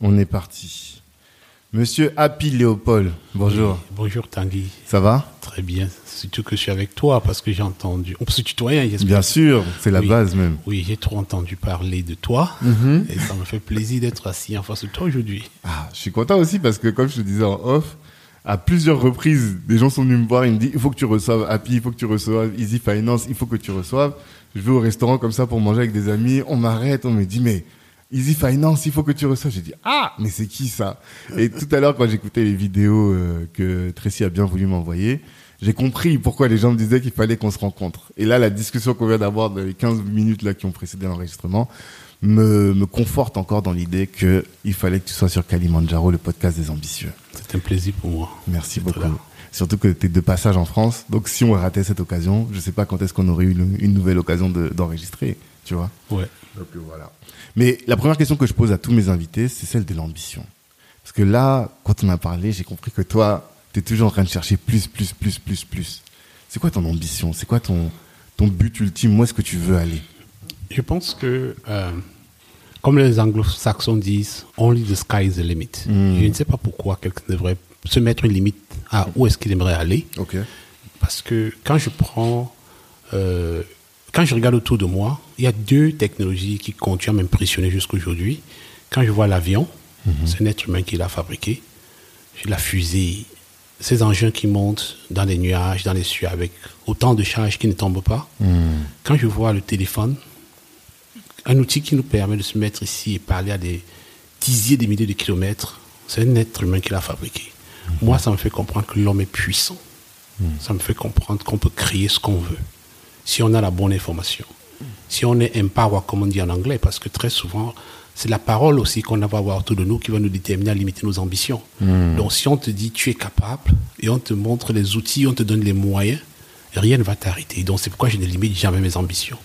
On est parti. Monsieur Happy Léopold, bonjour. Oui, bonjour Tanguy. Ça va? Très bien. Surtout que je suis avec toi parce que j'ai entendu. On peut se tutoyer, j'espère. Bien sûr, c'est la Oui. base même. Oui, j'ai trop entendu parler de toi Mhm. et ça me fait plaisir d'être assis en face de toi aujourd'hui. Ah, je suis content aussi parce que comme je te disais en off, à plusieurs reprises, des gens sont venus me voir, ils me disent il faut que tu reçoives Happy, il faut que tu reçoives Easy Finance, il faut que tu reçoives. Je vais au restaurant comme ça pour manger avec des amis, on m'arrête, on me dit mais Easy Finance, il faut que tu reçoives. J'ai dit ah mais c'est qui ça? Et tout à l'heure quand j'écoutais les vidéos euh, que Tracy a bien voulu m'envoyer, j'ai compris pourquoi les gens me disaient qu'il fallait qu'on se rencontre. Et là, la discussion qu'on vient d'avoir dans les 15 minutes là qui ont précédé l'enregistrement me, me conforte encore dans l'idée que il fallait que tu sois sur Kalimandjaro, le podcast des ambitieux. C'est un plaisir pour moi. Merci beaucoup. là. Surtout que tu es de passage en France. Donc si on ratait cette occasion, je sais pas quand est-ce qu'on aurait eu une, une nouvelle occasion de- d'enregistrer, tu vois. Ouais. Donc euh, voilà. Mais la première question que je pose à tous mes invités, c'est celle de l'ambition. Parce que là, quand on a parlé, j'ai compris que toi, tu es toujours en train de chercher plus, plus, plus, plus, plus. C'est quoi ton ambition? C'est quoi ton, ton but ultime? Où est-ce que tu veux aller? Je pense que, euh, comme les anglo-saxons disent, only the sky is the limit. Mm. Je ne sais pas pourquoi quelqu'un devrait se mettre une limite à où est-ce qu'il aimerait aller. Ok. Parce que quand je prends, euh, quand je regarde autour de moi, il y a deux technologies qui continuent à m'impressionner jusqu'à aujourd'hui. Quand je vois l'avion, c'est un être humain qui l'a fabriqué. La fusée, ces engins qui montent dans les nuages, dans les cieux avec autant de charges qui ne tombent pas. Quand je vois le téléphone, un outil qui nous permet de se mettre ici et parler à des dixiers de milliers de kilomètres, c'est un être humain qui l'a fabriqué. Moi, ça me fait comprendre que l'homme est puissant. Ça me fait comprendre qu'on peut créer ce qu'on veut. Si on a la bonne information. Si on est empower, comme on dit en anglais, parce que très souvent, c'est la parole aussi qu'on va avoir autour de nous qui va nous déterminer à limiter nos ambitions. Donc, si on te dit tu es capable et on te montre les outils, on te donne les moyens, rien ne va t'arrêter. Donc, c'est pourquoi je ne limite jamais mes ambitions.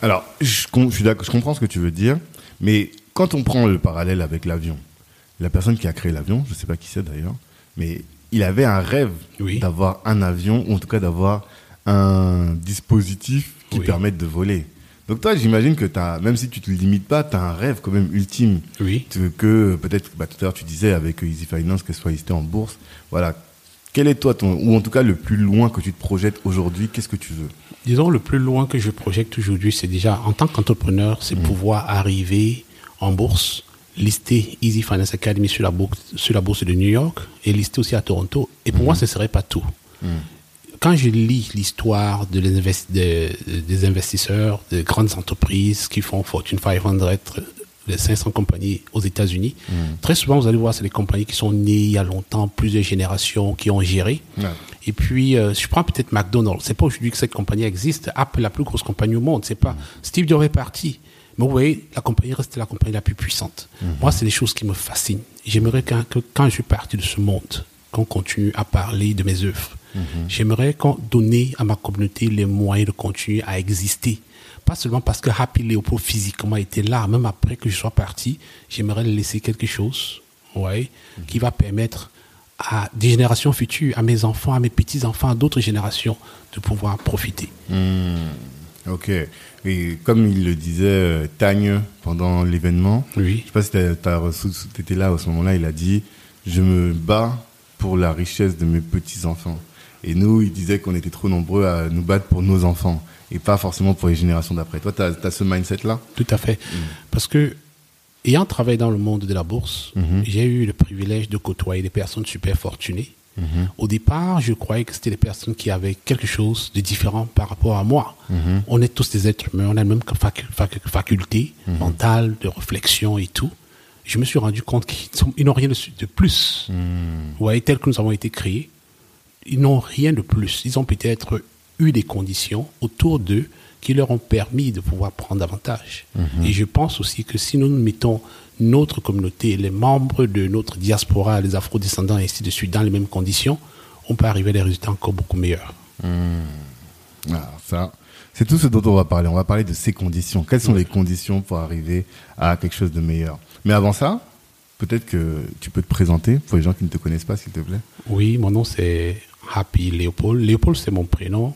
Alors, je, comprends ce que tu veux dire, mais quand on prend le parallèle avec l'avion, la personne qui a créé l'avion, je ne sais pas qui c'est d'ailleurs, mais il avait un rêve Oui. d'avoir un avion, ou en tout cas d'avoir un dispositif qui Oui. permette de voler. Donc toi, j'imagine que as, même si tu te limites pas, tu as un rêve quand même ultime. Oui. Que, peut-être, bah, tout à l'heure tu disais avec Easy Finance qu'elle soit listée en bourse. Voilà. Quel est toi ton, ou en tout cas le plus loin que tu te projettes aujourd'hui, qu'est-ce que tu veux? Disons, le plus loin que je projette aujourd'hui, c'est déjà, en tant qu'entrepreneur, c'est pouvoir arriver en bourse, lister Easy Finance Academy sur la, bourse, sur la bourse de New York et lister aussi à Toronto. Et pour moi, ce ne serait pas tout. Quand je lis l'histoire de de- des investisseurs, des grandes entreprises qui font Fortune 500, les 500 compagnies aux États-Unis, très souvent, vous allez voir, c'est des compagnies qui sont nées il y a longtemps, plusieurs générations, qui ont géré. Et puis, euh, je prends peut-être McDonald's. C'est pas aujourd'hui que cette compagnie existe. Apple, la plus grosse compagnie au monde. C'est pas Steve Jobs est parti. Mais vous voyez, la compagnie reste la compagnie la plus puissante. Moi, c'est des choses qui me fascinent. J'aimerais qu'un- que, quand je suis parti de ce monde, qu'on continue à parler de mes œuvres. J'aimerais qu'on donne à ma communauté les moyens de continuer à exister. Pas seulement parce que Happy Léopold physiquement était là, même après que je sois parti, j'aimerais laisser quelque chose, ouais, qui va permettre à des générations futures, à mes enfants, à mes petits-enfants, à d'autres générations, de pouvoir profiter. Ok. Et comme il le disait euh, Tagne pendant l'événement, Oui. je sais pas si tu étais là à ce moment-là, il a dit Je me bats pour la richesse de mes petits-enfants. Et nous, il disait qu'on était trop nombreux à nous battre pour nos enfants et pas forcément pour les générations d'après. Toi, tu as, ce mindset-là? Tout à fait. Parce que, ayant travaillé dans le monde de la bourse, j'ai eu le privilège de côtoyer des personnes super fortunées. Au départ, je croyais que c'était des personnes qui avaient quelque chose de différent par rapport à moi. On est tous des êtres humains, on a la même facu- facu- faculté mentale, de réflexion et tout. Je me suis rendu compte qu'ils ils n'ont rien de, de plus. Vous voyez, tel que nous avons été créés, ils n'ont rien de plus. Ils ont peut-être eu des conditions autour d'eux qui leur ont permis de pouvoir prendre davantage. Et je pense aussi que si nous mettons notre communauté, les membres de notre diaspora, les afro-descendants et ainsi de suite, dans les mêmes conditions, on peut arriver à des résultats encore beaucoup meilleurs. Ah, ça, c'est tout ce dont on va parler. On va parler de ces conditions. Quelles sont les conditions pour arriver à quelque chose de meilleur? Mais avant ça, peut-être que tu peux te présenter pour les gens qui ne te connaissent pas, s'il te plaît. Oui, mon nom c'est Happy Léopold. Léopold c'est mon prénom.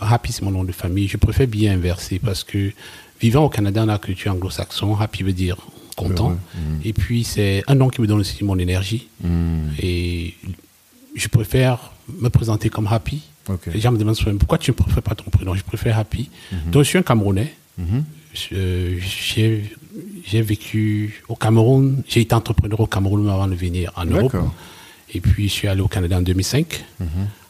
Happy c'est mon nom de famille. Je préfère bien inverser parce que vivant au Canada dans la culture anglo-saxon, Happy veut dire content. Heureux. Et puis c'est un nom qui me donne aussi mon énergie. Et je préfère me présenter comme Happy. Ok. Les gens me demandent souvent pourquoi tu ne préfères pas ton prénom? Je préfère Happy. Donc je suis un Camerounais. J'ai vécu au Cameroun. J'ai été entrepreneur au Cameroun avant de venir en Europe. Et puis, je suis allé au Canada en 2005.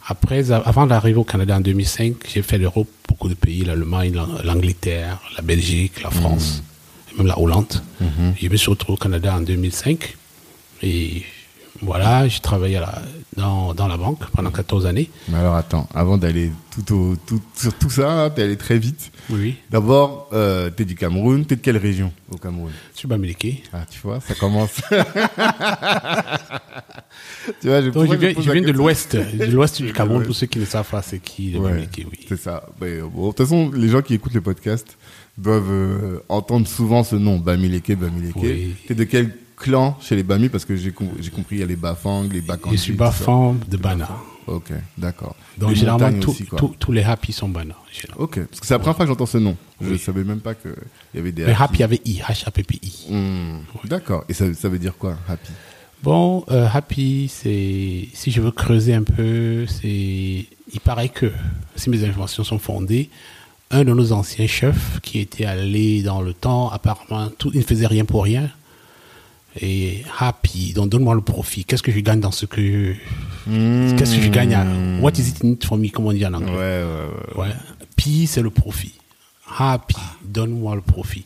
Après, avant d'arriver au Canada en 2005, j'ai fait l'Europe, beaucoup de pays, l'Allemagne, l'Ang- l'Angleterre, la Belgique, la France, et même la Hollande. Je me suis retrouvé au Canada en 2005. Et voilà, j'ai travaillé à la- dans, dans la banque pendant 14 années. Mais alors attends, avant d'aller tout au, tout, sur tout ça, tu allé très vite. Oui. D'abord, euh, tu es du Cameroun. Tu es de quelle région au Cameroun? Je suis Bamileke. Ah, tu vois, ça commence. tu vois, je, Donc, je viens, je viens de l'ouest, de l'ouest du Cameroun, pour ceux qui ne savent pas c'est qui, le Ouais, Bamileke, oui. C'est ça. Mais, bon, de toute façon, les gens qui écoutent le podcast doivent euh, entendre souvent ce nom, Bamileke, Bamileke. Oui. T'es de quel clan chez les Bami Parce que j'ai com- j'ai compris, il y a les Bafang, les Bakanji. Je suis tout ça. Bafan de Bana. Ok, d'accord. Donc, Les généralement, montagnes tous- aussi, les Happy sont Bana. Ok, parce que c'est la première fois que j'entends ce nom. Je ne savais même pas qu'il y avait des Mais Happy. Happy avait I, H-A-P-P-I. Hmm, D'accord. Et ça, ça veut dire quoi, Happy? Bon, euh, Happy, c'est, si je veux creuser un peu, c'est, il paraît que, si mes informations sont fondées, un de nos anciens chefs qui était allé dans le temps, apparemment, tout, il ne faisait rien pour rien. Et Happy, donc donne-moi le profit. Qu'est-ce que je gagne dans ce que, qu'est-ce que je gagne à, what is it in it for me, comme on dit en Ouais, anglais. ouais, ouais. Ouais. Pi, c'est le profit. Happy, donne-moi le profit.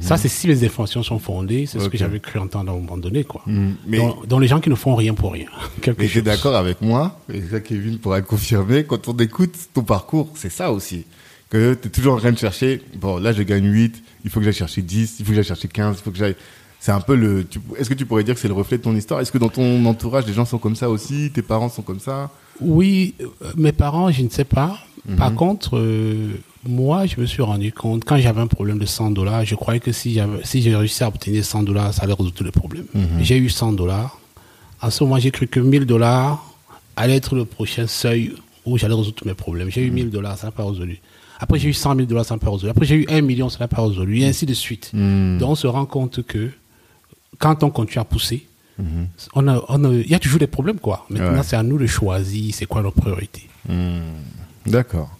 Ça, c'est si les informations sont fondées, c'est ce que j'avais cru entendre à un moment donné, quoi. Hmm, Mais, Dans, dans les gens qui ne font rien pour rien. Mais t'es chose. d'accord avec moi, et ça, Kevin pourra confirmer, quand on écoute ton parcours, c'est ça aussi. Que tu es toujours en train de chercher, bon, là, je gagne 8, il faut que j'aille chercher 10, il faut que j'aille chercher 15, il faut que j'aille. C'est un peu le. Est-ce que tu pourrais dire que c'est le reflet de ton histoire? Est-ce que dans ton entourage, les gens sont comme ça aussi? Tes parents sont comme ça? Oui, euh, mes parents, je ne sais pas. Mhm. Par contre, euh, moi, je me suis rendu compte, quand j'avais un problème de 100 dollars, je croyais que si j'avais, si j'ai réussi à obtenir 100 dollars, ça allait résoudre tous les problèmes. Mhm. J'ai eu 100 dollars. En ce moment, j'ai cru que 1000 dollars allait être le prochain seuil où j'allais résoudre tous mes problèmes. J'ai eu Mhm. 1000 dollars, ça n'a pas résolu. Après, j'ai eu 100 000 dollars, ça n'a pas résolu. Après, j'ai eu 1 million, ça n'a pas résolu. Et ainsi de suite. Mhm. Donc, on se rend compte que quand on continue à pousser, on a, on a- il y a toujours des problèmes, quoi. Maintenant, Ouais. c'est à nous de choisir c'est quoi nos priorités. D'accord.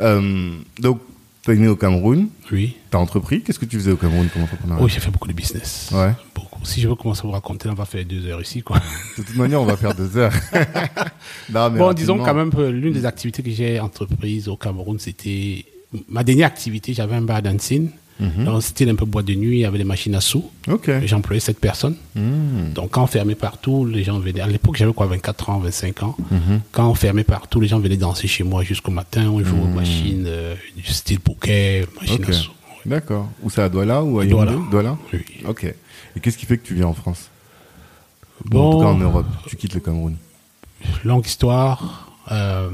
Euh, donc, tu es né au Cameroun, Oui. tu as entrepris. Qu'est-ce que tu faisais au Cameroun comme entrepreneur? Oui, j'ai fait beaucoup de business. Ouais. Beaucoup. Si je veux commencer à vous raconter, on va faire deux heures ici, quoi. De toute manière, on va faire deux heures. non, mais Bon, disons quand même que l'une des activités que j'ai entreprises au Cameroun, c'était ma dernière activité. J'avais un bar dancing. Donc, c'était un peu boîte de nuit, il y avait des machines à sous. Ok. J'employais sept personnes. Hmm. Donc, quand on fermait partout, les gens venaient. À l'époque, j'avais quoi, 24 ans, 25 ans? Quand on fermait partout, les gens venaient danser chez moi jusqu'au matin. On jouait aux machines euh, du style poker, machine Ok. à sous. D'accord. Où c'est à Douala ou à Douala. Oui. Ok. Et qu'est-ce qui fait que tu viens en France? Bon. En tout cas en Europe. Tu quittes le Cameroun. longue histoire. euh,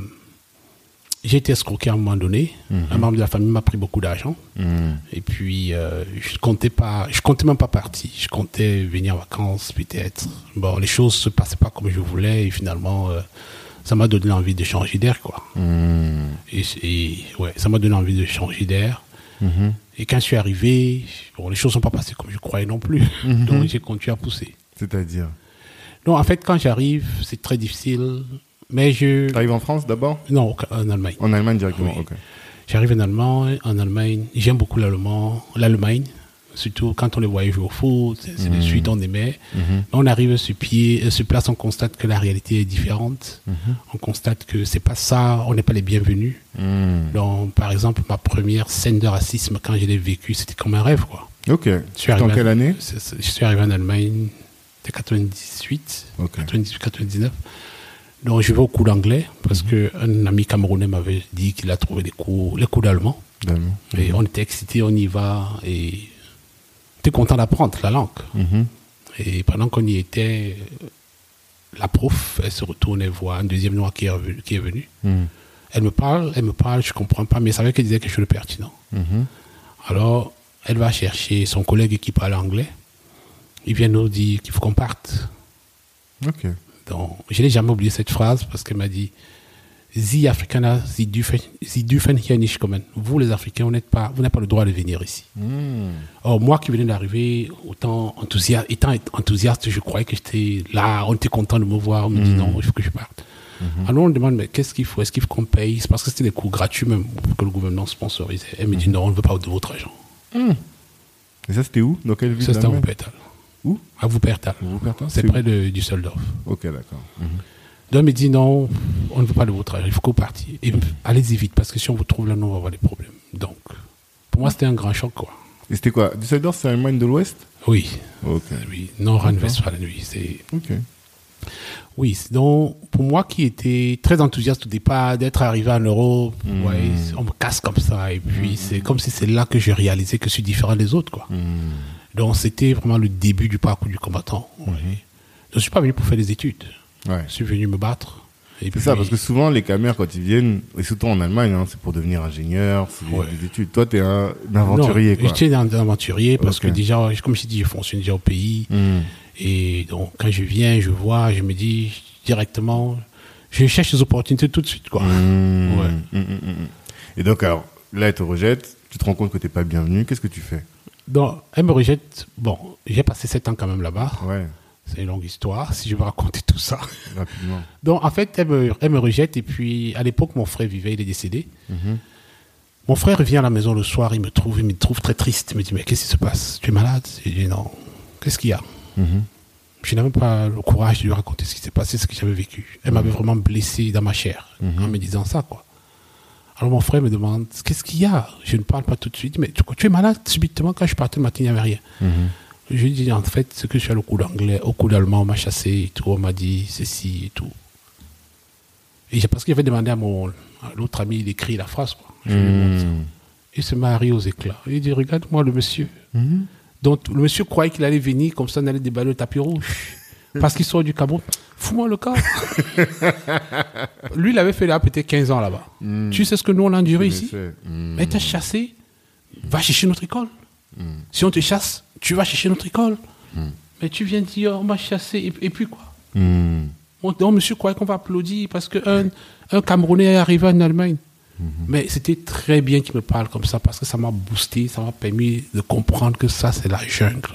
j'ai été escroqué à un moment donné. Un membre de la famille m'a pris beaucoup d'argent. Hmm. Et puis, euh, je comptais pas, je comptais même pas partir. Je comptais venir en vacances, peut-être. Bon, les choses se passaient pas comme je voulais. Et finalement, euh, ça m'a donné envie de changer d'air, quoi. Hmm. Et, et, ouais, ça m'a donné envie de changer d'air. Mhm. Et quand je suis arrivé, bon, les choses sont pas passées comme je croyais non plus. Donc, j'ai continué à pousser. C'est-à-dire? Donc, en fait, quand j'arrive, c'est très difficile. Mais je, Tu arrives en France d'abord non, en Allemagne. En Allemagne directement Oui. Ok. J'arrive en Allemagne, en Allemagne, j'aime beaucoup l'allemand, l'Allemagne, surtout quand on les voyait jouer au foot, c'est c'est de suite on aimait. Mais on arrive sur pied, euh, sur place, on constate que la réalité est différente. On constate que c'est pas ça, on n'est pas les bienvenus. Hmm. Donc, par exemple, ma première scène de racisme, quand je l'ai vécu, c'était comme un rêve, quoi. Ok. Dans arrivé quelle en- année Je suis arrivé en Allemagne, c'était 98, Ok. 98, 99. Donc je vais au cours d'anglais parce qu'un ami camerounais m'avait dit qu'il a trouvé des cours, les cours d'allemand. Et on était excités, on y va et es content d'apprendre la langue. Mhm. Et pendant qu'on y était, la prof, elle se retourne et voit un deuxième noir qui est revenu. Qui est venu. Mhm. Elle me parle, elle me parle, je comprends pas, mais elle savait qu'elle disait quelque chose de pertinent. Mhm. Alors, elle va chercher son collègue qui parle anglais. Il vient nous dire qu'il faut qu'on parte. Ok. Je n'ai jamais oublié cette phrase parce qu'elle m'a dit Sie Afrikaner, Sie dürfen, Sie dürfen hier nicht kommen. Vous, les Africains, vous n'êtes pas, vous n'avez pas le droit de venir ici. Mhm. Or, moi qui venais d'arriver, autant enthousiaste, étant enthousiaste, je croyais que j'étais là, on était content de me voir, on me dit non, il faut que je parte. Alors on me demande, mais qu'est-ce qu'il faut? Est-ce qu'il faut qu'on paye? C'est parce que c'était des cours gratuits même que le gouvernement sponsorisait. Elle me dit non, on ne veut pas de votre argent. Et ça, c'était où? Dans quelle ville Ça, c'était à. Où À Wuppertal. Wuppertal, C'est près de Düsseldorf. Ok, d'accord. Mhm. Donc me dit non, on ne veut pas de votre argent, il faut qu'on parte. Et allez-y vite, parce que si on vous trouve là, nous, on va avoir des problèmes. Donc, pour moi, c'était un grand choc, quoi. Et c'était quoi? Düsseldorf, c'est Allemagne de l'Ouest? Oui, Ok. oui, Nord-Rhine-Westphalie, oui, c'est Ok. Oui, donc pour moi qui était très enthousiaste au départ d'être arrivé en Europe, ouais, on me casse comme ça et puis c'est comme si c'est là que j'ai réalisé que je suis différent des autres quoi. Donc c'était vraiment le début du parcours du combattant. ouais. Je suis pas venu pour faire des études, Ouais. je suis venu me battre. C'est puis, ça, parce que souvent, les camères, quand ils viennent, et surtout en Allemagne, hein, c'est pour devenir ingénieur, c'est Ouais. des études. Toi, t'es un, un aventurier, non, quoi. J'étais un aventurier parce que déjà, comme je dis, je fonctionne déjà au pays. Mhm. Et donc, quand je viens, je vois, je me dis directement, je cherche des opportunités tout de suite, quoi. Mhm. Ouais. Mhm, mhm, mhm. Et donc, alors, là, elle te rejette, tu te rends compte que t'es pas bienvenu, qu'est-ce que tu fais? Donc, elle me rejette. Bon, j'ai passé sept ans quand même là-bas. Ouais, C'est une longue histoire, si je veux raconter tout ça. rapidement. Donc, en fait, elle me, elle me rejette. Et puis, à l'époque, mon frère vivait, il est décédé. Mhm. Mon frère vient à la maison le soir, il me trouve, il me trouve très triste. Il me dit, mais qu'est-ce qui se passe? Tu es malade? Je dis, non. Qu'est-ce qu'il y a? Mhm. Je n'avais pas le courage de lui raconter ce qui s'est passé, ce que j'avais vécu. Elle m'avait vraiment blessé dans ma chair en me disant ça, quoi. Alors mon frère me demande, qu'est-ce qu'il y a? Je ne parle pas tout de suite, mais tu, tu es malade? Subitement quand je partais le matin, il n'y avait rien. Mhm. Je lui dis, en fait, c'est que je suis allé au cours d'anglais, au cours d'allemand, on m'a chassé et tout, on m'a dit ceci et tout. Et parce qu'il avait demandé à mon à l'autre ami, il écrit la phrase, quoi. Je lui montre ça. Il se rire aux éclats. Il dit, regarde-moi le monsieur. Mhm. Donc le monsieur croyait qu'il allait venir comme ça, on allait déballer le tapis rouge. Parce qu'il sort du Cameroun. Fous-moi le cas. Lui, il avait fait là peut-être 15 ans là-bas. Tu sais ce que nous, on a enduré ici. Mhm. Mais t'as chassé, va chercher notre école. Si on te chasse, tu vas chercher notre école. Mais tu viens dire, on m'a chassé, et, et puis quoi? On, donc, monsieur croyait qu'on va applaudir parce qu'un un Camerounais est arrivé en Allemagne. Mais c'était très bien qu'il me parle comme ça parce que ça m'a boosté, ça m'a permis de comprendre que ça, c'est la jungle.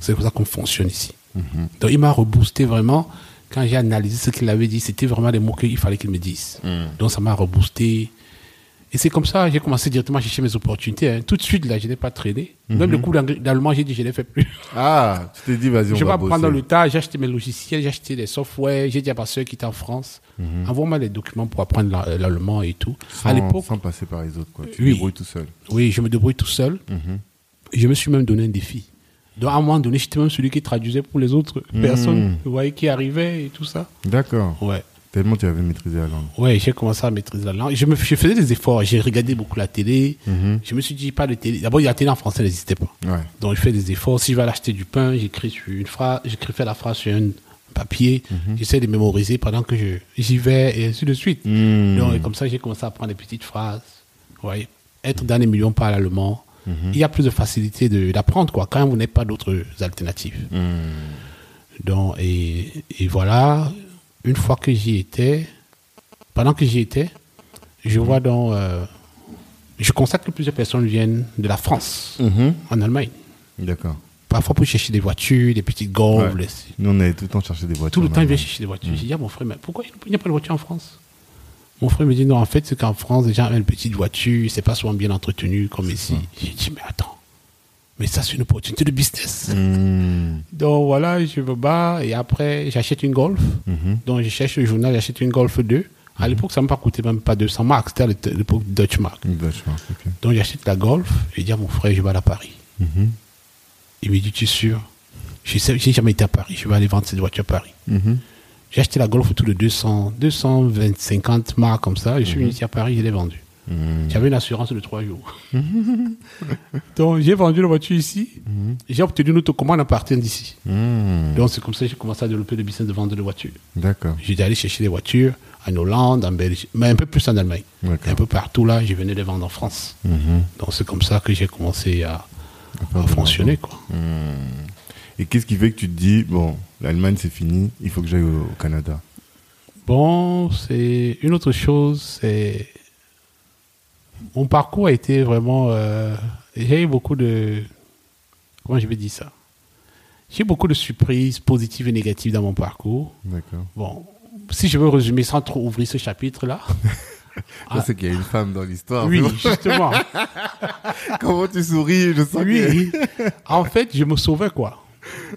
C'est comme ça qu'on fonctionne ici. Donc il m'a reboosté vraiment. Quand j'ai analysé ce qu'il avait dit, c'était vraiment des mots qu'il fallait qu'il me dise. Donc ça m'a reboosté. Et c'est comme ça, j'ai commencé directement à chercher mes opportunités. hein. Tout de suite, là, je n'ai pas traîné. Même le cours d'anglais- d'allemand, j'ai dit, je ne l'ai fait plus. Ah, tu t'es dit, vas-y, on Je va vais bosser. prendre le tas, j'ai acheté mes logiciels, j'ai acheté des softwares, j'ai dit à ma soeur qui était en France, Mhm. envoie-moi les documents pour apprendre la- l'allemand et tout. sans, à l'époque, sans passer par les autres, quoi. Tu te Oui. débrouilles tout seul. oui, je me débrouille tout seul. Mhm. Je me suis même donné un défi. Donc, à un moment donné, j'étais même celui qui traduisait pour les autres Mhm. personnes, vous voyez, qui arrivaient et tout ça. D'accord. Ouais. Tellement tu avais maîtrisé la langue. Ouais, j'ai commencé à maîtriser la langue. Je, me, je faisais des efforts. J'ai regardé beaucoup la télé. Mhm. Je me suis dit, pas de télé. D'abord, la télé en français n'existait pas. Ouais. Donc, je fais des efforts. Si je vais aller acheter du pain, j'écris sur une phrase, j'écris faire la phrase sur un papier. J'essaie de mémoriser pendant que je, j'y vais et ainsi de suite. Mhm. Donc, et comme ça, j'ai commencé à prendre des petites phrases. Ouais. Être dans les millions Il y a plus de facilité d'apprendre, quoi, quand vous n'avez pas d'autres alternatives. Mhm. Donc, et, et voilà, une fois que j'y étais, pendant que j'y étais, je vois donc, euh, je constate que plusieurs personnes viennent de la France, Mhm. en Allemagne. D'accord. Parfois pour chercher des voitures, des petites. Ouais. les- Nous, on allait tout le temps chercher des voitures. Tout le temps, ils viennent chercher des voitures. J'ai dit à mon frère, mais pourquoi il n'y a pas de voiture en France? Mon frère me dit, non, en fait, c'est qu'en France, les gens ont une petite voiture, c'est pas souvent bien entretenu comme ici. J'ai dit, mais attends, mais ça, c'est une opportunité de business. Mhm. Donc voilà, je me bats et après, j'achète une Golf. Mhm. Donc je cherche le journal, j'achète une Golf 2. À l'époque, ça ne m'a pas coûté même pas 200 marks, c'était à l'é- l'époque Dutch Mark. Ok. Donc j'achète la Golf, je dis à mon frère, je vais aller à Paris. Mhm. Il me dit, tu es sûr? Je j'ai jamais été à Paris, je vais aller vendre cette voiture à Paris. Mhm. J'ai acheté la Golf autour de 200, 220, 50 marques comme ça. Je suis venu ici à Paris, je l'ai vendue. J'avais une assurance de trois jours. Donc, j'ai vendu la voiture ici. J'ai obtenu une autocommande à partir d'ici. Donc, c'est comme ça que j'ai commencé à développer le business de vente de voitures. D'accord. J'étais allé chercher des voitures en Hollande, en Belgique, mais un peu plus en Allemagne. Un peu partout là, je venais les vendre en France. Mhm. Donc, c'est comme ça que j'ai commencé à, à fonctionner. Quoi. Et qu'est-ce qui fait que tu te dis, bon, l'Allemagne c'est fini, il faut que j'aille au, au Canada Bon, c'est une autre chose, c'est mon parcours a été vraiment. euh, J'ai eu beaucoup de. Comment je vais dire ça? J'ai eu beaucoup de surprises positives et négatives dans mon parcours. D'accord. Bon, si je veux résumer sans trop ouvrir ce chapitre-là. Ça, c'est qu'il y a une femme dans l'histoire. Ah. oui, justement. Comment tu souris, je sens oui. En fait, je me sauvais quoi.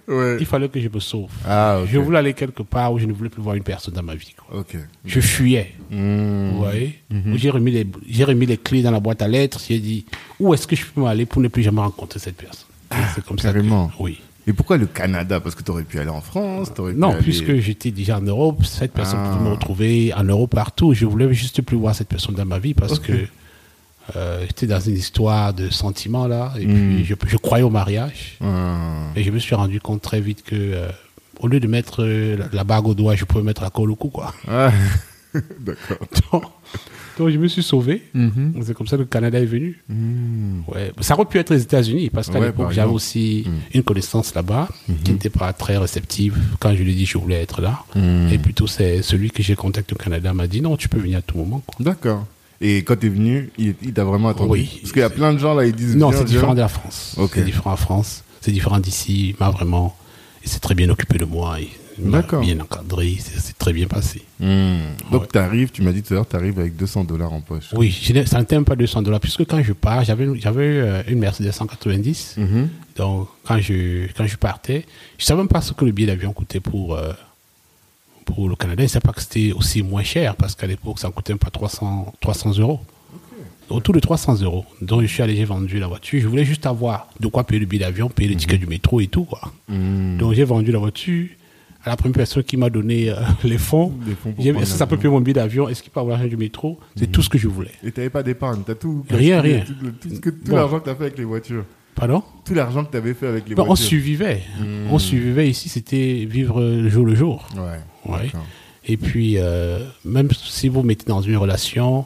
Ouais. Il fallait que je me sauve. Ah. Je voulais aller quelque part où je ne voulais plus voir une personne dans ma vie. Quoi. Je fuyais. Hmm. Vous voyez? J'ai remis, les, j'ai remis les clés dans la boîte à lettres. J'ai dit où est-ce que je peux aller pour ne plus jamais rencontrer cette personne? Et c'est comme carrément. ça. Que, oui. Et pourquoi le Canada? Parce que tu aurais pu aller en France, pu Non, aller- puisque j'étais déjà en Europe, cette personne Ah. pouvait me retrouver en Europe partout. Je voulais juste plus voir cette personne dans ma vie parce que euh, j'étais dans une histoire de sentiments là. Et Hmm. puis je, je croyais au mariage. Ah. Et je me suis rendu compte très vite que euh, au lieu de mettre euh, la- la bague au doigt, je pouvais mettre la colle au cou. Quoi. Ah. D'accord. Donc, donc je me suis sauvé. Mhm. C'est comme ça que le Canada est venu. Hmm. Ouais. Ça aurait pu être les États-Unis parce qu'à Ouais, l'époque, j'avais aussi une connaissance là-bas qui n'était pas très réceptive quand je lui ai dit que je voulais être là. Et plutôt, c'est celui que j'ai contacté au Canada m'a dit non, tu peux venir à tout moment. quoi. D'accord. Et quand t'es venu, il, il t'a vraiment attendu Oui. Parce qu'il y a plein de gens là, ils disent. Non, c'est différent de la France. Ok. C'est différent la France. C'est différent d'ici. Il m'a vraiment. Il s'est très bien occupé de moi. Il m'a D'accord. bien encadré. C'est très bien passé. Hmm. Donc Ouais. t'arrives, tu m'as dit tout à l'heure, t'arrives avec 200 dollars en poche. Oui, ça n'était même pas 200 dollars. Puisque quand je pars, j'avais euh, une Mercedes 190. Mhm. Donc, quand je, quand je partais, je savais même pas ce que le billet d'avion coûtait pour, euh, pour le Canada. Ne savais pas que c'était aussi moins cher parce qu'à l'époque, ça ne coûtait même pas 300, 300 euros. Autour de 300 euros. Donc, je suis allé, j'ai vendu la voiture. Je voulais juste avoir de quoi payer le billet d'avion, payer le ticket du métro et tout. Quoi. Hmm. Donc, j'ai vendu la voiture à la première personne qui m'a donné euh, les fonds. Est-ce que ça peut payer mon billet d'avion? Est-ce qu'il peut avoir l'argent du métro? C'est tout ce que je voulais. Et t'avais pas d'épargne, t'as tout. Rien, rien. Tout, Bon. l'argent que t'as fait avec les voitures. Pardon Tout l'argent que t'avais fait avec les On voitures. survivait. Hmm. On survivait ici, c'était vivre le jour le jour. Ouais. Ouais. d'accord. Et puis, euh, même si vous mettez dans une relation,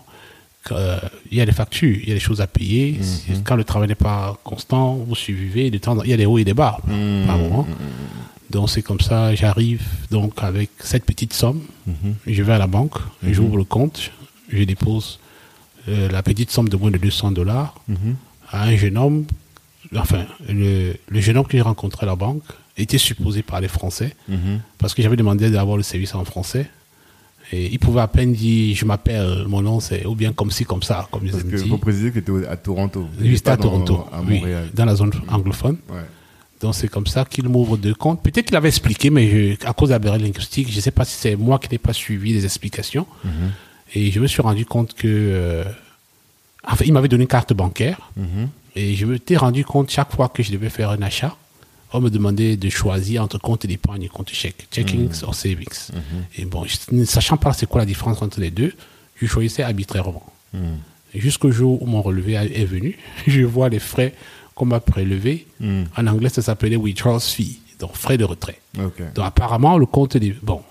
euh, il y a des factures, il y a des choses à payer. Si- Quand le travail n'est pas constant, vous survivez. Il y a des hauts et des bas Mhm. par moment. Donc, c'est comme ça, j'arrive donc avec cette petite somme. Je vais à la banque, j'ouvre le compte, je dépose euh, la petite somme de moins de 200 dollars à un jeune homme. Enfin, le, le jeune homme que j'ai rencontré à la banque était supposé parler français Mhm. parce que j'avais demandé d'avoir le service en français. Et il pouvait à peine dire je m'appelle, mon nom c'est ou bien comme ci, comme ça, comme Parce que dire. faut préciser que t'étais à Toronto. Oui, c'était à dans- Toronto, À oui, Montréal. dans la zone anglophone. Ouais. Donc c'est comme ça qu'il m'ouvre deux comptes. Peut-être qu'il avait expliqué, mais je- à cause de la barrière linguistique, je ne sais pas si c'est moi qui n'ai pas suivi les explications. Mhm. Et je me suis rendu compte que. euh, enfin, il m'avait donné une carte bancaire. Mhm. Et je me suis rendu compte chaque fois que je devais faire un achat, on me demandait de choisir entre compte d'épargne et compte chèque, checking ou savings. Et bon, ne sachant pas c'est quoi la différence entre les deux, je choisissais arbitrairement. Mhm. Jusqu'au jour où mon relevé est venu, je vois les frais qu'on m'a prélevés. Mhm. En anglais, ça s'appelait withdrawal fee, donc frais de retrait. Donc apparemment, le compte des... Bon,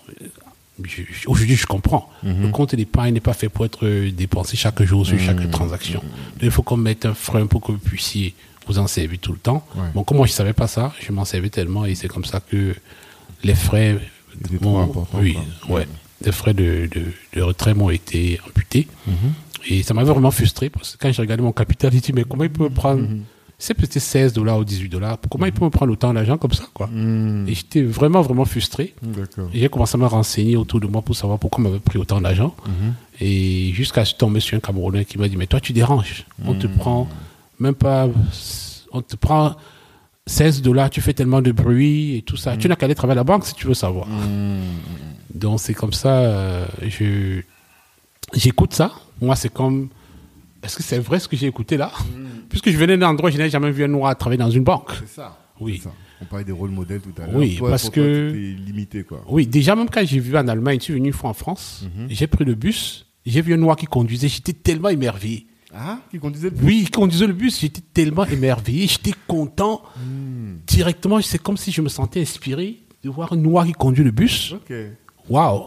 je- aujourd'hui, je comprends. Le compte d'épargne n'est pas fait pour être euh, dépensé chaque jour sur chaque transaction. Donc, il faut qu'on mette un frein pour que vous puissiez vous en servir tout le temps. Ouais. Bon, comme moi, je ne savais pas ça, je m'en servais tellement et c'est comme ça que les frais... Oui, ouais. Les frais de, de, de retrait m'ont été amputés. Et ça m'avait vraiment frustré parce que quand j'ai regardé mon capital, j'ai dit, mais comment il peut me prendre... C'est peut-être 16 dollars ou 18 dollars. Comment il peut me prendre autant d'argent comme ça, quoi? Mhm. Et j'étais vraiment, vraiment frustré. Et J'ai commencé à me renseigner autour de moi pour savoir pourquoi on m'avait pris autant d'argent. Et jusqu'à ce tomber sur un Camerounais qui m'a dit, mais toi, tu déranges. On te prend même pas... On te prend 16 dollars, tu fais tellement de bruit et tout ça. Tu n'as qu'à aller travailler à la banque si tu veux savoir. Donc c'est comme ça, euh, je j'écoute ça. Moi, c'est comme, est-ce que c'est vrai ce que j'ai écouté là? Puisque je venais d'un endroit, je n'avais jamais vu un noir travailler dans une banque. C'est ça. Oui. Ça. On parlait des rôles modèles tout à l'heure. Oui, Toi, parce toi, que- limité, quoi. Oui, déjà même quand j'ai vu en Allemagne, je suis venu une fois en France, j'ai pris le bus, j'ai vu un noir qui conduisait, j'étais tellement émerveillé. Ah, qui conduisait le Oui, il conduisait le bus, j'étais tellement émerveillé, j'étais content. Directement, c'est comme si je me sentais inspiré de voir un noir qui conduit le bus. Ok. Waouh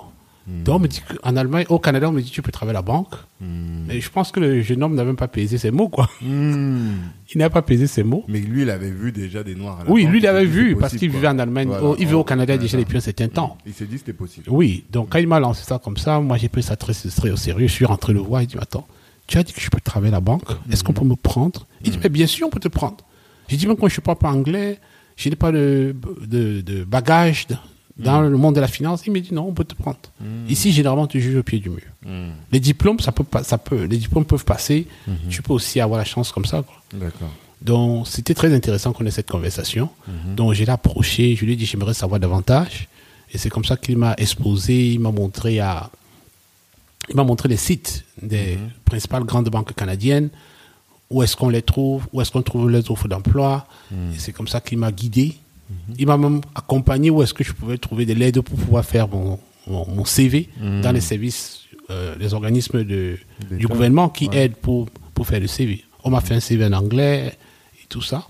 Donc on me dit qu'en Allemagne, au Canada, on me dit tu peux travailler à la banque. Mais je pense que le jeune homme n'a même pas pesé ses mots, quoi. Hmm. Il n'a pas pesé ses mots. Mais lui, il avait vu déjà des noirs à la Oui, banque, lui, il avait vu, parce qu'il vivait en Allemagne, Voilà. oh, il vivait au Canada déjà depuis un certain temps. Il s'est dit c'était possible. Oui, donc quand il m'a lancé ça comme ça, moi j'ai pris ça très, très au sérieux. Je suis rentré le voir, il dit Attends, tu as dit que je peux travailler à la banque, est-ce qu'on peut me prendre? Il dit Mais bien sûr, on peut te prendre. J'ai dit Même quand je ne parle pas anglais, je n'ai pas de, de, de bagage dans le monde de la finance. Il m'a dit Non, on peut te prendre. Ici, généralement, tu juges au pied du mur. Les diplômes, ça peut, ça peut, les diplômes peuvent passer. Tu peux aussi avoir la chance comme ça. D'accord. Donc, c'était très intéressant qu'on ait cette conversation. Donc, j'ai approché, je lui ai dit, j'aimerais savoir davantage. Et c'est comme ça qu'il m'a exposé, il m'a montré à, il m'a montré les sites des principales grandes banques canadiennes, où est-ce qu'on les trouve, où est-ce qu'on trouve les offres d'emploi? Et c'est comme ça qu'il m'a guidé. Il m'a même accompagné où est-ce que je pouvais trouver des lettres pour pouvoir faire mon, mon, mon CV dans les services, euh, les organismes de, du gouvernement qui Ouais. aident pour, pour faire le CV. On m'a fait un CV en anglais et tout ça.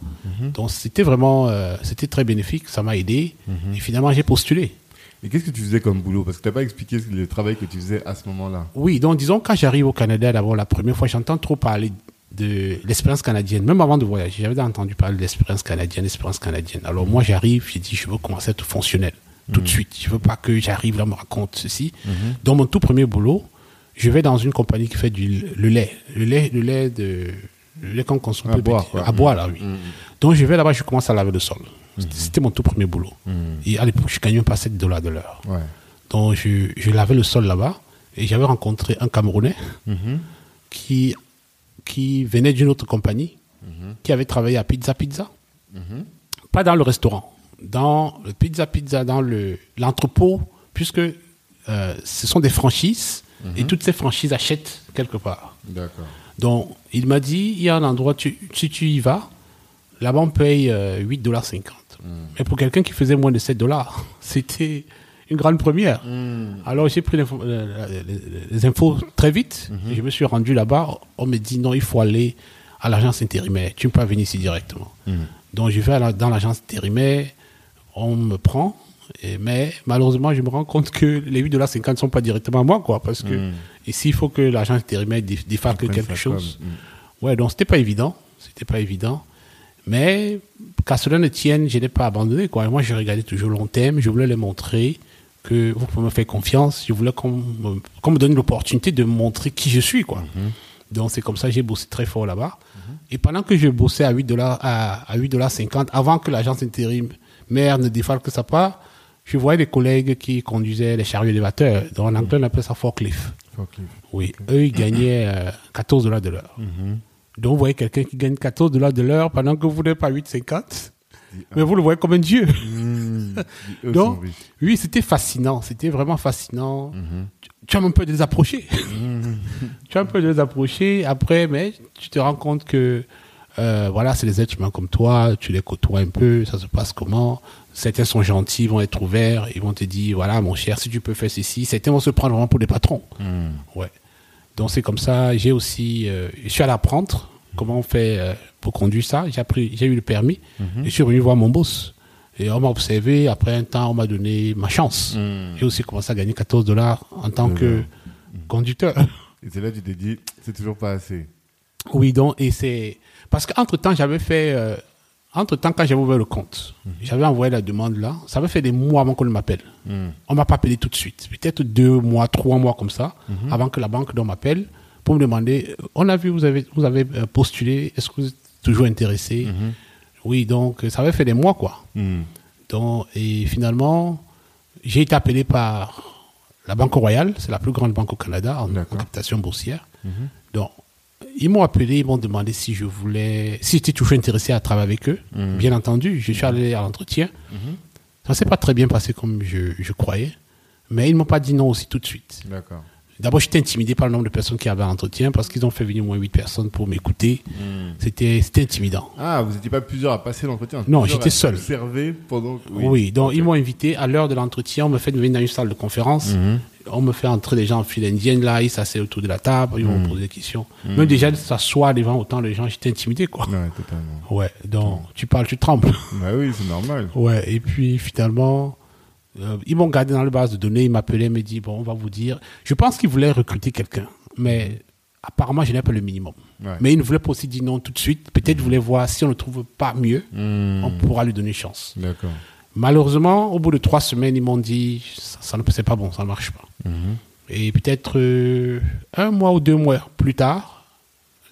Donc c'était vraiment, euh, c'était très bénéfique, ça m'a aidé. Et finalement, j'ai postulé. Et qu'est-ce que tu faisais comme boulot? Parce que tu n'as pas expliqué le travail que tu faisais à ce moment-là. Oui, donc disons, quand j'arrive au Canada, d'abord, la première fois, j'entends trop parler de l'expérience canadienne. Même avant de voyager, j'avais entendu parler de l'expérience canadienne, l'expérience canadienne. Alors moi, j'arrive, j'ai dit, je veux commencer à être fonctionnel tout de suite. Je veux pas que j'arrive là, on me raconte ceci. Dans mon tout premier boulot, je vais dans une compagnie qui fait du le lait. Le lait, le lait de... Le lait qu'on consomme À boire. À boire, là, oui. Donc je vais là-bas, je commence à laver le sol. C'était- C'était mon tout premier boulot. Et à l'époque, je gagnais même pas 7 dollars de l'heure. Ouais. Donc, je, je lavais le sol là-bas et j'avais rencontré un Camerounais qui, qui venait d'une autre compagnie, qui avait travaillé à Pizza Pizza. Pas dans le restaurant, dans le Pizza Pizza, dans le- l'entrepôt, puisque euh, ce sont des franchises et toutes ces franchises achètent quelque part. D'accord. Donc, il m'a dit, il y a un endroit, tu, si tu y vas, là-bas on paye euh, 8,50 dollars. Mais pour quelqu'un qui faisait moins de 7 dollars, c'était une grande première. Alors j'ai pris les, les infos très vite. et je me suis rendu là-bas. On me dit non, il faut aller à l'agence intérimaire. Tu ne peux pas venir ici directement. Donc je vais la- dans l'agence intérimaire. On me prend. Et, mais malheureusement, je me rends compte que les 8,50 dollars ne sont pas directement à moi. Quoi, parce que ici, il faut que l'agence intérimaire dé- défalque quelque chose. Ouais, donc c'était pas évident. C'était pas évident. Mais qu'à cela ne tienne, je n'ai pas abandonné. Quoi. Et moi, je regardais toujours long terme. Je voulais les montrer que vous pouvez me faire confiance. Je voulais qu'on me, donne l'opportunité de montrer qui je suis. Quoi. Donc c'est comme ça que j'ai bossé très fort là-bas. Et pendant que je bossais à 8 dollars, à, à 8 dollars 50, avant que l'agence intérim mère ne défalque sa part, je voyais des collègues qui conduisaient les chariots élévateurs. Donc en anglais, on appelle ça forklift. Forklift. Oui, eux, ils gagnaient euh, 14 dollars de l'heure. Donc, vous voyez quelqu'un qui gagne 14 dollars de l'heure pendant que vous n'êtes pas 8,50. Mais vous le voyez comme un dieu. Mmh. Donc, oui, c'était fascinant. C'était vraiment fascinant. Tu, tu as un peu de les approcher. tu as un peu de les approcher. Après, mais tu te rends compte que, euh, voilà, c'est des êtres humains comme toi. Tu les côtoies un peu. Ça se passe comment? Certains sont gentils, vont être ouverts. Ils vont te dire, voilà, mon cher, si tu peux faire ceci. Certains vont se prendre vraiment pour des patrons. Ouais. Donc c'est comme ça. J'ai aussi, euh, je suis allé apprendre comment on fait euh, pour conduire ça? J'ai eu le permis. Et je suis venu voir mon boss. Et on m'a observé. Après un temps, on m'a donné ma chance. J'ai aussi commencé à gagner 14 dollars en tant que conducteur. Et c'est là que tu t'es dit, c'est toujours pas assez. Oui, donc, et c'est. Parce qu'entre temps, j'avais fait. euh, entre temps, quand j'avais ouvert le compte, j'avais envoyé la demande là. Ça avait fait des mois avant qu'on ne m'appelle. On m'a pas appelé tout de suite. Peut-être deux mois, trois mois comme ça, avant que la banque donc m'appelle pour me demander on a vu, vous avez, vous avez euh, postulé, est-ce que vous êtes toujours intéressé? Oui, donc, euh, ça avait fait des mois, quoi. Mmh. Donc, et finalement, j'ai été appelé par la Banque Royale, c'est la plus grande banque au Canada en, en captation boursière. Donc, ils m'ont appelé, ils m'ont demandé si je voulais, si j'étais toujours intéressé à travailler avec eux. Bien entendu, je suis allé à l'entretien. Ça s'est pas très bien passé comme je, je croyais, mais ils m'ont pas dit non aussi tout de suite. D'accord. D'abord, j'étais intimidé par le nombre de personnes qui avaient un entretien parce qu'ils ont fait venir au moins 8 personnes pour m'écouter. C'était c'était intimidant. Ah, vous n'étiez pas plusieurs à passer l'entretien? Non, j'étais seul. observer pendant. Oui, donc Ok. ils m'ont invité à l'heure de l'entretien, on me fait venir dans une salle de conférence, Mhm. on me fait entrer des gens en file indienne là, ils s'assoient autour de la table, ils vont me poser des questions. Même déjà de s'asseoir devant autant de gens, j'étais intimidé quoi. Ouais, totalement. Ouais, donc tu parles, tu trembles. Bah oui, c'est normal. Ouais, et puis finalement, euh, ils m'ont gardé dans la base de données, ils m'appelaient, ils me dit bon, on va vous dire. Je pense qu'ils voulaient recruter quelqu'un, mais apparemment, je n'ai pas le minimum. Ouais. Mais ils ne voulaient pas aussi dire non tout de suite. Peut-être ils voulaient voir si on ne trouve pas mieux, Hmm. on pourra lui donner chance. Malheureusement, au bout de trois semaines, ils m'ont dit ça, ça ne c'est pas bon, ça ne marche pas. Mhm. Et peut-être euh, un mois ou deux mois plus tard,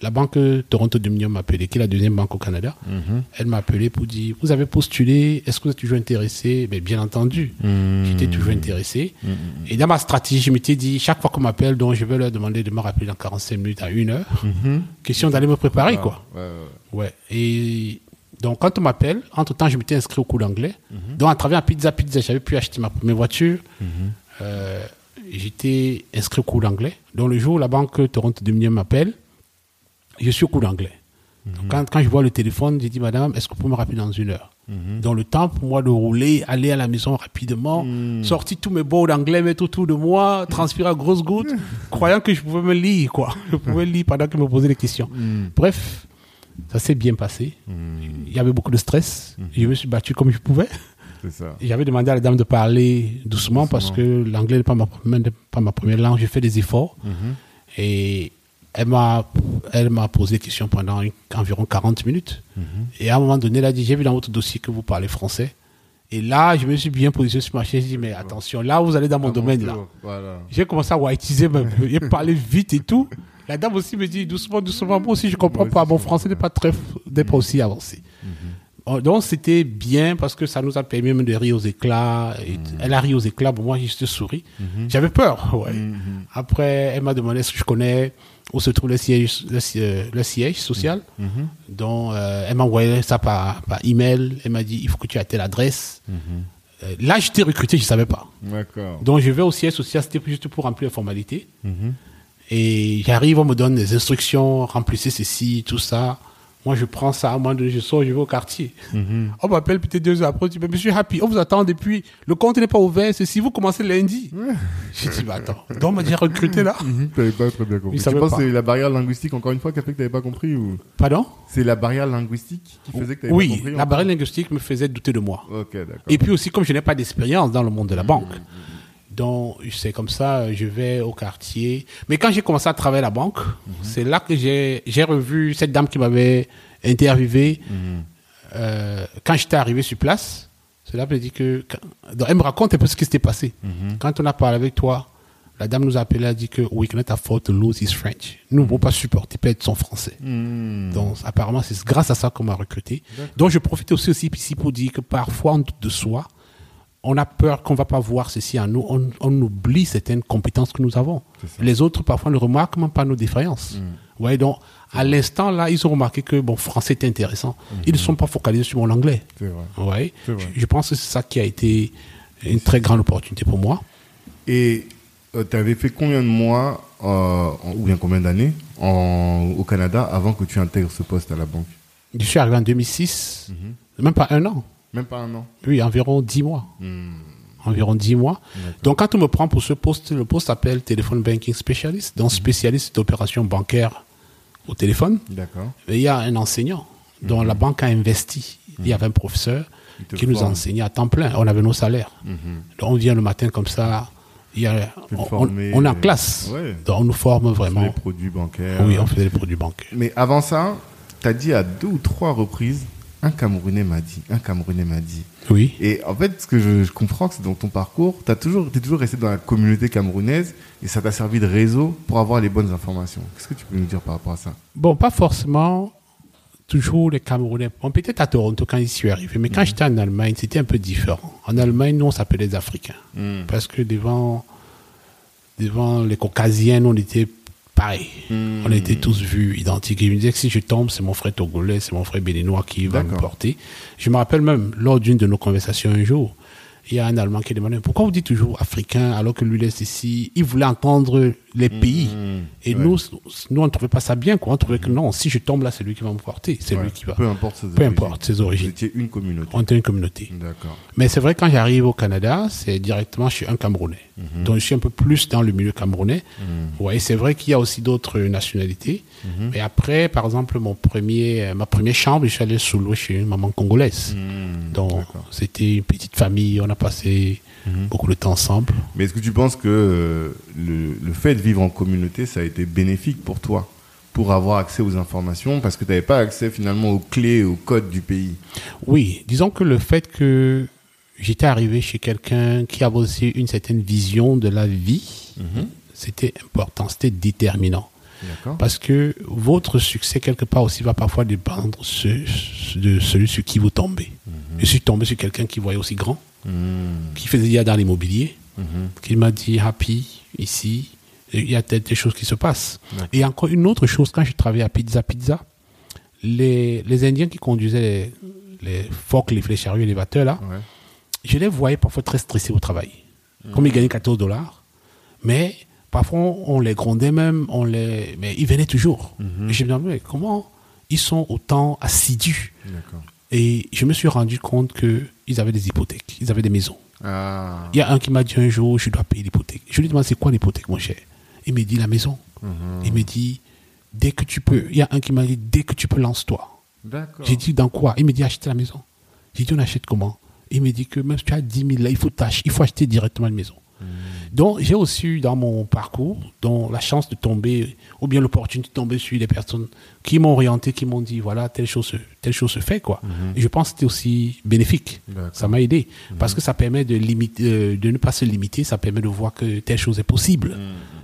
la banque Toronto Dominion m'a appelé, qui est la deuxième banque au Canada. Mhm. Elle m'a appelé pour dire Vous avez postulé, est-ce que vous êtes toujours intéressé? Mais Bien entendu, Mhm. j'étais toujours intéressé. Mhm. Et dans ma stratégie, je m'étais dit Chaque fois qu'on m'appelle, donc je vais leur demander de me rappeler dans 45 minutes à une heure. Question d'aller me préparer, Ah, quoi. Ouais, ouais, ouais. Ouais. Et donc, quand on m'appelle, entre-temps, je m'étais inscrit au cours d'anglais. Donc, à travers Pizza Pizza, j'avais pu acheter ma première voiture. Euh, J'étais inscrit au cours d'anglais. Donc, le jour où la banque Toronto Dominion m'appelle, je suis au cours d'anglais. Donc, Quand, quand je vois le téléphone, j'ai dit, madame, est-ce que vous pouvez me rappeler dans une heure Dans le temps pour moi de rouler, aller à la maison rapidement, sortir tous mes mots d'anglais, mettre autour de moi, transpirer à grosses gouttes, croyant que je pouvais me lire, quoi. Je pouvais lire pendant qu'il me posait des questions. Bref, ça s'est bien passé. Il y avait beaucoup de stress. Je me suis battu comme je pouvais. J'avais demandé à la dame de parler doucement, parce que l'anglais n'est pas ma première langue. J'ai fait des efforts. Et elle m'a, elle m'a posé des questions pendant une- environ 40 minutes. Et à un moment donné, elle a dit J'ai vu dans votre dossier que vous parlez français. Et là, je me suis bien positionné sur ma chaise. J'ai dit Mais attention, là, vous allez dans mon mon domaine. tour, là. Voilà. J'ai commencé à whiteiser, même. J'ai parlé vite et tout. La dame aussi me dit doucement, doucement. Moi aussi, je comprends Moi pas. aussi, Mon français n'est pas très, n'est pas aussi avancé. Oh, Donc, c'était bien parce que ça nous a permis même de rire aux éclats. Et Elle a ri aux éclats. Bon, moi, j'ai juste souri. J'avais peur, ouais. Après, elle m'a demandé est-ce que je connais où se trouve le siège, le, siège- le siège social. Donc, euh, elle m'a envoyé ça par, par email. Elle m'a dit il faut que tu aies telle adresse. Euh, là, j'étais recruté, je savais pas. D'accord. Donc je vais au siège social, c'était juste pour remplir les formalités. Et j'arrive, on me donne des instructions, remplissez ceci, tout ça. Moi, je prends ça, moi, je sors, je vais au quartier. On m'appelle peut-être deux heures après, dit, mais monsieur Happy, on vous attend depuis, le compte n'est pas ouvert, c'est si vous commencez lundi. J'ai dit, bah attends, donc on m'a déjà recruté là. Mhm. T'avais pas très bien compris. Tu penses pas. que c'est la barrière linguistique, encore une fois, qui a fait que t'avais pas compris ou? Pardon? C'est la barrière linguistique qui faisait que t'avais pas Oui, compris la encore barrière linguistique me faisait douter de moi. Ok, d'accord. Et puis aussi, comme je n'ai pas d'expérience dans le monde de la banque, donc c'est comme ça, je vais au quartier. Mais quand j'ai commencé à travailler à la banque, c'est là que j'ai revu cette dame qui m'avait interviewé. Euh, quand j'étais arrivé sur place, c'est là qu'elle m'a dit que. quand- elle me raconte un peu ce qui s'était passé. Quand on a parlé avec toi, la dame nous a appelé, elle a dit que we cannot afford to lose his French. Nous ne pouvons pas supporter perdre son français. Hmm. Donc, apparemment, c'est grâce à ça qu'on m'a recruté. Donc, je profite aussi, aussi ici pour dire que parfois, en doute de soi, on a peur qu'on va pas voir ceci en nous. On, on oublie certaines compétences que nous avons. Les autres, parfois, ne remarquent même pas nos défaillances. Voyez, donc, à l'instant, là, ils ont remarqué que, bon, français est intéressant. Ils ne sont pas focalisés sur mon anglais. Vrai. Je, je pense que c'est ça qui a été une très grande opportunité pour moi. Et tu avais fait combien de mois, euh, ou bien combien d'années au Canada avant que tu intègres ce poste à la banque? Je suis arrivé en 2006, Mhm. même pas un an. Même pas un an. Oui, environ 10 mois. Hmm. Environ 10 mois. Donc, quand on me prend pour ce poste, le poste s'appelle Téléphone Banking Specialist, donc spécialiste d'opérations bancaires au téléphone. D'accord. Et il y a un enseignant dont la banque a investi. Il y avait un professeur qui nous forme. enseignait à temps plein. On avait nos salaires. Donc, on vient le matin comme ça. Il y a, on, former, on est en classe. ouais. Donc, on nous forme Sur les vraiment. produits bancaires. Oui, on faisait des produits bancaires. Mais avant ça, tu as dit à deux ou trois reprises, un Camerounais m'a dit, un Camerounais m'a dit. Oui. Et en fait, ce que je, je comprends, c'est dans ton parcours, tu toujours, es toujours resté dans la communauté camerounaise et ça t'a servi de réseau pour avoir les bonnes informations. Qu'est-ce que tu peux nous dire par rapport à ça? Bon, pas forcément toujours les Camerounais. Bon, peut-être à Toronto quand j'y suis arrivé, mais quand j'étais en Allemagne, c'était un peu différent. En Allemagne, nous, on s'appelait les Africains. Parce que devant, devant les Caucasiens, on était pareil. On était tous vus, identiques. Je me disais que si je tombe, c'est mon frère togolais, c'est mon frère béninois qui va me porter. Je me rappelle même, lors d'une de nos conversations un jour, il y a un Allemand qui demandait pourquoi vous dites toujours africain alors que lui laisse ici? Il voulait entendre les pays. Mmh, Et ouais. nous, nous, on ne trouvait pas ça bien. Quoi. On trouvait que non, si je tombe là, c'est lui qui va me porter. C'est Ouais. lui qui va. Peu importe ses Peu origines. importe ses origines. une communauté. On était une communauté. D'accord. Mais c'est vrai, quand j'arrive au Canada, c'est directement chez un Camerounais. Mhm. Donc je suis un peu plus dans le milieu camerounais. Ouais, c'est vrai qu'il y a aussi d'autres nationalités. Mais après, par exemple, mon premier, ma première chambre, je suis allé sous l'eau chez une maman congolaise. Mmh, Donc c'était une petite famille, on a passé Mhm. beaucoup de temps ensemble. Mais est-ce que tu penses que euh, le, le fait de vivre en communauté, ça a été bénéfique pour toi pour avoir accès aux informations parce que tu n'avais pas accès finalement aux clés, aux codes du pays? Oui, disons que le fait que j'étais arrivé chez quelqu'un qui avait aussi une certaine vision de la vie, c'était important, c'était déterminant. Parce que votre succès, quelque part aussi, va parfois dépendre ce- de celui sur qui vous tombez. Je suis tombé sur quelqu'un qui voyait aussi grand, Mmh, qui faisait déjà dans l'immobilier, mmh, qui m'a dit Happy, ici, il y a peut-être des choses qui se passent. Et encore une autre chose, quand je travaillais à Pizza Pizza, les, les Indiens qui conduisaient les, les forklifts, les chariots élévateurs, là, Ouais. je les voyais parfois très stressés au travail. Comme ils gagnaient 14 dollars, mais parfois on les grondait même, on les, mais ils venaient toujours. Et je me disais, mais comment ils sont autant assidus? Et je me suis rendu compte qu'ils avaient des hypothèques, ils avaient des maisons. Ah. Il y a un qui m'a dit un jour, je dois payer l'hypothèque. Je lui demande, c'est quoi l'hypothèque, mon cher? Il me dit, la maison. Mhm. Il me dit, dès que tu peux. Il y a un qui m'a dit, dès que tu peux, lance-toi. J'ai dit, dans quoi? Il me dit, acheter la maison. J'ai dit, on achète comment? Il me dit que même si tu as 10 000 là, il faut, il faut acheter directement une maison. Donc, j'ai aussi eu dans mon parcours donc, la chance de tomber, ou bien l'opportunité de tomber sur des personnes qui m'ont orienté, qui m'ont dit, voilà, telle chose, se- telle chose se fait, quoi. Et je pense que c'était aussi bénéfique. Ça m'a aidé. Parce que ça permet de, limiter, euh, de ne pas se limiter, ça permet de voir que telle chose est possible.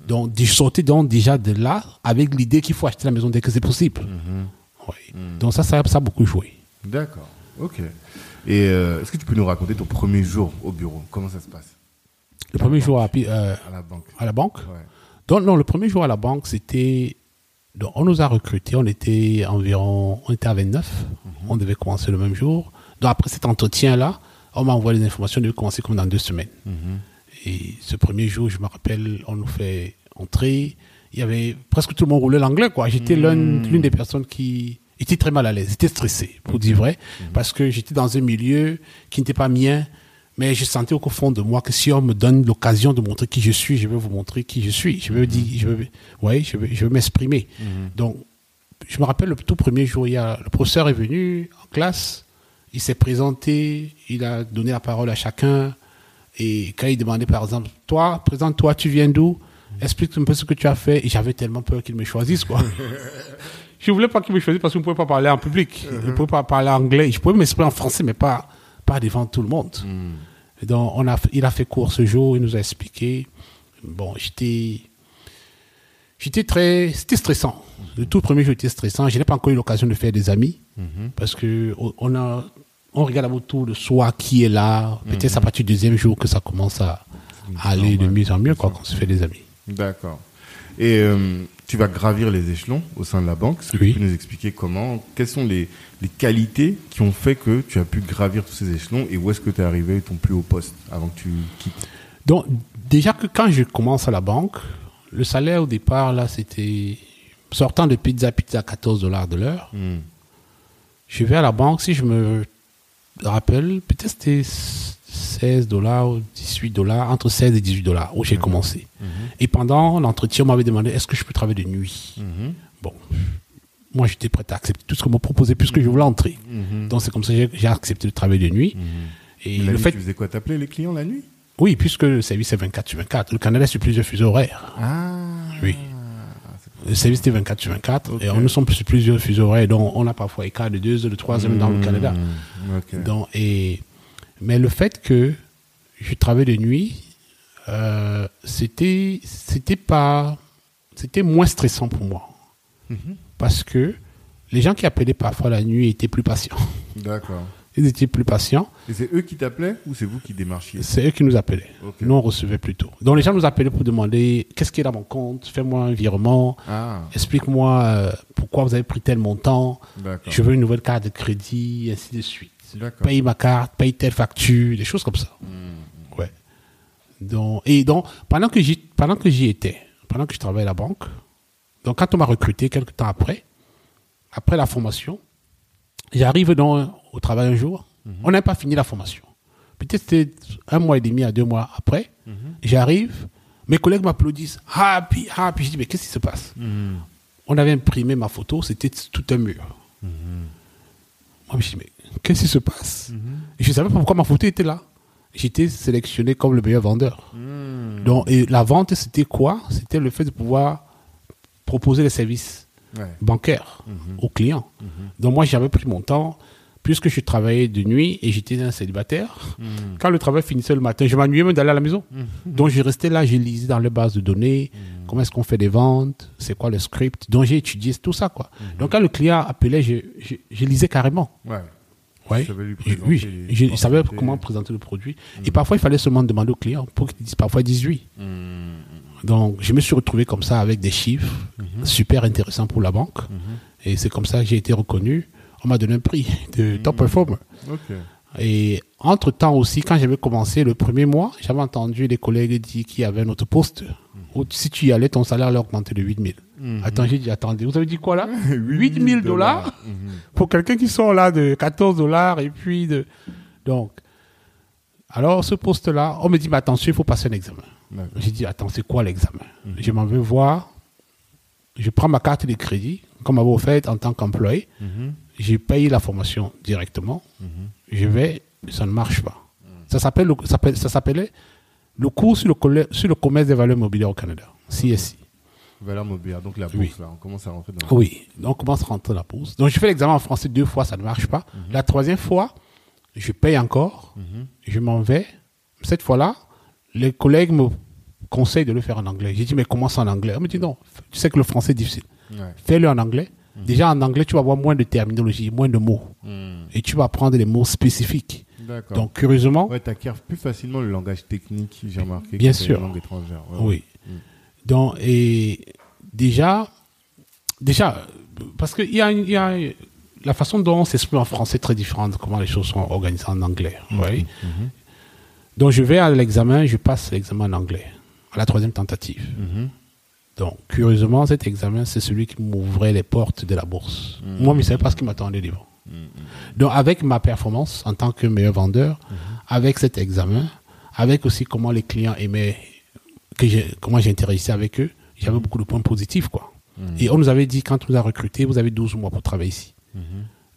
Donc, je sortais donc déjà de là avec l'idée qu'il faut acheter la maison dès que c'est possible. Oui. Donc, ça, ça, ça a beaucoup joué. D'accord. Ok. Et euh, est-ce que tu peux nous raconter ton premier jour au bureau? Comment ça se passe? Le premier jour à, euh, à la banque à la banque, Ouais. Donc, non, le premier jour à la banque, c'était. donc, on nous a recrutés, on était environ. On était à 29. On devait commencer le même jour. Donc, après cet entretien-là, on m'a envoyé les informations, on devait commencer comme dans deux semaines. Et ce premier jour, je me rappelle, on nous fait entrer. Il y avait presque tout le monde roulait l'anglais, quoi. J'étais l'un- l'une des personnes qui était très mal à l'aise, était stressé, pour dire vrai, parce que j'étais dans un milieu qui n'était pas mien, mais je sentais au fond de moi que si on me donne l'occasion de montrer qui je suis, je vais vous montrer qui je suis. Je veux dire, je veux, ouais, je veux, je veux m'exprimer. Donc, je me rappelle le tout premier jour, il y a, le professeur est venu en classe, il s'est présenté, il a donné la parole à chacun. Et quand il demandait, par exemple, toi, présente-toi, tu viens d'où? Explique un peu ce que tu as fait. Et j'avais tellement peur qu'il me choisisse, quoi. je voulais pas qu'il me choisisse parce qu'on ne pouvait pas parler en public. Je ne pouvais pas parler anglais. Je pouvais m'exprimer en français, mais pas, pas devant tout le monde. Et donc, on a, il a fait court ce jour, il nous a expliqué. Bon, j'étais. J'étais très. C'était stressant. Le tout premier jour était stressant. Je n'ai pas encore eu l'occasion de faire des amis. Parce que on- a. On regarde autour de soi qui est là. Peut-être c'est à partir du deuxième jour que ça commence à, à aller de mieux en mieux, quoi, quand on se fait des amis. D'accord. Et euh, tu vas gravir les échelons au sein de la banque. Est-ce que Oui. tu peux nous expliquer comment, quelles sont les, les qualités qui ont fait que tu as pu gravir tous ces échelons et où est-ce que tu es arrivé ton plus haut poste avant que tu quittes? Donc, déjà que quand je commence à la banque, le salaire au départ, là, c'était. Sortant de pizza, pizza à 14 dollars de l'heure. Hmm. Je vais à la banque, si je me rappelle, peut-être c'était 16 dollars ou 18 dollars, entre 16 et 18 dollars où j'ai commencé. Et pendant l'entretien, on m'avait demandé est-ce que je peux travailler de nuit? Mhm. Bon, moi j'étais prêt à accepter tout ce qu'on m'a proposé puisque je voulais entrer. Mhm. Donc c'est comme ça que j'ai- accepté de travailler de nuit. Et La le nuit, fait, tu faisais quoi? T'appelais les clients la nuit? Oui, puisque le service est 24 sur 24, le Canada c'est plusieurs fuseaux horaires. Ah. Oui. Le service était 24 sur 24 Ok. et on nous sommes sur plusieurs fuseaux horaires, donc on a parfois écart de 2 heures, de 3 heures dans le Canada. Donc, et, mais le fait que je travaille de nuit, euh, c'était, c'était pas, c'était moins stressant pour moi. Mhm. Parce que les gens qui appelaient parfois la nuit étaient plus patients. D'accord. Ils étaient plus patients. Et c'est eux qui t'appelaient ou c'est vous qui démarchiez? C'est eux qui nous appelaient. Nous, on recevait plutôt. Donc, les gens nous appelaient pour demander qu'est-ce qui est dans mon compte, fais-moi un virement, Ah, explique-moi euh, pourquoi vous avez pris tel montant, je veux une nouvelle carte de crédit, ainsi de suite. Paye ma carte, paye telle facture, des choses comme ça. Hmm. Donc, et donc, pendant que j'y, pendant que j'y étais, pendant que je travaillais à la banque, donc quand on m'a recruté quelques temps après, après la formation, j'arrive donc au travail un jour, on n'a pas fini la formation. Peut-être c'était un mois et demi à deux mois après, j'arrive, mes collègues m'applaudissent, happy, happy. Je dis, mais qu'est-ce qui se passe? On avait imprimé ma photo, c'était tout un mur. Moi, je dis, mais qu'est-ce qui se passe Et Je ne savais pas pourquoi ma photo était là. J'étais sélectionné comme le meilleur vendeur. Donc, et la vente, c'était quoi? C'était le fait de pouvoir proposer les services Ouais. bancaires aux clients. Donc, moi, j'avais pris mon temps, puisque je travaillais de nuit et j'étais un célibataire. Quand le travail finissait le matin, je m'ennuyais même d'aller à la maison. Donc, je restais là, je lisais dans les bases de données, comment est-ce qu'on fait des ventes, c'est quoi le script? Donc, j'ai étudié tout ça, quoi. Donc, quand le client appelait, je, je, je lisais carrément. Ouais. Ouais. Oui, les je, je savais comment présenter le produit. Et parfois, il fallait seulement demander au client pour qu'il dise parfois 18. Donc, je me suis retrouvé comme ça avec des chiffres super intéressants pour la banque. Et c'est comme ça que j'ai été reconnu. On m'a donné un prix de top performer. Et entre-temps aussi, quand j'avais commencé le premier mois, j'avais entendu des collègues dire qu'il y avait un autre poste. Où si tu y allais, ton salaire allait augmenter de 8 000. Attends, j'ai dit, attendez, vous avez dit quoi là 8 000 dollars pour quelqu'un qui sort là de 14 dollars et puis de... Donc, alors ce poste-là, on me dit, mais attention, il faut passer un examen. J'ai dit, attends, c'est quoi l'examen Je m'en vais voir, je prends ma carte de crédit, comme m'avait offert en tant qu'employé, j'ai payé la formation directement, je vais, ça ne marche pas. Ça s'appelait le cours sur le, sur le commerce des valeurs mobilières au Canada, CSI. Valeur mobilière, donc la bourse, Oui. là, on commence à rentrer dans Oui, donc on commence à rentrer dans la bourse. Donc je fais l'examen en français deux fois, ça ne marche pas. La troisième fois, je paye encore, je m'en vais. Cette fois-là, les collègues me conseillent de le faire en anglais. J'ai dit, mais comment ça en anglais? On me dit, non, tu sais que le français est difficile. Ouais. Fais-le en anglais. Déjà en anglais, tu vas avoir moins de terminologie, moins de mots. Et tu vas prendre des mots spécifiques. Donc curieusement, Ouais, t'acquiers plus facilement le langage technique, j'ai remarqué. Bien les sûr. langues étrangères. Ouais, Oui. Donc, et déjà, déjà, parce qu'il y a, il y a la façon dont on s'exprime en français est très différente de comment les choses sont organisées en anglais. oui. Donc, je vais à l'examen, je passe l'examen en anglais, à la troisième tentative. Mhm. Donc, curieusement, cet examen, c'est celui qui m'ouvrait les portes de la bourse. Moi, je ne savais pas ce qui m'attendait devant. Donc, avec ma performance en tant que meilleur vendeur, avec cet examen, avec aussi comment les clients aimaient, que j'ai- comment j'interagissais avec eux, j'avais beaucoup de points positifs, quoi. Et on nous avait dit, quand on nous a recrutés, vous avez 12 mois pour travailler ici.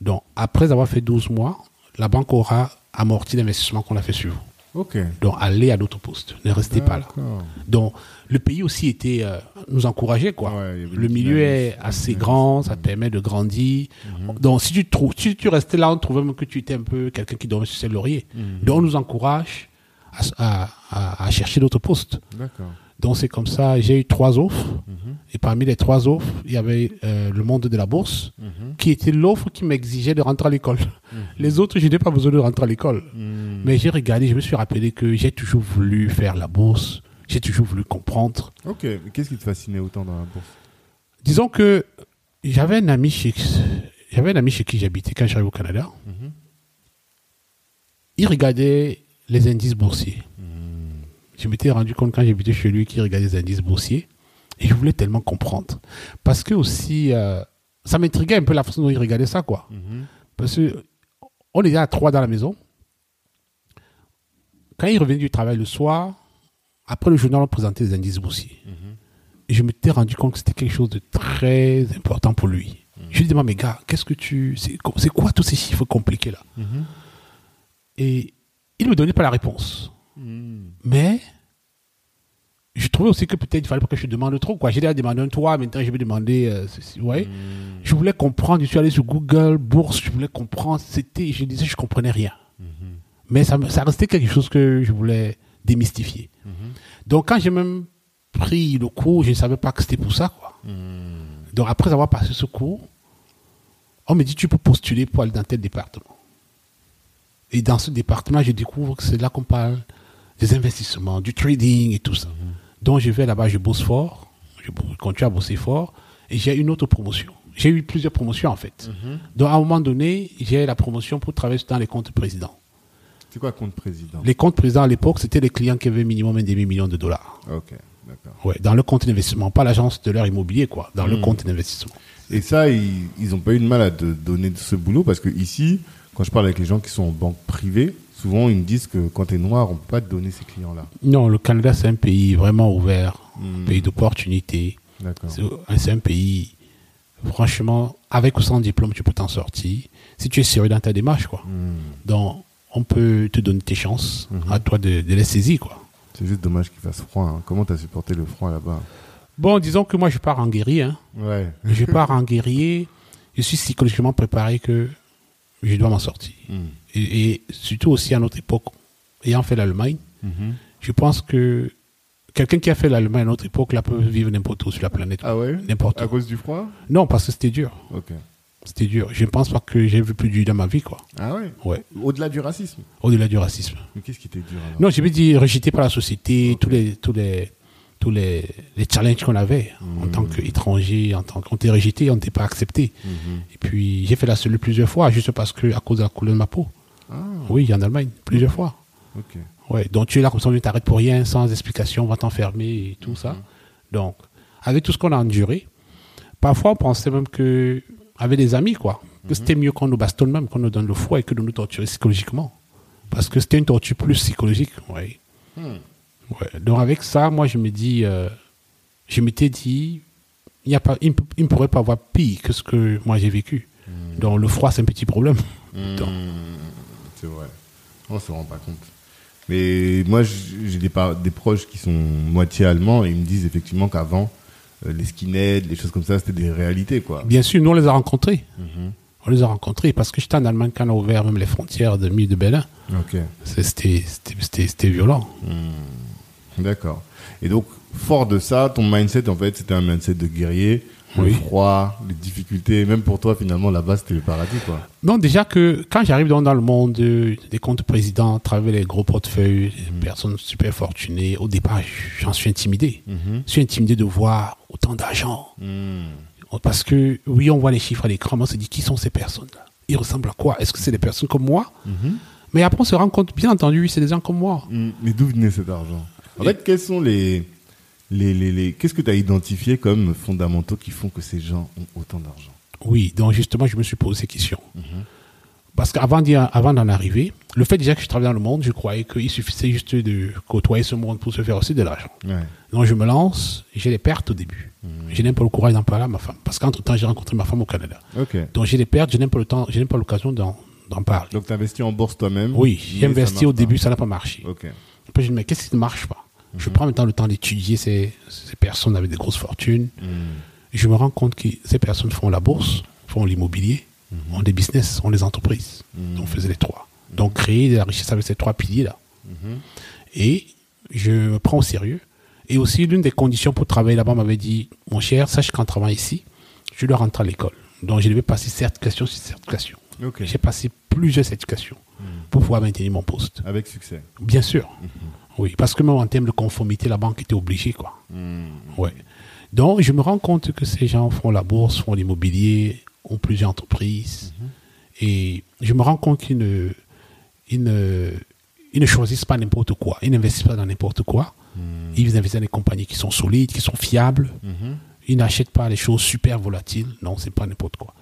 Donc, après avoir fait 12 mois, la banque aura amorti l'investissement qu'on a fait sur vous. Ok. Donc, allez à d'autres postes. Ne restez pas là. Donc, le pays aussi était euh, nous encourageait quoi. Ouais, le milieu est assez grand, ça permet de grandir. Donc, si tu trouves, si tu restais là, on trouvait même que tu étais un peu quelqu'un qui dormait sur ses lauriers. Donc, on nous encourage à, à- à- à chercher d'autres postes. Donc, c'est comme ça. J'ai eu trois offres. Et parmi les trois offres, il y avait euh, le monde de la bourse, qui était l'offre qui m'exigeait de rentrer à l'école. Les autres, je n'ai pas besoin de rentrer à l'école. Mais j'ai regardé, je me suis rappelé que j'ai toujours voulu faire la bourse. J'ai toujours voulu comprendre. Ok. Mais qu'est-ce qui te fascinait autant dans la bourse? Disons que j'avais un ami chez, j'avais un ami chez qui j'habitais quand j'arrivais au Canada. Il regardait les indices boursiers. Je m'étais rendu compte quand j'habitais chez lui qu'il regardait les indices boursiers. Et je voulais tellement comprendre. Parce que aussi, euh, ça m'intriguait un peu la façon dont il regardait ça, quoi. Parce que on était à trois dans la maison. Quand il revenait du travail le soir, après le journal, on présentait les indices boursiers. Et je m'étais rendu compte que c'était quelque chose de très important pour lui. Je lui dis, mais gars, qu'est-ce que tu. C'est quoi tous ces chiffres compliqués là Et il ne me donnait pas la réponse. Mais je trouvais aussi que peut-être il fallait pas que je demande trop. quoi. J'ai déjà demandé un toit, maintenant je vais demander. euh, ceci, ouais. Je voulais comprendre, je suis allé sur Google, bourse, je voulais comprendre. C'était, je disais, je comprenais rien. Mais ça, ça restait quelque chose que je voulais démystifier. Donc quand j'ai même pris le cours, je ne savais pas que c'était pour ça. Quoi. Donc après avoir passé ce cours, on me dit tu peux postuler pour aller dans tel département. Et dans ce département, je découvre que c'est là qu'on parle des investissements, du trading et tout ça. Donc je vais là-bas, je bosse fort, je continue à bosser fort, et j'ai une autre promotion. J'ai eu plusieurs promotions en fait. Donc à un moment donné, j'ai la promotion pour travailler dans les comptes présidents. C'est quoi compte président? Les comptes présidents à l'époque, c'était les clients qui avaient minimum un demi-million de dollars. Ok, d'accord. Ouais, dans le compte d'investissement, pas l'agence de leur immobilier, quoi, dans le Hmm. compte d'investissement. Et ça, ils, ils ont pas eu de mal à te donner ce boulot parce que ici, quand je parle avec les gens qui sont en banque privée, souvent ils me disent que quand tu es noir, on peut pas te donner ces clients-là. Non, le Canada, c'est un pays vraiment ouvert, Hmm. pays d'opportunités. D'accord. C'est c'est un pays, franchement, avec ou sans diplôme, tu peux t'en sortir. Si tu es sérieux dans ta démarche, quoi. Hmm. Donc, on peut te donner tes chances, Mhm. à toi de, de les saisir, quoi. C'est juste dommage qu'il fasse froid. hein. Comment tu as supporté le froid là-bas? Bon, disons que moi, je pars en guerrier. Hein. Ouais. Je pars en guerrier. Je suis psychologiquement préparé que je dois m'en sortir. Hmm. Et, et surtout aussi à notre époque, ayant fait l'Allemagne, Mhm. je pense que quelqu'un qui a fait l'Allemagne à notre époque, là, peut vivre n'importe où sur la planète. Ah ouais? N'importe À où. cause du froid? Non, parce que c'était dur. Ok. C'était dur. Je ne pense pas que j'ai vu plus dur dans ma vie, quoi. Ah ouais Ouais. Au-delà du racisme. Au-delà du racisme. Mais qu'est-ce qui était dur alors Non, je veux dire rejeté par la société, tous les tous les tous les, les challenges qu'on avait en Mhm. tant qu'étranger, en tant qu'on était rejeté, on n'était pas accepté. Mhm. Et puis j'ai fait la seule plusieurs fois, juste parce que à cause de la couleur de ma peau. Ah, Oui, en Allemagne, plusieurs fois. ok. Ouais, donc tu es là comme ça, on t'arrête pour rien, sans explication, on va t'enfermer et tout ça. Donc, avec tout ce qu'on a enduré, parfois on pensait même que, avec des amis, quoi, que c'était mieux qu'on nous bastonne même, qu'on nous donne le froid et que de nous torturer psychologiquement. Parce que c'était une torture plus psychologique, ouais. Hmm. Ouais. Donc avec ça, moi je me dis, euh, je m'étais dit, il y a pas, il, ne il ne pourrait pas avoir pire que ce que moi j'ai vécu. Donc le froid c'est un petit problème. Hmm, C'est vrai. On se rend pas compte. Mais moi, j'ai des, proches qui sont moitié allemands et ils me disent effectivement qu'avant, les skinheads, les choses comme ça, c'était des réalités, quoi. Bien sûr, nous on les a rencontrés. Mhm. On les a rencontrés parce que j'étais en Allemagne quand on a ouvert même les frontières de Mille de Berlin. Ok. C'est- C'était violent. D'accord. Et donc, fort de ça, ton mindset, en fait, c'était un mindset de guerrier. Le froid, les difficultés, même pour toi, finalement, là-bas, c'était le paradis, quoi. Non, déjà que quand j'arrive dans, dans le monde euh, des comptes présidents, travers les gros portefeuilles, des personnes super fortunées, au départ, j'en suis intimidé. Je suis intimidé de voir autant d'argent. Hmm. Parce que, oui, on voit les chiffres à l'écran, mais on se dit, qui sont ces personnes-là Ils ressemblent à quoi? Est-ce que c'est des personnes comme moi? Mhm. Mais après, on se rend compte, bien entendu, c'est des gens comme moi. Hmm. Mais d'où venait cet argent? En Et- fait, quels sont les. les, les, les... Qu'est-ce que tu as identifié comme fondamentaux qui font que ces gens ont autant d'argent? Oui, donc justement, je me suis posé ces questions. Parce qu'avant d'y- avant d'en arriver, le fait déjà que je travaillais dans le monde, je croyais qu'il suffisait juste de côtoyer ce monde pour se faire aussi de l'argent. Ouais. Donc je me lance, j'ai des pertes au début. Je n'ai pas le courage d'en parler à ma femme. Parce qu'entre-temps, j'ai rencontré ma femme au Canada. Donc j'ai des pertes, je n'ai pas le temps, je n'ai pas l'occasion d'en parler. Donc, tu investis en bourse toi-même Oui, j'ai investi au pas. début, ça n'a pas marché. Ok. Après, je me dis, mais qu'est-ce qui ne marche pas? Je prends maintenant le temps d'étudier ces, ces personnes avec des grosses fortunes. Hmm. Et je me rends compte que ces personnes font la bourse, font l'immobilier, ont des business, ont des entreprises. Donc, on faisait les trois. Donc, créer de la richesse avec ces trois piliers-là. Et je me prends au sérieux. Et aussi, l'une des conditions pour travailler là-bas m'avait dit, mon cher, sache qu'en travaillant ici, je dois rentrer à l'école. Donc, je devais passer certification sur certification. Ok. J'ai passé plusieurs certifications pour pouvoir maintenir mon poste. Avec succès. Bien sûr. Oui, parce que même en termes de conformité, la banque était obligée, quoi. Ouais. Donc, je me rends compte que ces gens font la bourse, font l'immobilier, ont plusieurs entreprises. Et je me rends compte qu'ils ne, ils ne, ils ne choisissent pas n'importe quoi. Ils n'investissent pas dans n'importe quoi. Ils investissent dans des compagnies qui sont solides, qui sont fiables. Ils n'achètent pas les choses super volatiles. Non, c'est pas n'importe quoi.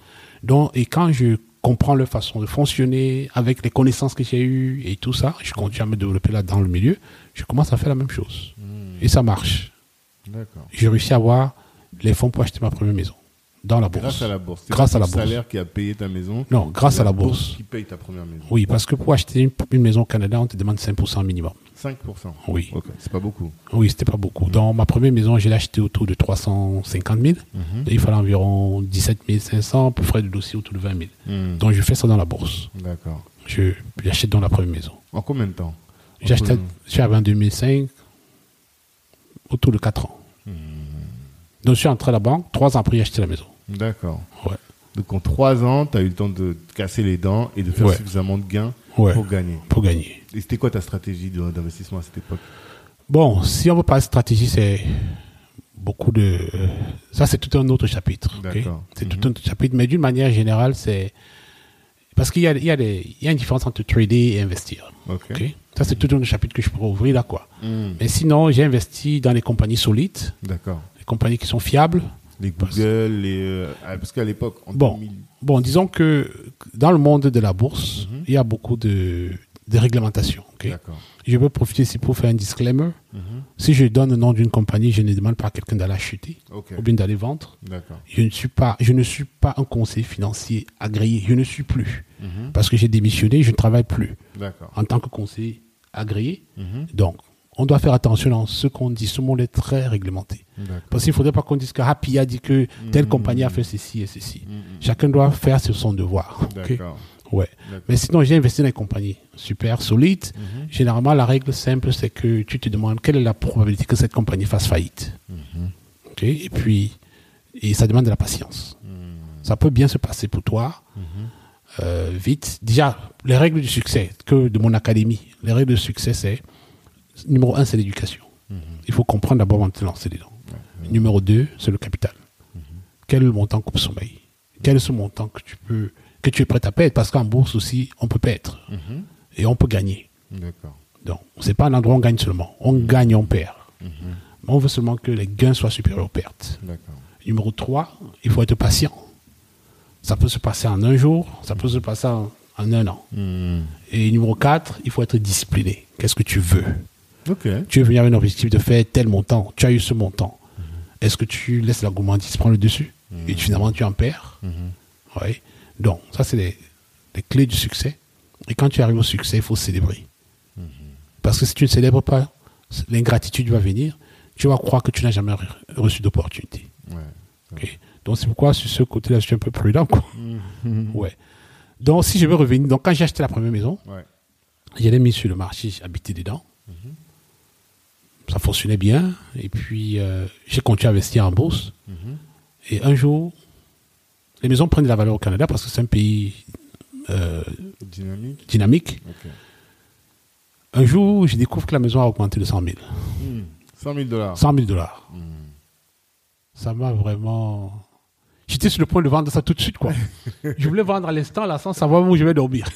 Donc, et quand je comprends leur façon de fonctionner, avec les connaissances que j'ai eues et tout ça, je continue à me développer là dans le milieu, je commence à faire la même chose. Et ça marche. J'ai réussi à avoir les fonds pour acheter ma première maison dans la bourse. Grâce à la bourse. C'est Grâce à la bourse. salaire qui a payé ta maison. Non, grâce à la bourse. qui paye ta première maison. Oui, parce que pour acheter une, une maison au Canada, on te demande 5% minimum. 5%. Oui. Ok, c'est pas beaucoup. Oui, c'était pas beaucoup. Dans ma première maison, je l'ai achetée autour de 350 000. Et il fallait environ 17 500, peu frais de dossier autour de 20 000. Hmm. Donc je fais ça dans la bourse. D'accord. Je j'achète dans la première maison. En combien de temps? J'ai acheté, j'avais en 2005, autour de 4 ans. Donc je suis entré à la banque, 3 ans après, j'ai acheté la maison. D'accord. Ouais. Donc en 3 ans, tu as eu le temps de te casser les dents et de faire Ouais. suffisamment de gains Ouais. pour gagner. Pour gagner. Et c'était quoi ta stratégie d'investissement à cette époque? Bon, si on veut parler de stratégie, c'est beaucoup de. Ça, c'est tout un autre chapitre. ok? D'accord. C'est tout un autre chapitre. Mais d'une manière générale, c'est Parce qu'il y a, y, y une différence entre trader et investir. Ok. ok? Ça, c'est tout un chapitre que je pourrais ouvrir là, quoi. Hmm, Mais sinon, j'ai investi dans les compagnies solides, D'accord. les compagnies qui sont fiables. Les Google, les. euh, ah, parce qu'à l'époque, Bon. 2000 Bon, disons que dans le monde de la bourse, Mhm. il y a beaucoup de, de réglementations. ok? D'accord. Je peux profiter ici pour faire un disclaimer. Mhm. Si je donne le nom d'une compagnie, je ne demande pas à quelqu'un d'aller acheter Ok. ou bien d'aller vendre. D'accord. Je ne suis pas, je ne suis pas un conseiller financier agréé. Je ne suis plus Mhm. parce que j'ai démissionné. Je ne travaille plus D'accord. en tant que conseiller agréé. Donc, on doit faire attention dans ce qu'on dit. Ce monde est très réglementé. Parce qu'il ne faudrait pas qu'on dise que Happy a dit que telle Mhm. compagnie a fait ceci et ceci. Mhm. Chacun doit faire sur son devoir. ok D'accord. Ouais. Mais sinon, j'ai investi dans des compagnies super solides. Mhm. Généralement, la règle simple, c'est que tu te demandes quelle est la probabilité que cette compagnie fasse faillite. Mhm. Ok Et puis, et ça demande de la patience. Ça peut bien se passer pour toi, Mhm. euh, vite. Déjà, les règles du succès, que de mon académie, les règles du succès, c'est numéro un, c'est l'éducation. Mhm. Il faut comprendre d'abord avant de te lancer dedans. Numéro deux, c'est le capital. Quel est le montant coupe sommeil Quel est ce montant que tu peux que tu es prêt à perdre Parce qu'en bourse aussi, on peut perdre Mhm. et on peut gagner. Donc, c'est pas un endroit où on gagne seulement. On gagne, on perd. Mhm. Mais on veut seulement que les gains soient supérieurs aux pertes. Numéro 3, il faut être patient. Ça peut se passer en un jour, ça peut se passer en, en un an. Mhm. Et numéro 4, il faut être discipliné. Qu'est-ce que tu veux? Tu veux venir avec un objectif de faire tel montant, tu as eu ce montant. Est-ce que tu laisses la gourmandise prendre le dessus Et finalement, tu en perds Mhm. Donc, ça, c'est les, les clés du succès. Et quand tu arrives au succès, il faut célébrer. Parce que si tu ne célèbres pas, l'ingratitude va venir. Tu vas croire que tu n'as jamais re- reçu d'opportunité. Ouais. Donc, c'est pourquoi, sur ce côté-là, je suis un peu prudent. Quoi. Mhm. Ouais. Donc, si je veux revenir, donc quand j'ai acheté la première maison, Ouais. je l'ai mis sur le marché, j'ai habité dedans. Ça fonctionnait bien. Et puis, euh, j'ai continué à investir en bourse. Mhm. Et un jour, les maisons prennent de la valeur au Canada parce que c'est un pays euh, Dynamique. Un jour, je découvre que la maison a augmenté de 100 000. Mhm. 100 000 dollars. 100 000 dollars. Mhm. Ça m'a vraiment... J'étais sur le point de vendre ça tout de suite, quoi. je voulais vendre à l'instant, là, sans savoir où je vais dormir.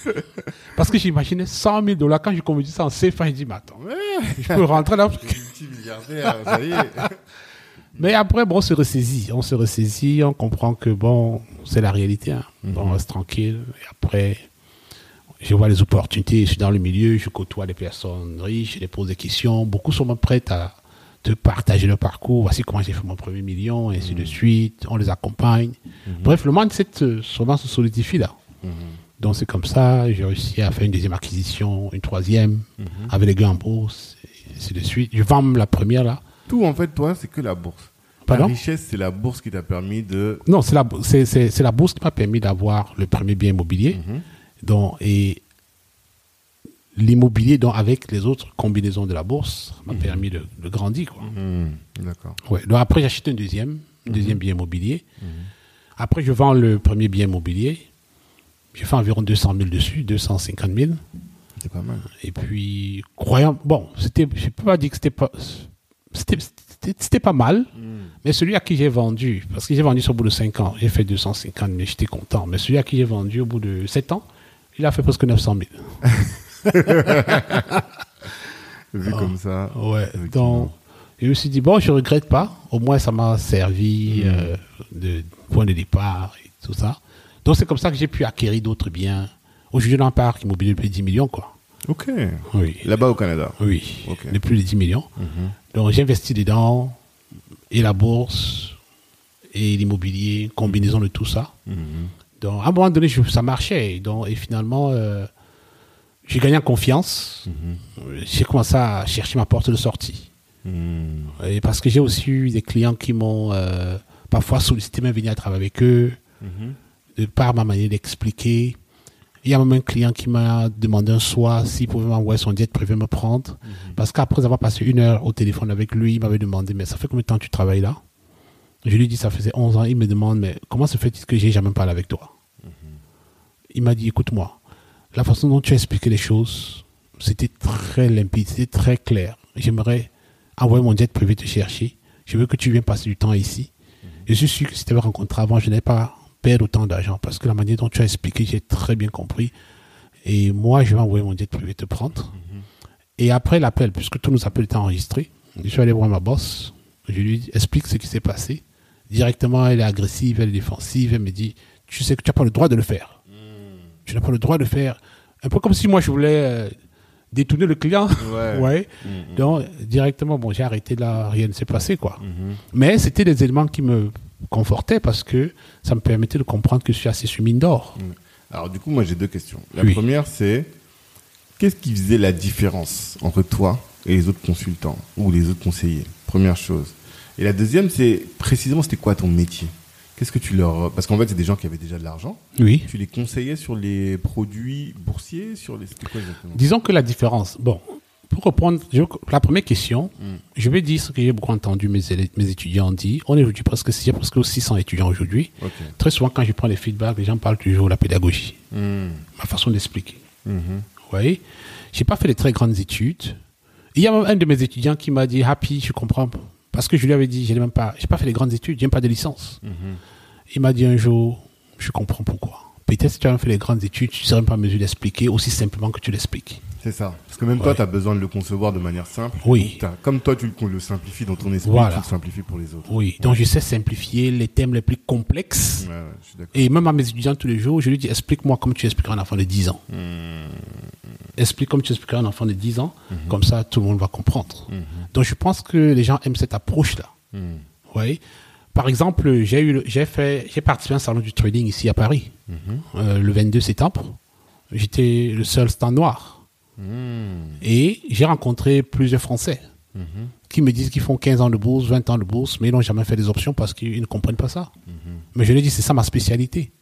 Parce que j'imaginais 100 000 dollars. Quand je convertis ça en CFA, je dis, mais attends, je peux rentrer là. Multimilliardaire, ça y est. Mais après, bon, on se ressaisit. On se ressaisit, on comprend que, bon, c'est la réalité. Hein. Bon, on reste tranquille. Et après, je vois les opportunités. Je suis dans le milieu, je côtoie des personnes riches, je les pose des questions. Beaucoup sont même prêts à te partager leur parcours. Voici comment j'ai fait mon premier million, et ainsi de suite. On les accompagne. Bref, le mindset euh, souvent se solidifie là. Mhm. Donc c'est comme ça, j'ai réussi à faire une deuxième acquisition, une troisième, avec les gains en bourse, et ainsi de suite. Je vends la première là. Tout, en fait, toi, c'est que la bourse. Pardon? la richesse, c'est la bourse qui t'a permis de. Non, c'est la, c'est, la bourse qui m'a permis d'avoir le premier bien immobilier. Donc, et l'immobilier, donc, avec les autres combinaisons de la bourse, m'a permis de, de grandir. Quoi. Mhm. D'accord. Ouais. Donc, après, j'achète un deuxième, un deuxième bien immobilier. Après, je vends le premier bien immobilier. J'ai fait environ 200 000 dessus, 250 000. C'est pas mal. Et puis, croyant, bon, c'était, je peux pas dire que c'était pas, c'était, c'était, c'était pas mal, mais celui à qui j'ai vendu, parce que j'ai vendu ça au bout de 5 ans, j'ai fait 250 000, j'étais content, mais celui à qui j'ai vendu au bout de 7 ans, il a fait presque 900 000. Vu comme ça. Ouais, Effectivement. donc, je me suis dit, bon, je regrette pas, au moins ça m'a servi euh, de point de départ et tout ça. Donc, c'est comme ça que j'ai pu acquérir d'autres biens. Aujourd'hui, dans un parc immobilier de plus de 10 millions, quoi. Ok. Oui. Là-bas au Canada. Oui, de plus de 10 millions. Donc j'ai investi dedans, et la bourse, et l'immobilier, combinaison de tout ça. Mhm. Donc à un moment donné, je- ça marchait. Donc, et finalement, euh, j'ai gagné en confiance. Euh, J'ai commencé à chercher ma porte de sortie. Mhm. Et parce que j'ai aussi eu des clients qui m'ont euh, parfois sollicité même venir travailler avec eux, Mhm. de par ma manière d'expliquer. Il y a même un client qui m'a demandé un soir s'il pouvait m'envoyer son jet privé me prendre. Parce qu'après avoir passé une heure au téléphone avec lui, il m'avait demandé, mais ça fait combien de temps que tu travailles là? Je lui ai dit, ça faisait 11 ans. Il me demande, mais comment se fait-il que j'ai jamais parlé avec toi? Il m'a dit, écoute-moi, la façon dont tu as expliqué les choses, c'était très limpide, c'était très clair. J'aimerais envoyer mon jet privé te chercher. Je veux que tu viennes passer du temps ici. Je suis sûr que si tu avais rencontré avant, je n'ai pas perdre autant d'argent Parce que la manière dont tu as expliqué, j'ai très bien compris. Et moi, je vais envoyer mon jet privé te prendre. Et après l'appel, puisque tous nos appels étaient enregistrés, je suis allé voir ma boss. Je lui explique ce qui s'est passé. Directement, elle est agressive, elle est défensive. Elle me dit Tu sais que tu n'as pas le droit de le faire. Tu n'as pas le droit de faire. Un peu comme si moi, je voulais euh, détourner le client. Ouais. ouais. Mhm. Donc, directement, bon, j'ai arrêté là, rien ne s'est passé, quoi. Mhm. Mais c'était des éléments qui me confortaient parce que ça me permettait de comprendre que je suis assez sur mine d'or. Alors, du coup, moi, j'ai deux questions. La Oui. première, c'est qu'est-ce qui faisait la différence entre toi et les autres consultants ou les autres conseillers? Première chose. Et la deuxième, c'est précisément, c'était quoi ton métier? Qu'est-ce que tu leur. Parce qu'en fait, c'est des gens qui avaient déjà de l'argent. Oui. Tu les conseillais sur les produits boursiers sur les... C'était quoi exactement? Disons que la différence, bon, pour reprendre je- la première question, Mm. je vais dire ce que j'ai beaucoup entendu mes, mes étudiants dire. On est aujourd'hui presque, il y a presque 600 étudiants aujourd'hui. Très souvent, quand je prends les feedbacks, les gens parlent toujours de la pédagogie, Mhm. ma façon d'expliquer. Mhm. Vous voyez? J'ai pas fait de très grandes études. Il y a même un de mes étudiants qui m'a dit Happy, je comprends. Parce que je lui avais dit, j'ai même pas, j'ai pas fait de grandes études, j'ai même pas de licence. Mhm. Il m'a dit un jour, je comprends pourquoi. Peut-être si tu avais fait les grandes études, tu serais même pas en mesure d'expliquer aussi simplement que tu l'expliques. C'est ça. Parce que même toi, tu as besoin de le concevoir de manière simple. Oui. Comme toi, tu le, simplifies dans ton esprit, Voilà. tu le simplifies pour les autres. Oui, donc je sais simplifier les thèmes les plus complexes. Ouais, je suis. Et même à mes étudiants tous les jours, je lui dis explique-moi comme tu expliquerais un enfant de 10 ans. Explique comme tu expliquerais un enfant de 10 ans, comme ça tout le monde va comprendre. Donc je pense que les gens aiment cette approche-là. Vous voyez Par exemple, j'ai eu, le- j'ai fait, j'ai participé à un salon du trading ici à Paris, euh, le 22 septembre. J'étais le seul stand noir. Mhm. Et j'ai rencontré plusieurs Français Mhm. qui me disent qu'ils font 15 ans de bourse, 20 ans de bourse, mais ils n'ont jamais fait des options parce qu'ils ne comprennent pas ça. Mais je leur dis, c'est ça ma spécialité,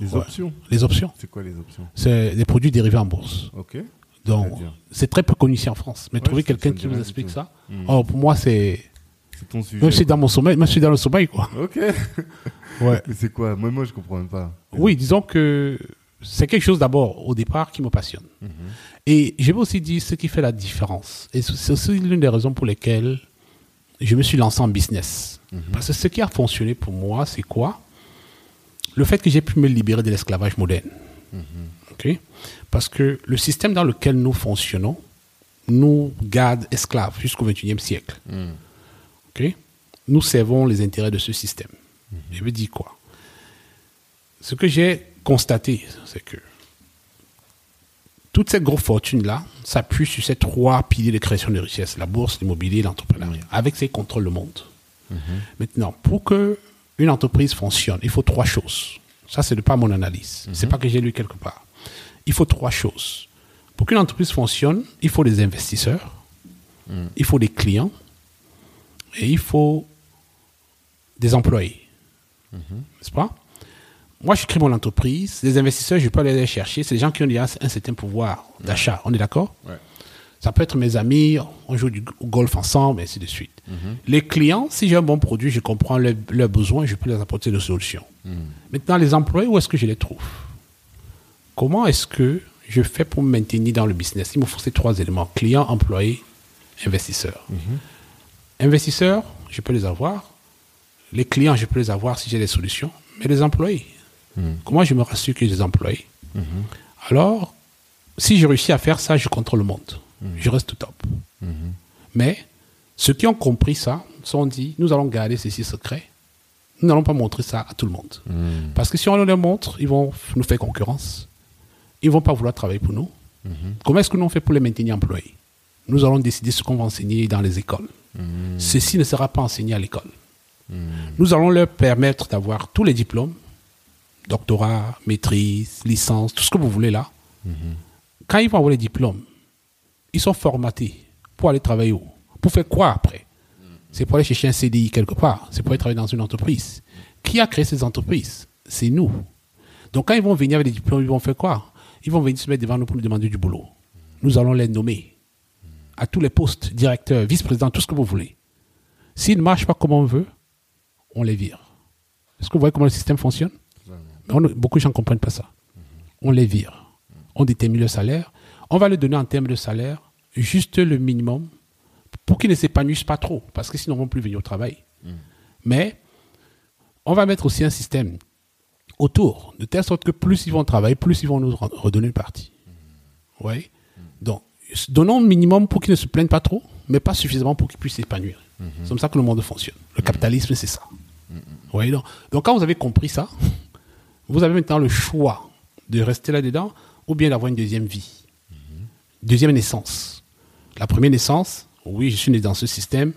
Les Ouais. options. les options. C'est quoi les options? C'est des produits dérivés en bourse. Ok. Donc, c'est très peu connu ici en France. Mais Ouais, trouver quelqu'un qui vous explique ça, Mhm. oh, pour moi, c'est. C'est ton sujet. Même si dans mon sommeil, même si dans le sommeil, quoi. Ok. Ouais. Mais c'est quoi? Moi, moi, je comprends même pas. Oui, disons que c'est quelque chose d'abord, au départ, qui me passionne. Mhm. Et je vais aussi dire ce qui fait la différence. Et c'est aussi l'une des raisons pour lesquelles je me suis lancé en business. Parce que ce qui a fonctionné pour moi, c'est quoi? Le fait que j'ai pu me libérer de l'esclavage moderne. Ok? Parce que le système dans lequel nous fonctionnons nous garde esclaves jusqu'au XXIe siècle. Mhm. Ok? Nous servons les intérêts de ce système. Je veux dire quoi? Ce que j'ai constaté, c'est que toute cette grosse fortune-là s'appuie sur ces trois piliers de création de richesse, la bourse, l'immobilier et l'entrepreneuriat, avec ces contrôles le monde. Maintenant, pour que une entreprise fonctionne, il faut trois choses. Ça, c'est pas mon analyse. C'est pas que j'ai lu quelque part. Il faut trois choses. Pour qu'une entreprise fonctionne, il faut des investisseurs, il faut des clients et il faut des employés. N'est-ce pas? Moi, je crée mon entreprise. Les investisseurs, je peux aller les chercher. C'est des gens qui ont déjà un certain pouvoir d'achat. On est d'accord? Ouais. ça peut être mes amis, on joue du au golf ensemble, et ainsi de suite. Les clients, si j'ai un bon produit, je comprends leurs leurs besoins, je peux les apporter des solutions. Maintenant, les employés, où est-ce que je les trouve? Comment est-ce que je fais pour me maintenir dans le business? Il me faut ces trois éléments client, employé, investisseur. Investisseurs, je peux les avoir. Les clients, je peux les avoir si j'ai des solutions. Mais les employés, comment je me rassure que j'ai des employés Alors, si je réussis à faire ça, je contrôle le monde. Je reste top. Mais ceux qui ont compris ça sont dit, nous allons garder ceci secret. Nous n'allons pas montrer ça à tout le monde. Parce que si on leur montre, ils vont nous faire concurrence. Ils vont pas vouloir travailler pour nous. Comment est-ce que nous on fait pour les maintenir employés? Nous allons décider ce qu'on va enseigner dans les écoles. Ceci ne sera pas enseigné à l'école. Nous allons leur permettre d'avoir tous les diplômes, doctorat, maîtrise, licence, tout ce que vous voulez là. Quand ils vont avoir les diplômes, ils sont formatés pour aller travailler où? Pour faire quoi après? C'est pour aller chercher un CDI quelque part. C'est pour aller travailler dans une entreprise. Qui a créé ces entreprises? C'est nous. Donc quand ils vont venir avec les diplômes, ils vont faire quoi? Ils vont venir se mettre devant nous pour nous demander du boulot. Nous allons les nommer à tous les postes, directeurs, vice-présidents, tout ce que vous voulez. S'ils ne marchent pas comme on veut, on les vire. Est-ce que vous voyez comment le système fonctionne? On- Beaucoup de gens ne comprennent pas ça. On les vire. On détermine le salaire. On va leur donner en termes de salaire juste le minimum pour qu'ils ne s'épanouissent pas trop, parce que sinon ils ne vont plus venir au travail. Mais on va mettre aussi un système autour, de telle sorte que plus ils vont travailler, plus ils vont nous re- redonner une partie. Oui. Donc, donnons le minimum pour qu'ils ne se plaignent pas trop, mais pas suffisamment pour qu'ils puissent s'épanouir. C'est comme ça que le monde fonctionne. Le capitalisme, c'est ça. Oui, donc, donc, quand vous avez compris ça, vous avez maintenant le choix de rester là-dedans ou bien d'avoir une deuxième vie. Deuxième naissance. La première naissance, oui, je suis né dans ce système.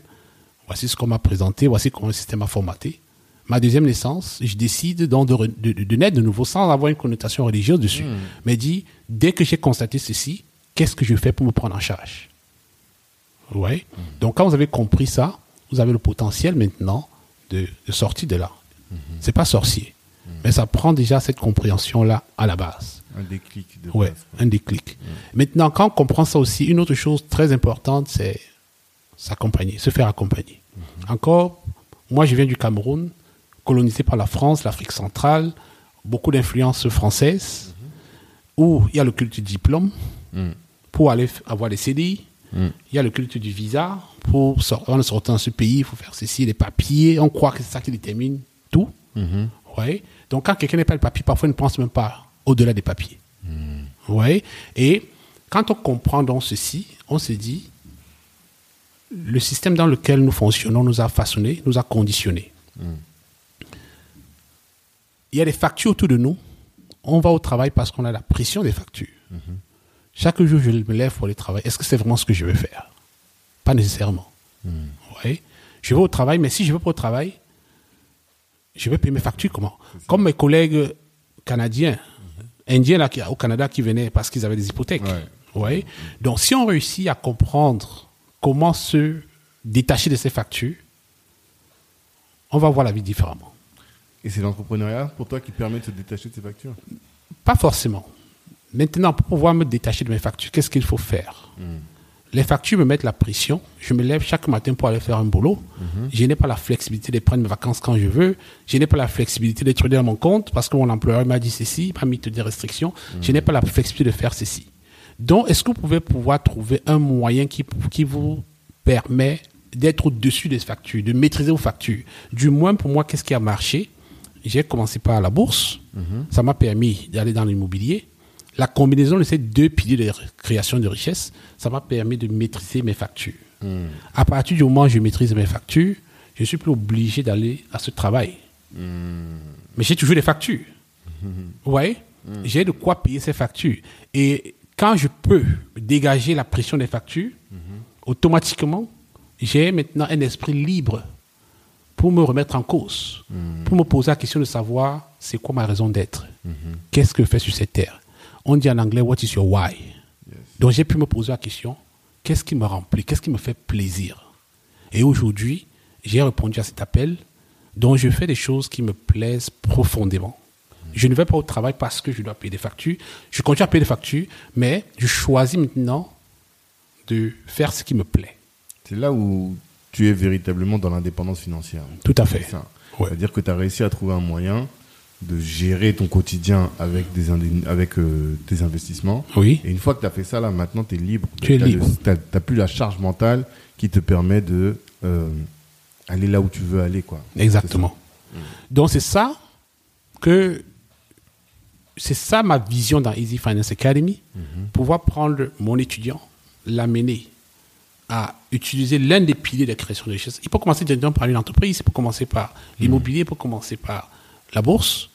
Voici ce qu'on m'a présenté, voici comment le système a formaté. Ma deuxième naissance, je décide donc de, re- de- de- de naître de nouveau sans avoir une connotation religieuse dessus. Mais dit, dès que j'ai constaté ceci, qu'est-ce que je fais pour me prendre en charge? Ouais. Donc quand vous avez compris ça, vous avez le potentiel maintenant de, de sortir de là. C'est pas sorcier, mais ça prend déjà cette compréhension-là à la base. Un déclic de Ouais, base, un déclic. Maintenant, quand on comprend ça aussi, une autre chose très importante, c'est s'accompagner, se faire accompagner. Encore, moi, je viens du Cameroun, colonisé par la France, l'Afrique centrale, beaucoup d'influences françaises, où il y a le culte du diplôme Mm. pour aller avoir les CDI. Mm. Il y a le culte du visa. Pour sortir, en sortant de ce pays, il faut faire ceci, les papiers. On croit que c'est ça qui détermine tout. Mhm. Ouais. Donc, quand quelqu'un n'a pas le papier, parfois, il ne pense même pas au-delà des papiers. Ouais. Et quand on comprend donc ceci, on se dit, le système dans lequel nous fonctionnons nous a façonné, nous a conditionné. Il y a des factures autour de nous. On va au travail parce qu'on a la pression des factures. Chaque jour, je me lève pour aller travailler. Est-ce que c'est vraiment ce que je veux faire? Pas nécessairement. Ouais. Je vais au travail, mais si je vais pas au travail, je vais payer mes factures comment Comme mes collègues canadiens, indiens là, au Canada qui venaient parce qu'ils avaient des hypothèques. Ouais. Donc, si on réussit à comprendre comment se détacher de ces factures, on va voir la vie différemment. Et c'est l'entrepreneuriat pour toi qui permet de se détacher de ces factures? Pas forcément. Maintenant, pour pouvoir me détacher de mes factures, qu'est-ce qu'il faut faire? Les factures me mettent la pression. Je me lève chaque matin pour aller faire un boulot. Je n'ai pas la flexibilité de prendre mes vacances quand je veux. Je n'ai pas la flexibilité d'être dans mon compte parce que mon employeur m'a dit ceci, il m'a mis des restrictions. Je n'ai pas la flexibilité de faire ceci. Donc, est-ce que vous pouvez pouvoir trouver un moyen qui, qui vous permet d'être au-dessus des factures, de maîtriser vos factures? Du moins, pour moi, qu'est-ce qui a marché? J'ai commencé par la bourse. Ça m'a permis d'aller dans l'immobilier. La combinaison de ces deux piliers de création de richesse, ça m'a permis de maîtriser mes factures. À partir du moment où je maîtrise mes factures, je ne suis plus obligé d'aller à ce travail. Mais j'ai toujours des factures. Vous voyez? J'ai de quoi payer ces factures. Et quand je peux dégager la pression des factures, automatiquement, j'ai maintenant un esprit libre pour me remettre en cause, pour me poser la question de savoir c'est quoi ma raison d'être, qu'est-ce que je fais sur cette terre? On dit en anglais, what is your why? Donc j'ai pu me poser la question, qu'est-ce qui me remplit, qu'est-ce qui me fait plaisir? Et aujourd'hui, j'ai répondu à cet appel, dont je fais des choses qui me plaisent profondément. Je ne vais pas au travail parce que je dois payer des factures. Je continue à payer des factures, mais je choisis maintenant de faire ce qui me plaît. C'est là où tu es véritablement dans l'indépendance financière. Tout à fait. Ouais. C'est-à-dire que tu as réussi à trouver un moyen de gérer ton quotidien avec, des avec euh, tes investissements. Oui. Et une fois que tu as fait ça, là, maintenant, tu es libre. Tu es libre. Tu n'as plus la charge mentale qui te permet de euh, aller là où tu veux aller. Quoi. Exactement. Donc c'est ça que c'est ça ma vision dans Easy Finance Academy, pouvoir prendre mon étudiant, l'amener à utiliser l'un des piliers de la création de richesse. Il peut commencer directement par une entreprise, il peut commencer par l'immobilier, il peut commencer par la bourse,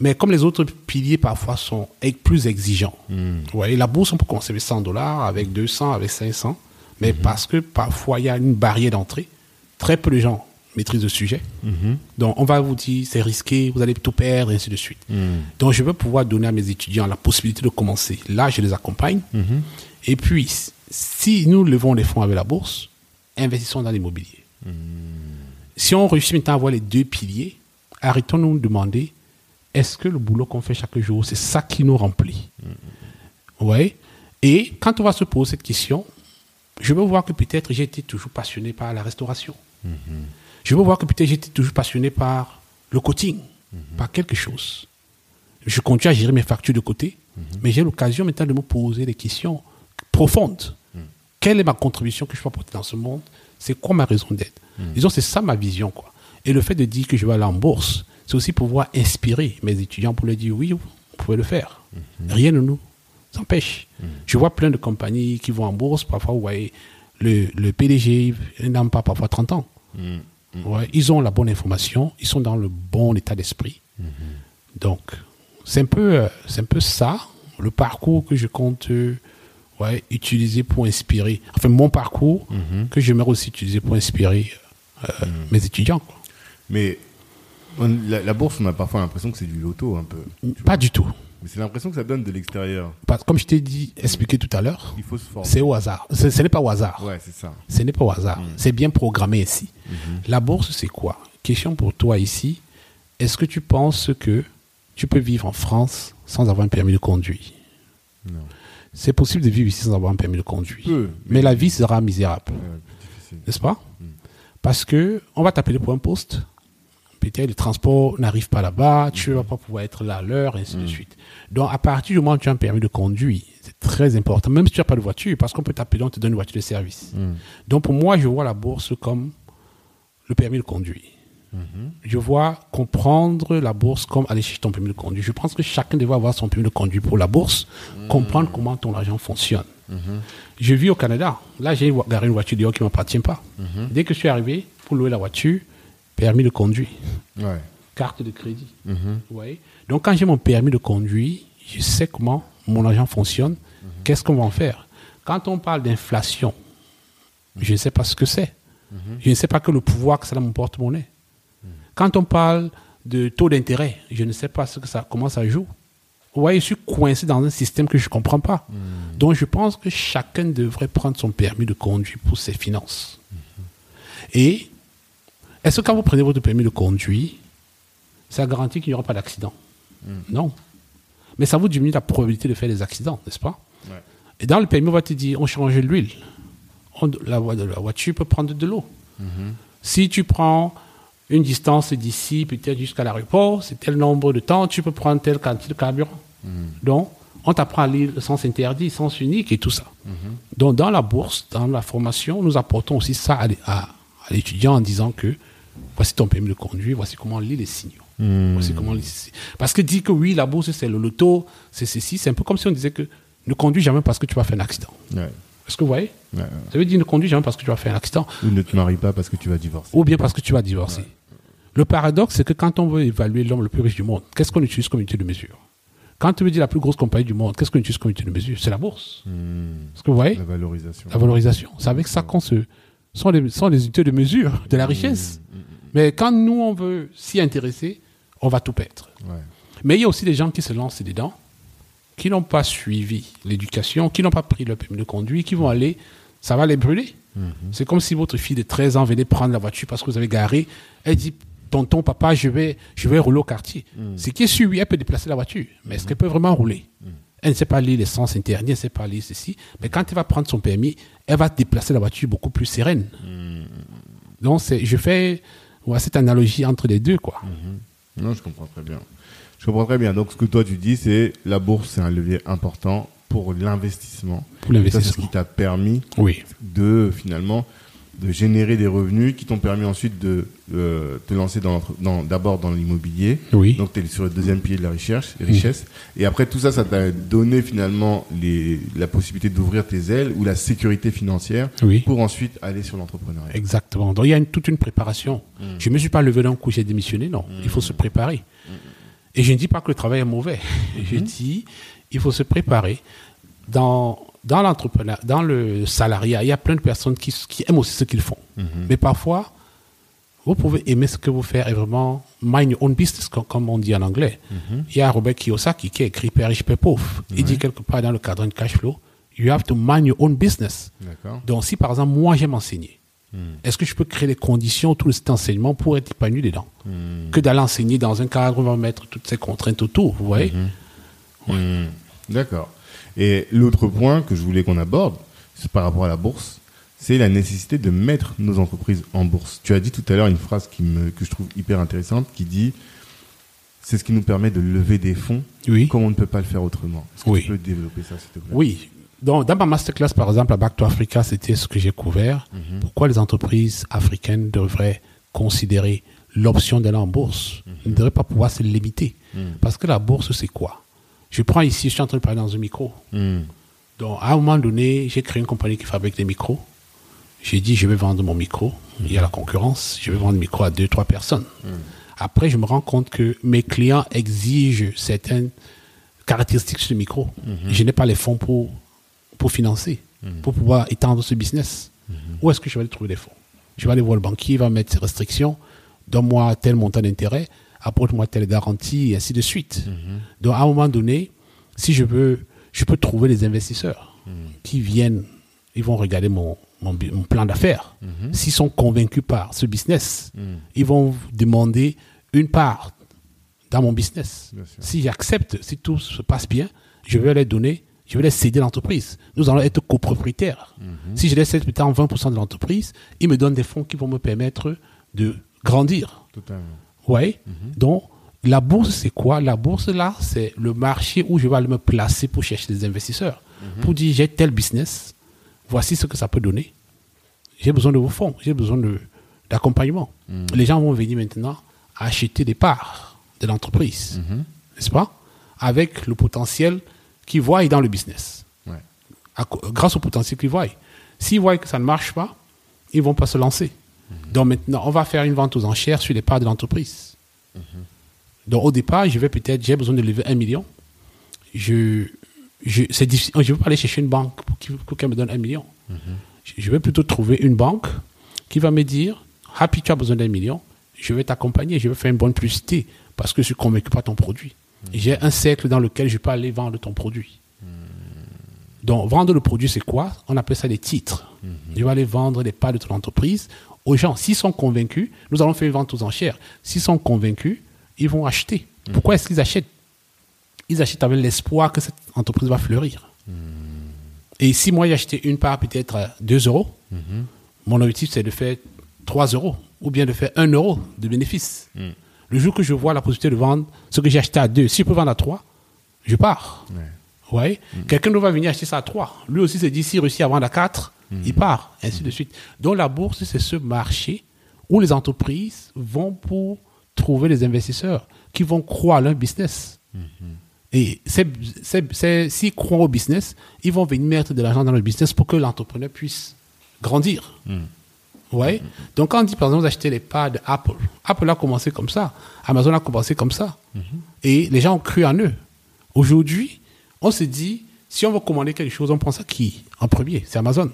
mais comme les autres piliers parfois sont plus exigeants. Vous voyez, la bourse, on peut commencer avec 100 dollars, avec 200, avec 500, mais parce que parfois il y a une barrière d'entrée, très peu de gens maîtrisent le sujet. Donc on va vous dire c'est risqué, vous allez tout perdre, et ainsi de suite. Donc je veux pouvoir donner à mes étudiants la possibilité de commencer. Là, je les accompagne. Et puis, si nous levons les fonds avec la bourse, investissons dans l'immobilier. Si on réussit maintenant à avoir les deux piliers, arrêtons-nous de demander est-ce que le boulot qu'on fait chaque jour, c'est ça qui nous remplit? Ouais. Et quand on va se poser cette question, je veux voir que peut-être j'ai été toujours passionné par la restauration. Je veux voir que peut-être j'étais toujours passionné par le coaching, par quelque chose. Je continue à gérer mes factures de côté, mais j'ai l'occasion maintenant de me poser des questions profondes. Quelle est ma contribution que je peux apporter dans ce monde? C'est quoi ma raison d'être? Disons, c'est ça ma vision. quoi. Et le fait de dire que je vais aller en bourse, c'est aussi pouvoir inspirer mes étudiants pour leur dire oui, vous pouvez le faire. Rien ne nous empêche. Je vois plein de compagnies qui vont en bourse, parfois, vous voyez, le, le PDG n'a pas parfois 30 ans. Ouais, ils ont la bonne information, ils sont dans le bon état d'esprit. Donc, c'est un, peu, euh, c'est un peu ça, le parcours que je compte euh, ouais, utiliser pour inspirer. Enfin, mon parcours que j'aimerais aussi utiliser pour inspirer euh, mes étudiants. quoi. Mais on- la, la bourse, on a parfois l'impression que c'est du loto un peu. Pas du tout. Mais c'est l'impression que ça donne de l'extérieur. Comme je t'ai dit, expliqué tout à l'heure, Il faut se former. c'est au hasard. Ce, ce n'est pas au hasard. Ouais, c'est ça. Ce n'est pas au hasard. C'est bien programmé ici. La bourse, c'est quoi? Question pour toi ici. Est-ce que tu penses que tu peux vivre en France sans avoir un permis de conduire? Non. C'est possible de vivre ici sans avoir un permis de conduire. Peu, mais la vie sera misérable, n'est-ce pas? Parce que on va t'appeler pour un poste. Peut-être le transport n'arrive pas là-bas, tu ne vas pas pouvoir être là à l'heure, et ainsi de suite. Donc, à partir du moment où tu as un permis de conduire, c'est très important, même si tu n'as pas de voiture, parce qu'on peut t'appeler, on te donne une voiture de service. Donc, pour moi, je vois la bourse comme le permis de conduire. Je vois comprendre la bourse comme aller chercher ton permis de conduire. Je pense que chacun devrait avoir son permis de conduire pour la bourse, comprendre comment ton argent fonctionne. Je vis au Canada. Là, j'ai garé une voiture dehors qui ne m'appartient pas. Dès que je suis arrivé, pour louer la voiture, permis de conduire, Ouais. carte de crédit. Vous voyez? Donc, quand j'ai mon permis de conduire, je sais comment mon argent fonctionne, qu'est-ce qu'on va en faire? Quand on parle d'inflation, je ne sais pas ce que c'est. Je ne sais pas que le pouvoir que ça a dans mon porte-monnaie. Quand on parle de taux d'intérêt, je ne sais pas ce que ça, comment ça joue. Vous voyez, je suis coincé dans un système que je ne comprends pas. Donc, je pense que chacun devrait prendre son permis de conduire pour ses finances. Et est-ce que quand vous prenez votre permis de conduire, ça garantit qu'il n'y aura pas d'accident Non. Mais ça vous diminue la probabilité de faire des accidents, n'est-ce pas Ouais. Et dans le permis, on va te dire, on change l'huile. La, vo- la voiture peut prendre de l'eau. Si tu prends une distance d'ici, peut-être jusqu'à l'aéroport, c'est tel nombre de temps, tu peux prendre telle quantité de carburant. Donc, on t'apprend à lire le sens interdit, sens unique et tout ça. Donc, dans la bourse, dans la formation, nous apportons aussi ça à, l'é- à- à l'étudiant en disant que voici ton permis de conduire, voici comment on lit les signaux. Voici comment on lit Parce que dire que oui, la bourse, c'est le loto, c'est ceci, c'est un peu comme si on disait que ne conduis jamais parce que tu vas faire un accident. Ouais. Est-ce que vous voyez? Ouais, ouais. Ça veut dire ne conduis jamais parce que tu vas faire un accident Ou ne te marie pas parce que tu vas divorcer. ou bien parce que tu vas divorcer. Le paradoxe, c'est que quand on veut évaluer l'homme le plus riche du monde, qu'est-ce qu'on utilise comme unité de mesure? Quand tu veux dire la plus grosse compagnie du monde, qu'est-ce qu'on utilise comme unité de mesure? C'est la bourse. Est-ce que vous voyez? La valorisation. La valorisation. C'est avec ça qu'on se. sont les, sont les unités de mesure de la richesse. Mais quand nous, on veut s'y intéresser, on va tout perdre. Ouais. Mais il y a aussi des gens qui se lancent dedans, qui n'ont pas suivi l'éducation, qui n'ont pas pris le permis de conduire, qui vont aller, ça va les brûler. C'est comme si votre fille de 13 ans venait prendre la voiture parce que vous avez garé. Elle dit, tonton, papa, je vais, je vais rouler au quartier. Ce qui est oui, elle peut déplacer la voiture, mais est-ce qu'elle peut vraiment rouler? Elle ne sait pas lire l'essence interdite, elle ne sait pas lire ceci. Mais quand elle va prendre son permis, elle va déplacer la voiture beaucoup plus sereine. Donc, c'est- je fais ouais, cette analogie entre les deux, quoi. Non, je comprends très bien. Je comprends très bien. Donc, ce que toi tu dis, c'est la bourse, c'est un levier important pour l'investissement. Pour Ça, c'est ce l'investissement. qui t'a permis Oui. de finalement de générer des revenus qui t'ont permis ensuite de euh, te lancer dans d'abord dans l'immobilier. Oui. Donc tu es sur le deuxième pilier de la recherche, richesse. Et après tout ça, ça t'a donné finalement les, la possibilité d'ouvrir tes ailes ou la sécurité financière Oui. pour ensuite aller sur l'entrepreneuriat. Exactement. Donc il y a une- toute une préparation. Je ne me suis pas levé d'un coup, j'ai démissionné. Non, il faut se préparer. Et je ne dis pas que le travail est mauvais. Je dis, il faut se préparer. Dans, dans dans le salariat, il y a plein de personnes qui, qui aiment aussi ce qu'ils font. Mais parfois, vous pouvez aimer ce que vous faites et vraiment mind your own business, comme, comme on dit en anglais. Il y a Robert Kiyosaki qui a écrit Père riche, Père pauvre. Il dit quelque part dans le cadre de cash flow, you have to mind your own business. Donc, si par exemple, moi, j'aime enseigner, est-ce que je peux créer les conditions autour de cet enseignement pour être épanoui dedans? Que d'aller enseigner dans un cadre où on va mettre toutes ces contraintes autour, vous voyez? Hmm. D'accord. Et l'autre point que je voulais qu'on aborde, c'est par rapport à la bourse, c'est la nécessité de mettre nos entreprises en bourse. Tu as dit tout à l'heure une phrase qui me, que je trouve hyper intéressante qui dit c'est ce qui nous permet de lever des fonds Oui. comme on ne peut pas le faire autrement. Est-ce que Oui. tu peux développer ça, s'il te plaît? Oui. Donc, dans ma masterclass, par exemple, à Back to Africa, c'était ce que j'ai couvert. Pourquoi les entreprises africaines devraient considérer l'option d'aller en bourse? Il ne devrait pas pouvoir se limiter. Parce que la bourse, c'est quoi? Je prends ici, je suis en train de parler dans un micro. Hmm. Donc, à un moment donné, j'ai créé une compagnie qui fabrique des micros. J'ai dit, je vais vendre mon micro. Il y a la concurrence. Je vais vendre le micro à deux, trois personnes. Après, je me rends compte que mes clients exigent certaines caractéristiques sur le micro. Je n'ai pas les fonds pour, pour financer, pour pouvoir étendre ce business. Où est-ce que je vais aller trouver les fonds? Je vais aller voir le banquier, il va mettre ses restrictions. Donne-moi tel montant d'intérêt, apporte-moi telle garantie, et ainsi de suite. Donc, à un moment donné, si je veux, je peux trouver des investisseurs qui viennent, ils vont regarder mon, mon, bu- mon plan d'affaires. S'ils sont convaincus par ce business, ils vont demander une part dans mon business. Si j'accepte, si tout se passe bien, je vais les donner, je vais les céder l'entreprise. Nous allons être copropriétaires. Si je laisse céder peut-être 20% de l'entreprise, ils me donnent des fonds qui vont me permettre de grandir. Totalement. Ouais. Donc, la bourse, c'est quoi? La bourse, là, c'est le marché où je vais aller me placer pour chercher des investisseurs. Pour dire, j'ai tel business, voici ce que ça peut donner. J'ai besoin de vos fonds, j'ai besoin de- d'accompagnement. Les gens vont venir maintenant acheter des parts de l'entreprise, n'est-ce pas? Avec le potentiel qu'ils voient dans le business. Ouais. À co- grâce au potentiel qu'ils voient. S'ils voient que ça ne marche pas, ils vont pas se lancer. Donc maintenant, on va faire une vente aux enchères sur les parts de l'entreprise. Donc au départ, je vais peut-être, j'ai besoin de lever un million. Je, je, c'est difficile. Je ne vais pas aller chercher une banque pour qu'elle me donne un million. Je- Je vais plutôt trouver une banque qui va me dire, Happy, tu as besoin d'un million, je vais t'accompagner, je vais faire une bonne publicité parce que je suis convaincu par ton produit. J'ai un cercle dans lequel je peux aller vendre ton produit. Donc, vendre le produit, c'est quoi? On appelle ça des titres. Je vais aller vendre les parts de ton entreprise aux gens. S'ils sont convaincus, nous allons faire une vente aux enchères. S'ils sont convaincus, ils vont acheter. Pourquoi est-ce qu'ils achètent? Ils achètent avec l'espoir que cette entreprise va fleurir. Et si moi j'ai acheté une part peut-être à 2 euros, mon objectif c'est de faire 3 euros ou bien de faire 1 euro de bénéfice. Le jour que je vois la possibilité de vendre ce que j'ai acheté à 2, si je peux vendre à 3, je pars. Ouais. Ouais. Quelqu'un va venir acheter ça à 3. Lui aussi se dit s'il réussit à vendre à 4, il part, ainsi de suite. Donc la bourse, c'est ce marché où les entreprises vont pour trouver des investisseurs qui vont croire à leur business. Et c'est- c'est- s'ils croient au business, ils vont venir mettre de l'argent dans le business pour que l'entrepreneur puisse grandir. Ouais. Donc, quand on dit, par exemple, d'acheter les parts d'Apple, Apple a commencé comme ça. Amazon a commencé comme ça. Et les gens ont cru en eux. Aujourd'hui, on se dit, si on veut commander quelque chose, on pense à qui En premier, c'est Amazon.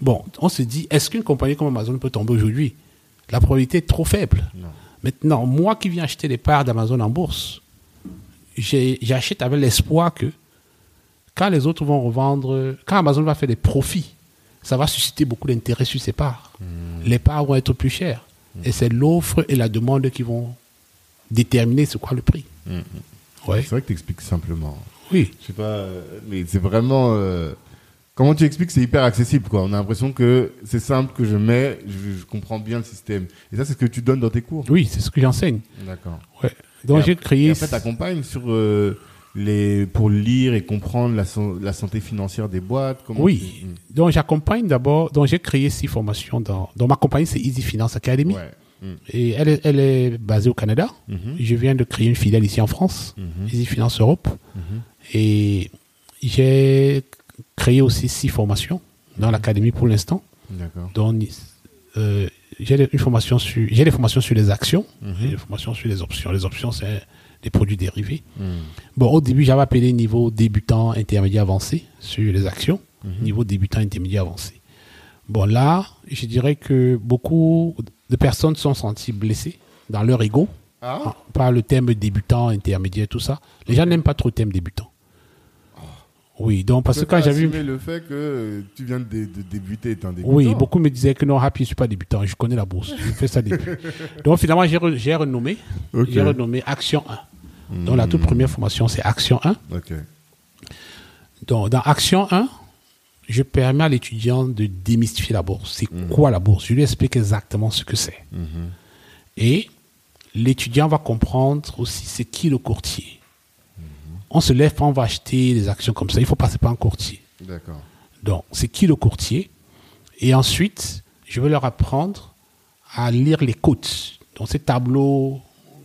Bon, on se dit, est-ce qu'une compagnie comme Amazon peut tomber aujourd'hui? La probabilité est trop faible. Maintenant, moi qui viens acheter des parts d'Amazon en bourse, j'achète avec l'espoir que quand les autres vont revendre, quand Amazon va faire des profits, ça va susciter beaucoup d'intérêt sur ses parts. Les parts vont être plus chères. Et c'est l'offre et la demande qui vont déterminer c'est quoi le prix. Ouais. C'est vrai que tu expliques simplement. Oui. Je sais pas, euh, mais c'est vraiment. euh, comment tu expliques C'est hyper accessible, quoi. On a l'impression que c'est simple, que je mets, je, je comprends bien le système. Et ça, c'est ce que tu donnes dans tes cours. Oui, c'est ce que j'enseigne. D'accord. Ouais. Donc j'ai créé. Et après, t'accompagnes sur euh, les pour lire et comprendre la, san- la santé financière des boîtes. comment Oui. tu- Mm. Donc j'accompagne d'abord. Donc j'ai créé six formations dans. Donc ma compagnie c'est Easy Finance Academy. Ouais. Mm. Et elle est, elle est basée au Canada. Mhm. Je viens de créer une filiale ici en France, Mhm. Easy Finance Europe. Mhm. Et j'ai créé aussi six formations dans l'académie pour l'instant. D'accord. Euh, j'ai des- une formation sur, j'ai des formations sur les actions, Mhm. des formations sur les options. Les options, c'est des produits dérivés. Mm. Bon, au début, j'avais appelé niveau débutant, intermédiaire, avancé sur les actions. Niveau débutant, intermédiaire, avancé. Bon, là, je dirais que beaucoup de personnes se sont senties blessées dans leur ego Ah par le thème débutant, intermédiaire, tout ça. Les gens n'aiment pas trop le thème débutant. Oui, donc parce que quand j'ai vu... assumer le fait que euh, tu viens de, dé- de débuter, un débutant. Oui, beaucoup me disaient que non, Happy, je suis pas débutant, je connais la bourse, je fais ça depuis. Donc finalement, j'ai re- j'ai renommé, j'ai renommé Action 1. Donc la toute première formation, c'est Action 1. Ok. Donc dans Action 1, je permets à l'étudiant de démystifier la bourse. C'est quoi la bourse? Je lui explique exactement ce que c'est. Et l'étudiant va comprendre aussi c'est qui le courtier. On se lève on va acheter des actions comme ça. Il faut passer par un courtier. D'accord. Donc, c'est qui le courtier? Et ensuite, je vais leur apprendre à lire les cotes. dans ces tableaux,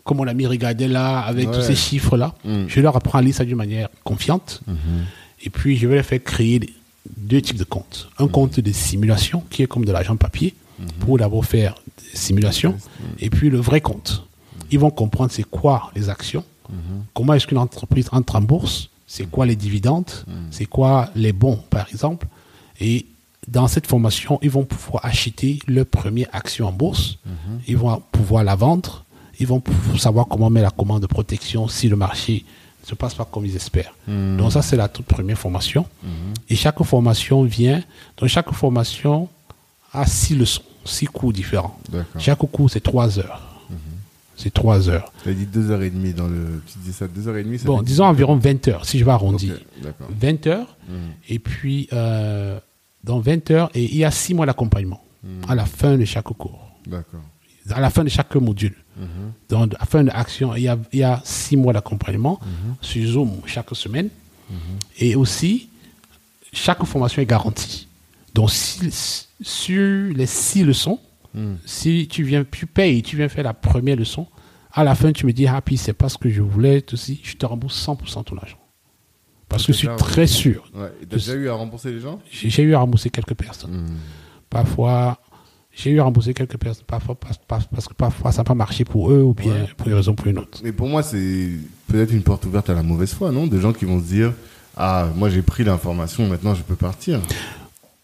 comme on a mis regardé là, avec tous ces chiffres-là. Mm. Je leur apprends à lire ça d'une manière confiante. Et puis, je vais leur faire créer deux types de comptes. Un compte de simulation, qui est comme de l'argent papier, pour d'abord faire des simulations. Et puis, le vrai compte. Ils vont comprendre c'est quoi les actions, comment est-ce qu'une entreprise entre en bourse, c'est quoi les dividendes, c'est quoi les bons, par exemple. Et dans cette formation, ils vont pouvoir acheter leur première action en bourse, ils vont pouvoir la vendre, ils vont savoir comment mettre la commande de protection si le marché ne se passe pas comme ils espèrent. Donc ça, c'est la toute première formation. Et chaque formation vient, donc chaque formation a six leçons, six cours différents. Chaque cours, c'est trois heures. C'est trois heures. Tu as dit 2h30 dans le. Tu disais ça 2h30 ça Bon, fait- disons environ 20 heures, si je vais arrondir. Ok, D'accord. 20 heures. Et puis, euh, dans 20 heures, et il y a 6 mois d'accompagnement à la fin de chaque cours, D'accord. à la fin de chaque module. Donc, à la fin de l'action, il y a, il y a 6 mois d'accompagnement sur Zoom chaque semaine. Et aussi, chaque formation est garantie. Donc, si- sur les 6 leçons, si tu viens, tu payes, tu viens faire la première leçon, à la fin, tu me dis, Happy, c'est pas ce que je voulais, aussi, je te rembourse 100% ton argent. Parce que je suis très sûr. Ouais. T'as déjà eu à rembourser les gens? J'ai eu à rembourser quelques personnes. Parfois, j'ai eu à rembourser quelques personnes, parfois, parce, parce- parce que parfois ça n'a pas marché pour eux ou bien Ouais. pour une raison ou pour une autre. Mais pour moi, c'est peut-être une porte ouverte à la mauvaise foi, non? De gens qui vont se dire Ah, moi j'ai pris l'information, maintenant je peux partir.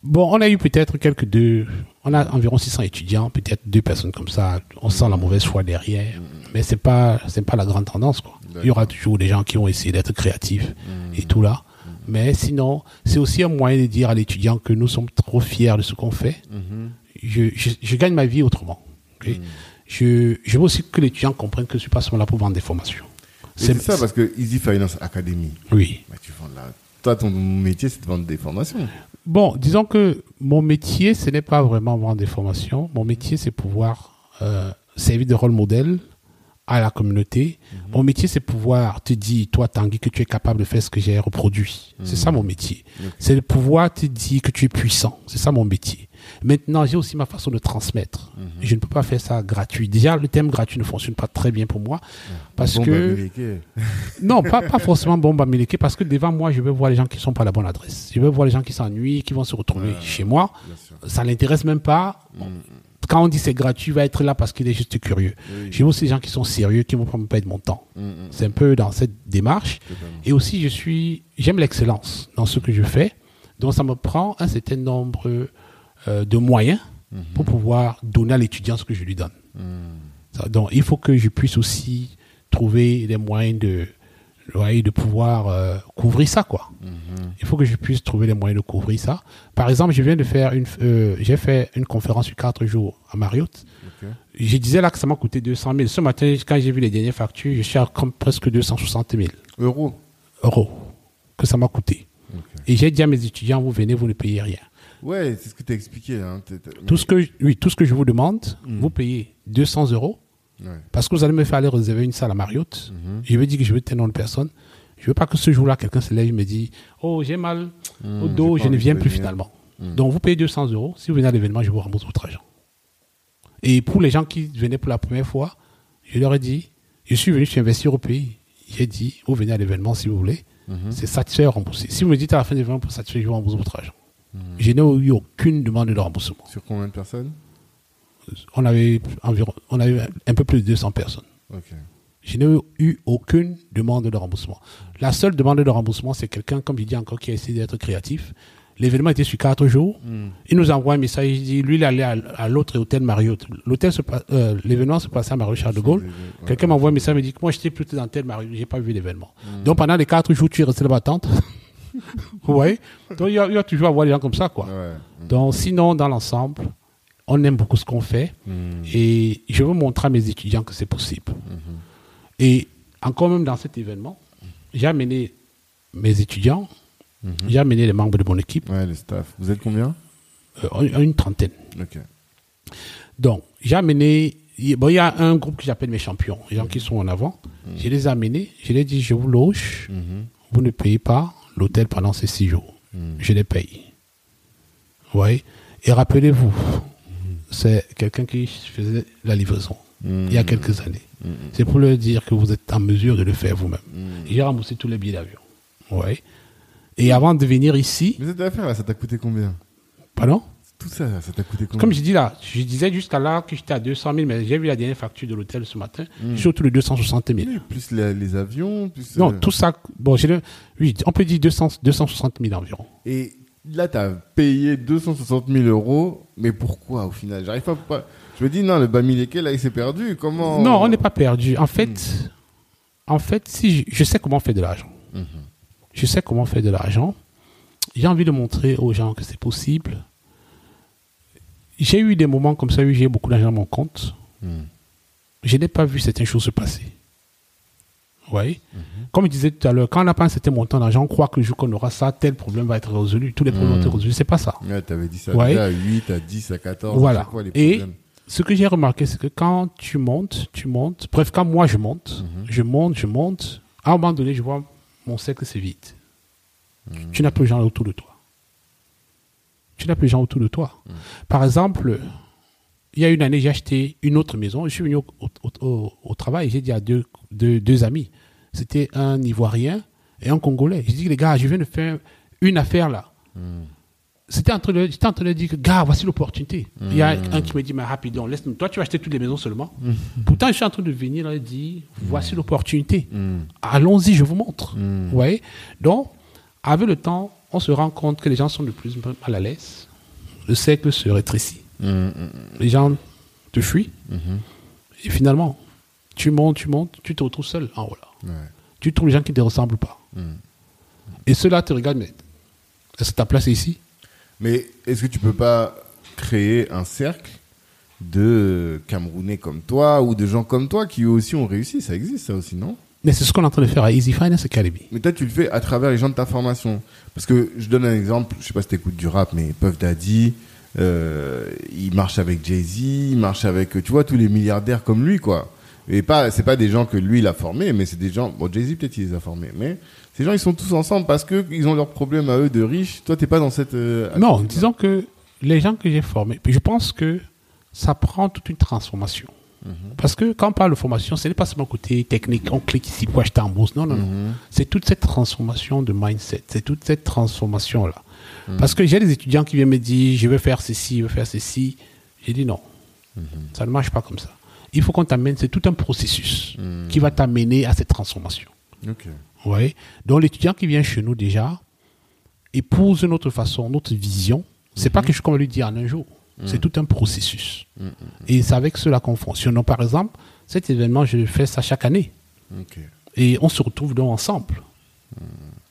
Bon, on a eu peut-être quelques deux, on a environ 600 étudiants, peut-être deux personnes comme ça. On sent la mauvaise foi derrière, mais c'est pas, c'est pas la grande tendance quoi. Il y aura toujours des gens qui ont essayé d'être créatifs et tout là. Mais sinon, c'est aussi un moyen de dire à l'étudiant que nous sommes trop fiers de ce qu'on fait. Je, je, je gagne ma vie autrement. Je, je veux aussi que l'étudiant comprenne que je suis pas seulement là pour vendre des formations. C'est ça parce que Easy Finance Academy, Oui. bah, tu vends toi ton métier c'est de vendre des formations. Bon, disons que mon métier, ce n'est pas vraiment vendre des formations. Mon métier, c'est pouvoir euh, servir de rôle modèle à la communauté. Mon métier, c'est pouvoir te dire, toi, Tanguy, que tu es capable de faire ce que j'ai reproduit. C'est ça mon métier. C'est de pouvoir te dire que tu es puissant. C'est ça mon métier. Maintenant, j'ai aussi ma façon de transmettre. Je ne peux pas faire ça gratuit. Déjà, le thème gratuit ne fonctionne pas très bien pour moi. Parce Bon, que... Non, pas, pas forcément bombe à Méleke, parce que devant moi, je veux voir les gens qui sont pas à la bonne adresse. Je veux voir les gens qui s'ennuient, qui vont se retrouver chez moi. Ça l'intéresse même pas. Quand on dit c'est gratuit, il va être là parce qu'il est juste curieux. Oui. J'ai aussi des gens qui sont sérieux, qui vont pas me perdre mon temps. Mm, mm, C'est un peu dans cette démarche. totalement. Et aussi, je suis, j'aime l'excellence dans ce que je fais. Donc, ça me prend un certain nombre euh, de moyens pour pouvoir donner à l'étudiant ce que je lui donne. Ça, Donc, il faut que je puisse aussi trouver des moyens de, de pouvoir euh, couvrir ça, quoi. Il faut que je puisse trouver les moyens de couvrir ça. Par exemple, je viens de faire une, euh, j'ai fait une conférence sur quatre jours à Marriott. Je disais là que ça m'a coûté 200 000. Ce matin, quand j'ai vu les dernières factures, je suis à comme presque 260 000 Euros. euros que ça m'a coûté. Et j'ai dit à mes étudiants, vous venez, vous ne payez rien. Ouais, c'est ce que tu as expliqué. Hein. Tout ce que, oui, tout ce que je vous demande, vous payez 200 euros Ouais. parce que vous allez me faire aller réserver une salle à Marriott. Je vais dire que je veux tel nombre de personnes. Je veux pas que ce jour-là, quelqu'un se lève et me dit, oh, j'ai mal au j'ai dos, je ne viens plus venir. finalement. Donc, vous payez 200 euros. Si vous venez à l'événement, je vous rembourse votre argent. Et pour les gens qui venaient pour la première fois, je leur ai dit, je suis venu, je suis investir au pays. J'ai dit, vous venez à l'événement si vous voulez. C'est satisfait ou remboursé. Si vous me dites à la fin de l'événement pour satisfaire, je vous rembourse votre argent. Je n'ai eu aucune demande de remboursement. Sur combien de personnes On avait environ, on avait un peu plus de 200 personnes. Je n'ai eu aucune demande de remboursement. La seule demande de remboursement, c'est quelqu'un, comme je dis encore, qui a essayé d'être créatif. L'événement était sur quatre jours. Il nous envoie un message. Il dit, lui, il allait à, à l'autre hôtel Marriott. L'hôtel euh, l'événement se passait à Marriott Charles de Gaulle. Ouais. Quelqu'un m'envoie un message, il me dit que moi, j'étais plutôt dans tel Marriott. J'ai pas vu l'événement. Donc, pendant les quatre jours, tu es resté là-bas tente. Vous voyez? Donc, il y, a, il y a toujours à voir les gens comme ça, quoi. Ouais. Donc, sinon, dans l'ensemble, on aime beaucoup ce qu'on fait et je veux montrer à mes étudiants que c'est possible. Et encore même dans cet événement, j'ai amené mes étudiants, j'ai amené les membres de mon équipe, Ouais, le staff. Vous êtes combien? Euh, une trentaine. Donc, j'ai amené. il- Bon, il y a un groupe que j'appelle mes champions, les gens qui sont en avant. Je les ai amenés, je les ai dit je vous loge, vous ne payez pas l'hôtel pendant ces six jours. Je les paye. Vous voyez? Et rappelez-vous, c'est quelqu'un qui faisait la livraison. il y a quelques années. C'est pour leur dire que vous êtes en mesure de le faire vous-même. J'ai remboursé tous les billets d'avion. Ouais. Et avant de venir ici, Mais cette affaire là, ça t'a coûté combien? Pardon? Tout ça, ça t'a coûté combien Comme je dis là, je disais jusqu'à là que j'étais à 200 000, mais j'ai vu la dernière facture de l'hôtel ce matin. Suis autour de 260 000. Oui, plus la- les avions, plus. Non, euh, tout ça, bon, j'ai le- oui, on peut dire 200, 260 000 environ. Et là, t'as payé 260 000 euros, mais pourquoi au final? J'arrive pas, pas. Je me dis, non, le Bamileke, là, il s'est perdu. Comment? Non, on n'est pas perdu. En fait, en fait, si je, je sais comment faire de l'argent. Mhm. Je sais comment faire de l'argent. J'ai envie de montrer aux gens que c'est possible. J'ai eu des moments comme ça où j'ai beaucoup d'argent à mon compte. Mhm. Je n'ai pas vu certaines choses se passer. Vous voyez Comme je disais tout à l'heure, quand on n'a pas un certain montant d'argent, on croit que le jour qu'on aura ça, tel problème va être résolu. Tous les problèmes vont être résolus. C'est pas ça. Ouais, t'avais dit ça à 8, à 10, à 14. Voilà. quoi les Et ce que j'ai remarqué, c'est que quand tu montes, tu montes. Bref, quand moi je monte, Mhm. je monte, je monte. À un moment donné, je vois mon cercle c'est vide. Mhm. Tu n'as plus de gens autour de toi. Tu n'as plus de gens autour de toi. Par exemple, il y a une année, j'ai acheté une autre maison. Je suis venu au, au- au- au travail. J'ai dit à deux, deux, deux amis. C'était un Ivoirien et un Congolais. J'ai dit, les gars, je viens de faire une affaire là. C'était en train de, j'étais en train de dire gars, voici l'opportunité. Il y a un qui me dit, mais rapidement, laisse-nous. Toi, tu vas acheter toutes les maisons seulement. Pourtant, je suis en train de venir là et dire, voici l'opportunité. Allons-y, je vous montre. Vous voyez? Donc, avec le temps, on se rend compte que les gens sont de plus en plus mal à l'aise. Le cercle se rétrécit. Mhm, Les gens te fuient. mhm, Et finalement, tu montes, tu montes, tu te retrouves seul en haut là. ouais. Tu trouves les gens qui ne te ressemblent pas. Et ceux-là te regardent, mais est-ce que ta place est ici? Mais est-ce que tu peux pas créer un cercle de Camerounais comme toi ou de gens comme toi qui eux aussi ont réussi? Ça existe, ça aussi, non? Mais c'est ce qu'on est en train de faire à Easy Finance Academy. Mais toi, tu le fais à travers les gens de ta formation. Parce que je donne un exemple, je sais pas si t'écoutes du rap, mais Puff Daddy, euh, il marche avec Jay-Z, il marche avec, tu vois, tous les milliardaires comme lui, quoi. Et pas, c'est pas des gens que lui, il a formés, mais c'est des gens, bon, Jay-Z, peut-être, il les a formés, mais ces gens, ils sont tous ensemble parce que ils ont leurs problèmes à eux de riches. Toi, t'es pas dans cette, euh, Non, disons que les gens que j'ai formés, puis je pense que ça prend toute une transformation. Parce que quand on parle de formation, ce n'est pas seulement côté technique, on clique ici pour acheter en bourse. Non, non, non. C'est toute cette transformation de mindset, c'est toute cette transformation-là. Parce que j'ai des étudiants qui viennent me dire, je veux faire ceci, je veux faire ceci. J'ai dit non, ça ne marche pas comme ça. Il faut qu'on t'amène, c'est tout un processus qui va t'amener à cette transformation. Ok. Vous voyez Donc l'étudiant qui vient chez nous déjà épouse notre façon, notre vision. C'est pas quelque chose qu'on va lui dire en un jour. C'est tout un processus. Et c'est avec cela qu'on fonctionne. Donc, par exemple, cet événement, je fais ça chaque année. Et on se retrouve donc ensemble.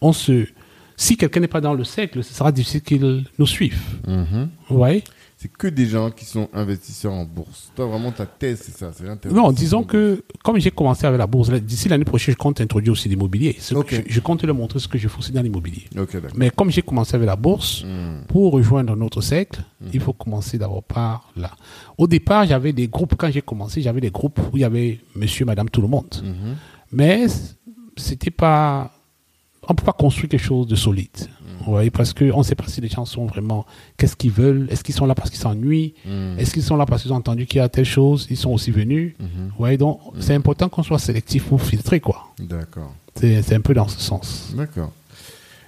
On se... Si quelqu'un n'est pas dans le cercle, ce sera difficile qu'il nous suive. Mhm. Vous voyez? C'est que des gens qui sont investisseurs en bourse. Toi, vraiment, ta thèse, c'est ça. C'est. Non, disons que, comme j'ai commencé avec la bourse, d'ici l'année prochaine, je compte introduire aussi l'immobilier. Je, je compte leur montrer ce que je fais aussi dans l'immobilier. Mais comme j'ai commencé avec la bourse, Mhm. pour rejoindre notre cercle, il faut commencer d'abord par là. Au départ, j'avais des groupes, quand j'ai commencé, j'avais des groupes où il y avait monsieur, madame, tout le monde. Mhm. Mais c'était pas. On ne peut pas construire quelque chose de solide. Vous voyez, parce qu'on ne sait pas si les gens sont vraiment. Qu'est-ce qu'ils veulent Est-ce qu'ils sont là parce qu'ils s'ennuient? Mhm. Est-ce qu'ils sont là parce qu'ils ont entendu qu'il y a telle chose? Ils sont aussi venus. Mhm. Vous voyez, donc c'est important qu'on soit sélectif pour filtrer, quoi. D'accord. C'est un peu dans ce sens. D'accord.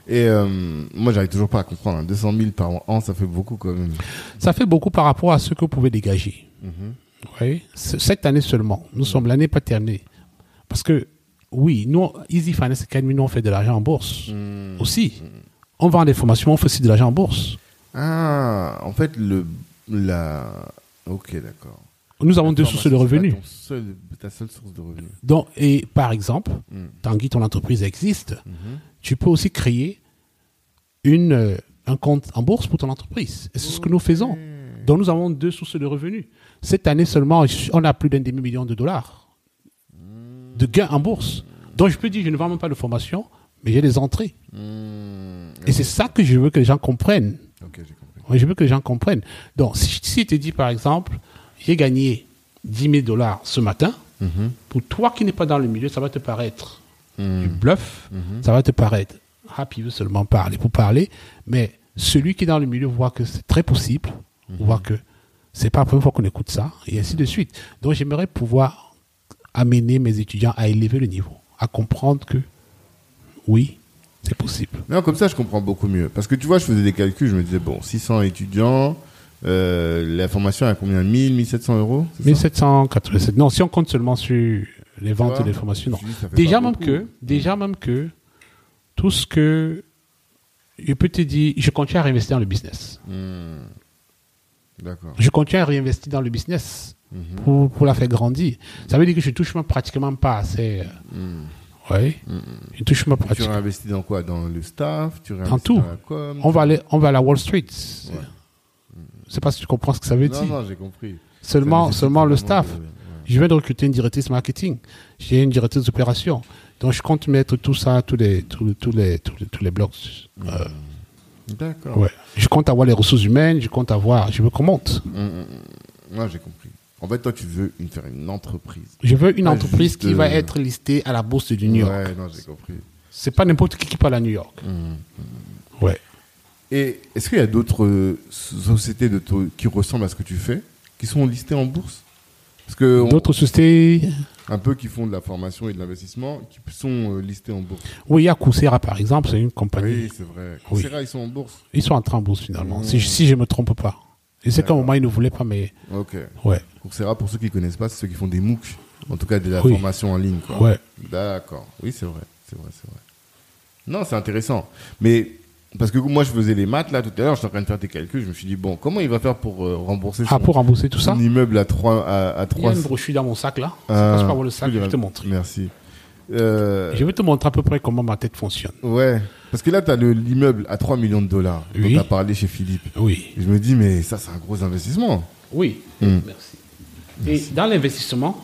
Et euh, moi, j'arrive toujours pas à comprendre. hein. 200 000 par an, ça fait beaucoup quand même. Ça fait beaucoup par rapport à ce que vous pouvez dégager. Mhm. Oui, c- cette année seulement. Nous sommes l'année pas terminée. Parce que, oui, nous, Easy Finance Academy, nous, on fait de l'argent en bourse Mhm. aussi. On vend des formations, on fait aussi de l'argent en bourse. Ah, en fait, le, la. Ok, d'accord. Nous avons deux sources de revenus. seul- ta seule source de revenus. Donc, et par exemple, Mhm. Tanguy, ton entreprise existe, Mhm. tu peux aussi créer une, euh, un compte en bourse pour ton entreprise. Et c'est ce que nous faisons. Donc, nous avons deux sources de revenus. Cette année seulement, on a plus d'un demi-million de dollars de gains en bourse. Donc, je peux dire, je ne vends même pas de formation, mais j'ai des entrées. Mhm. Et c'est ça que je veux que les gens comprennent. Compris. Je veux que les gens comprennent. Donc, si, si je te dis, par exemple, j'ai gagné 10 000 dollars ce matin, Mhm. pour toi qui n'es pas dans le milieu, ça va te paraître du Mhm. bluff, Mhm. ça va te paraître, ah, puis il veut seulement parler pour parler, mais celui qui est dans le milieu voit que c'est très possible, voit que C'est pas la première fois qu'on écoute ça, et ainsi de suite. Donc j'aimerais pouvoir amener mes étudiants à élever le niveau, à comprendre que oui, c'est possible. Non, comme ça, je comprends beaucoup mieux. Parce que tu vois, je faisais des calculs, je me disais, bon, 600 étudiants, euh, la formation à combien? 1000, 1700 euros c'est ça? 1787. Non, si on compte seulement sur les ventes vois, des formations, non. Déjà même beaucoup. que, déjà même que, tout ce que je peux te dire, je continue à réinvestir dans le business. Hmm. Je continue à réinvestir dans le business Mhm. pour, pour la faire grandir. Ça veut dire que je touche même pratiquement pas assez. Hmm. Oui, je touche même Tu réinvestis dans quoi? Dans le staff? Tu tout. dans la com? On va aller, on va à la Wall Street. Ouais. Je sais pas si tu comprends ce que ça veut Non, dire. non, j'ai compris. Seulement, seulement le staff. de- ouais. Je viens de recruter une directrice marketing. J'ai une directrice d'opération. Donc, je compte mettre tout ça, tous les, tous les, tous les, tous les, tous les blocs. Euh, D'accord. ouais. Je compte avoir les ressources humaines, je compte avoir, je veux qu'on monte. Ouais, j'ai compris. En fait, toi, tu veux une, faire une entreprise. Je veux une Pas entreprise qui va être listée à la bourse de New York. Ouais, non, j'ai compris. C'est pas n'importe qui qui parle à New York. Hmm. Ouais. Et est-ce qu'il y a d'autres euh, sociétés de qui ressemblent à ce que tu fais, qui sont listées en bourse? Parce que D'autres sociétés. un peu qui font de la formation et de l'investissement, qui sont euh, listés en bourse. Oui, il y a Coursera, par exemple, c'est une compagnie. Oui, c'est vrai. Oui. Coursera, ils sont en bourse. Ils sont entrés en bourse finalement, Mmh. si, si je me trompe pas. Je sais qu'à un moment, ils ne voulaient pas, mais Ok. ouais. Coursera, pour ceux qui connaissent pas, c'est ceux qui font des MOOC, en tout cas de la Oui. formation en ligne. Quoi. Ouais. D'accord. Oui, c'est vrai. C'est vrai, c'est vrai. Non, c'est intéressant. Mais parce que moi, je faisais les maths là tout à l'heure, j'étais en train de faire tes calculs. Je me suis dit bon, comment il va faire pour euh, rembourser Ah, son, pour rembourser tout ça son immeuble à 3 à, à Il y a 3 une brochure dans mon sac là. Ah, Je passe pas voir le sac, je vais te montrer. Merci. Euh, Je vais te montrer à peu près comment ma tête fonctionne. Ouais. Parce que là, tu as l'immeuble à 3 millions de dollars dont tu as parlé chez Philippe. Oui. Et je me dis, mais ça, c'est un gros investissement. Oui. Mm. Merci. Et dans l'investissement,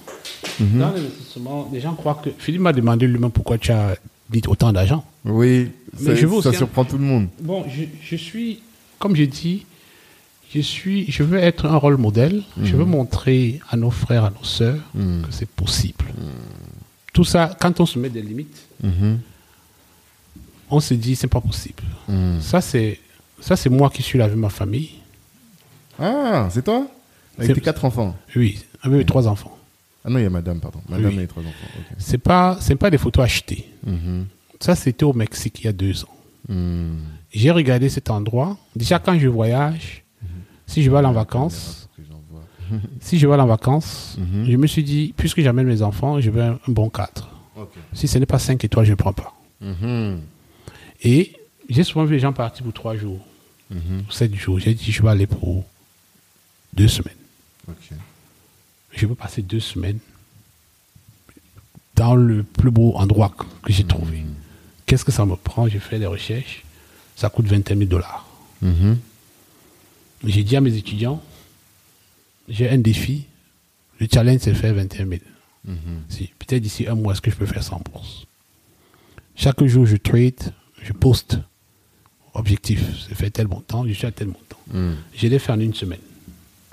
Mhm. dans l'investissement, les gens croient que Philippe m'a demandé lui-même pourquoi tu as dit autant d'argent. Oui. Mais ça, je veux ça aussi un- surprend tout le monde. Bon, je, je suis, comme j'ai dit, je suis, je veux être un rôle modèle. Je veux montrer à nos frères, à nos sœurs Mhm. que c'est possible. Tout ça, quand on se met des limites, Mhm. on se dit c'est pas possible. Mhm. Ça c'est, ça c'est moi qui suis là avec ma famille. Ah, c'est toi? Avec tes quatre enfants Oui, avec mes trois enfants. Ah non, il y a madame, pardon. Madame Oui. et les trois enfants. ok. C'est pas, c'est pas des photos achetées. Mhm. Ça c'était au Mexique il y a deux ans. Mhm. J'ai regardé cet endroit. Déjà quand je voyage, si je vais aller en vacances, si je vais en vacances, Mhm. je me suis dit, puisque j'amène mes enfants, je veux un, un bon cadre. Ok. Si ce n'est pas 5 étoiles, je ne prends pas. Mhm. Et j'ai souvent vu les gens partir pour 3 jours, Mhm. pour 7 jours. J'ai dit, je vais aller pour 2 semaines. Ok. Je veux passer 2 semaines dans le plus beau endroit que, j'ai trouvé. Qu'est-ce que ça me prend? J'ai fait des recherches. Ça coûte 21 000 dollars. Mhm. J'ai dit à mes étudiants, j'ai un défi. Le challenge, c'est de faire 21 000. Mhm. Si, peut-être d'ici un mois, est-ce que je peux faire 100 bourses Chaque jour, je trade, je poste. Objectif, c'est faire tel montant, je suis à tel montant. Mhm. Je l'ai fait en une semaine.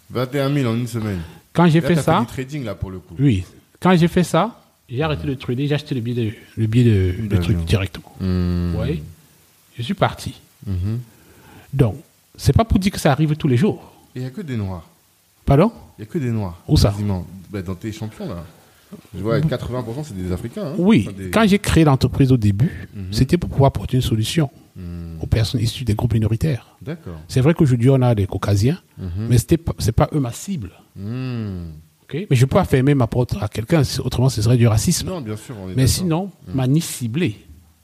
21 000 en une semaine. Quand j'ai fait ça, du trading là pour le coup. oui, quand j'ai fait ça, j'ai arrêté de trader, j'ai acheté le billet de, le billet de, truc directement. Vous voyez Je suis parti. Mhm. Donc, c'est pas pour dire que ça arrive tous les jours. Il n'y a que des noirs. Pardon? Il n'y a que des noirs. Où ça? Bah, Dans tes champions là. Je vois 80% c'est des Africains. hein. Oui, Enfin, des- quand j'ai créé l'entreprise au début, Mhm. c'était pour pouvoir apporter une solution Mhm. Aux personnes issues des groupes minoritaires. C'est vrai qu'aujourd'hui, on a des caucasiens, Mhm. mais ce n'est pas eux ma cible. Ok? Mais je peux pas fermer ma porte à quelqu'un, autrement ce serait du racisme. Non, bien sûr. on est mais sinon, ma niche ciblée,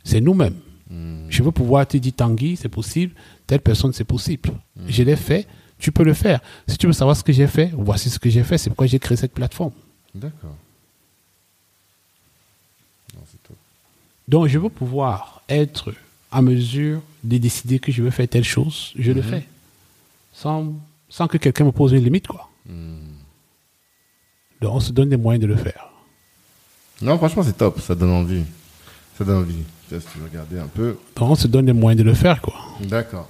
c'est nous-mêmes. Mhm. Je veux pouvoir te dire Tanguy, c'est possible, telle personne, c'est possible. Mm. Je l'ai fait, tu peux le faire. Si tu veux savoir ce que j'ai fait, voici ce que j'ai fait, c'est pourquoi j'ai créé cette plateforme. D'accord. Donc, je veux pouvoir être à mesure de décider que je veux faire telle chose, je le fais. Sans, sans que quelqu'un me pose une limite, quoi. Mhm. Donc, on se donne des moyens de le faire. Non, franchement, c'est top. Ça donne envie. Ça donne envie. Tu vois, Si tu veux regarder un peu. Donc, on se donne des moyens de le faire, quoi. D'accord.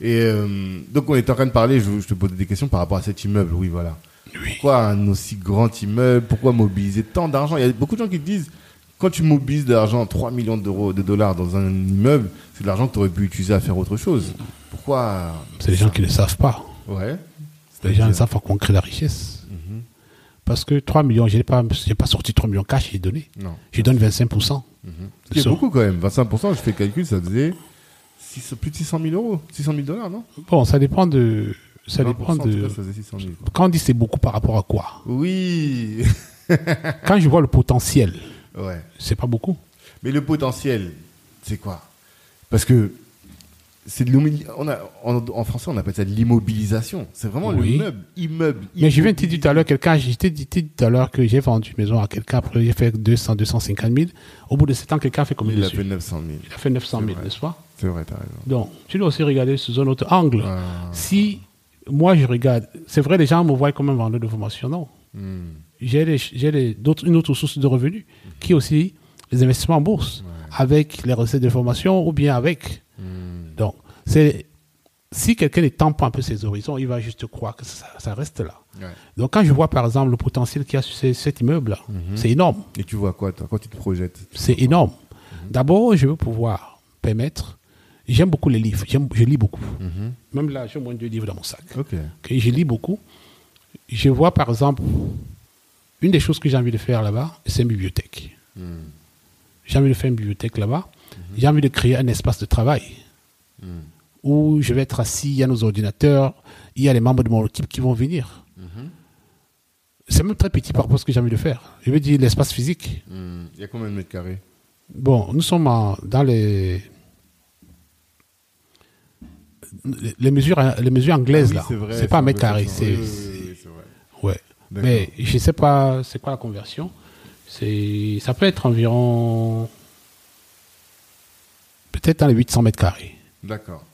Et euh, donc, on est en train de parler, je, je te posais des questions par rapport à cet immeuble. Oui, voilà. Oui. Pourquoi un aussi grand immeuble? Pourquoi mobiliser tant d'argent? Il y a beaucoup de gens qui disent quand tu mobilises de l'argent, 3 millions d'euros, de dollars dans un immeuble, c'est de l'argent que tu aurais pu utiliser à faire autre chose. Pourquoi? C'est les gens qui ne le savent pas. Ouais. Les gens savent à quoi on crée la richesse. Mhm. Parce que 3 millions, je n'ai pas, pas sorti 3 millions cash, j'ai donné. Non. Je donne 25%. Ce qui est Ça. beaucoup quand même. 25%, je fais le calcul, ça faisait six- plus de 600 000 euros. 600 000 dollars, non? Bon, ça dépend de. Ça 20%, dépend de. cas, ça faisait 600 000. quoi. Quand on dit c'est beaucoup par rapport à quoi? Oui. Quand je vois le potentiel, ouais. c'est pas beaucoup. Mais le potentiel, c'est quoi? Parce que c'est de on a en, en français on appelle ça de l'immobilisation. C'est vraiment Oui. l'immeuble, immeuble. Mais je viens de te dire tout à l'heure, quelqu'un, je t'ai dit tout à l'heure que j'ai vendu une maison à quelqu'un, après j'ai fait 200, 250 000. Au bout de 7 ans, quelqu'un a fait combien Il a fait 900 000. Il a fait 900 000, C'est vrai. n'est-ce pas? C'est vrai, t'as raison. Donc, tu dois aussi regarder sous un autre angle. Ah. Si moi je regarde, c'est vrai, les gens me voient comme un vendeur de formation, non? Hmm. J'ai une autre source de revenus qui est aussi les investissements en bourse, avec les recettes de formation ou bien avec. Hmm. Donc, c'est si quelqu'un ne pas un peu ses horizons, il va juste croire que ça, ça reste là. Ouais. Donc, quand je vois par exemple le potentiel qu'il y a sur ces- cet immeuble-là, Mhm. c'est énorme. Et tu vois quoi, toi, quand tu te projettes? C'est énorme. D'abord, je veux pouvoir permettre. J'aime beaucoup les livres. Je lis beaucoup. Même là, j'ai moins deux livres dans mon sac. Ok. Ok, je lis beaucoup. Je vois par exemple, une des choses que j'ai envie de faire là-bas, c'est une bibliothèque. Hmm. J'ai envie de faire une bibliothèque là-bas. J'ai envie de créer un espace de travail Hmm. où je vais être assis, il y a nos ordinateurs, il y a les membres de mon équipe qui vont venir. C'est même très petit par rapport à ce que j'ai envie de faire. Je veux dire l'espace physique. Hmm. Il y a combien de mètres carrés? Bon, nous sommes en- dans les, les mesures, les mesures anglaises Ah oui, là. C'est pas un mètre carré, c'est, oui, oui, oui, c'est vrai. ouais. D'accord. Mais je sais pas, c'est quoi la conversion? C'est, ça peut être environ, peut-être dans les 800 mètres carrés. D'accord.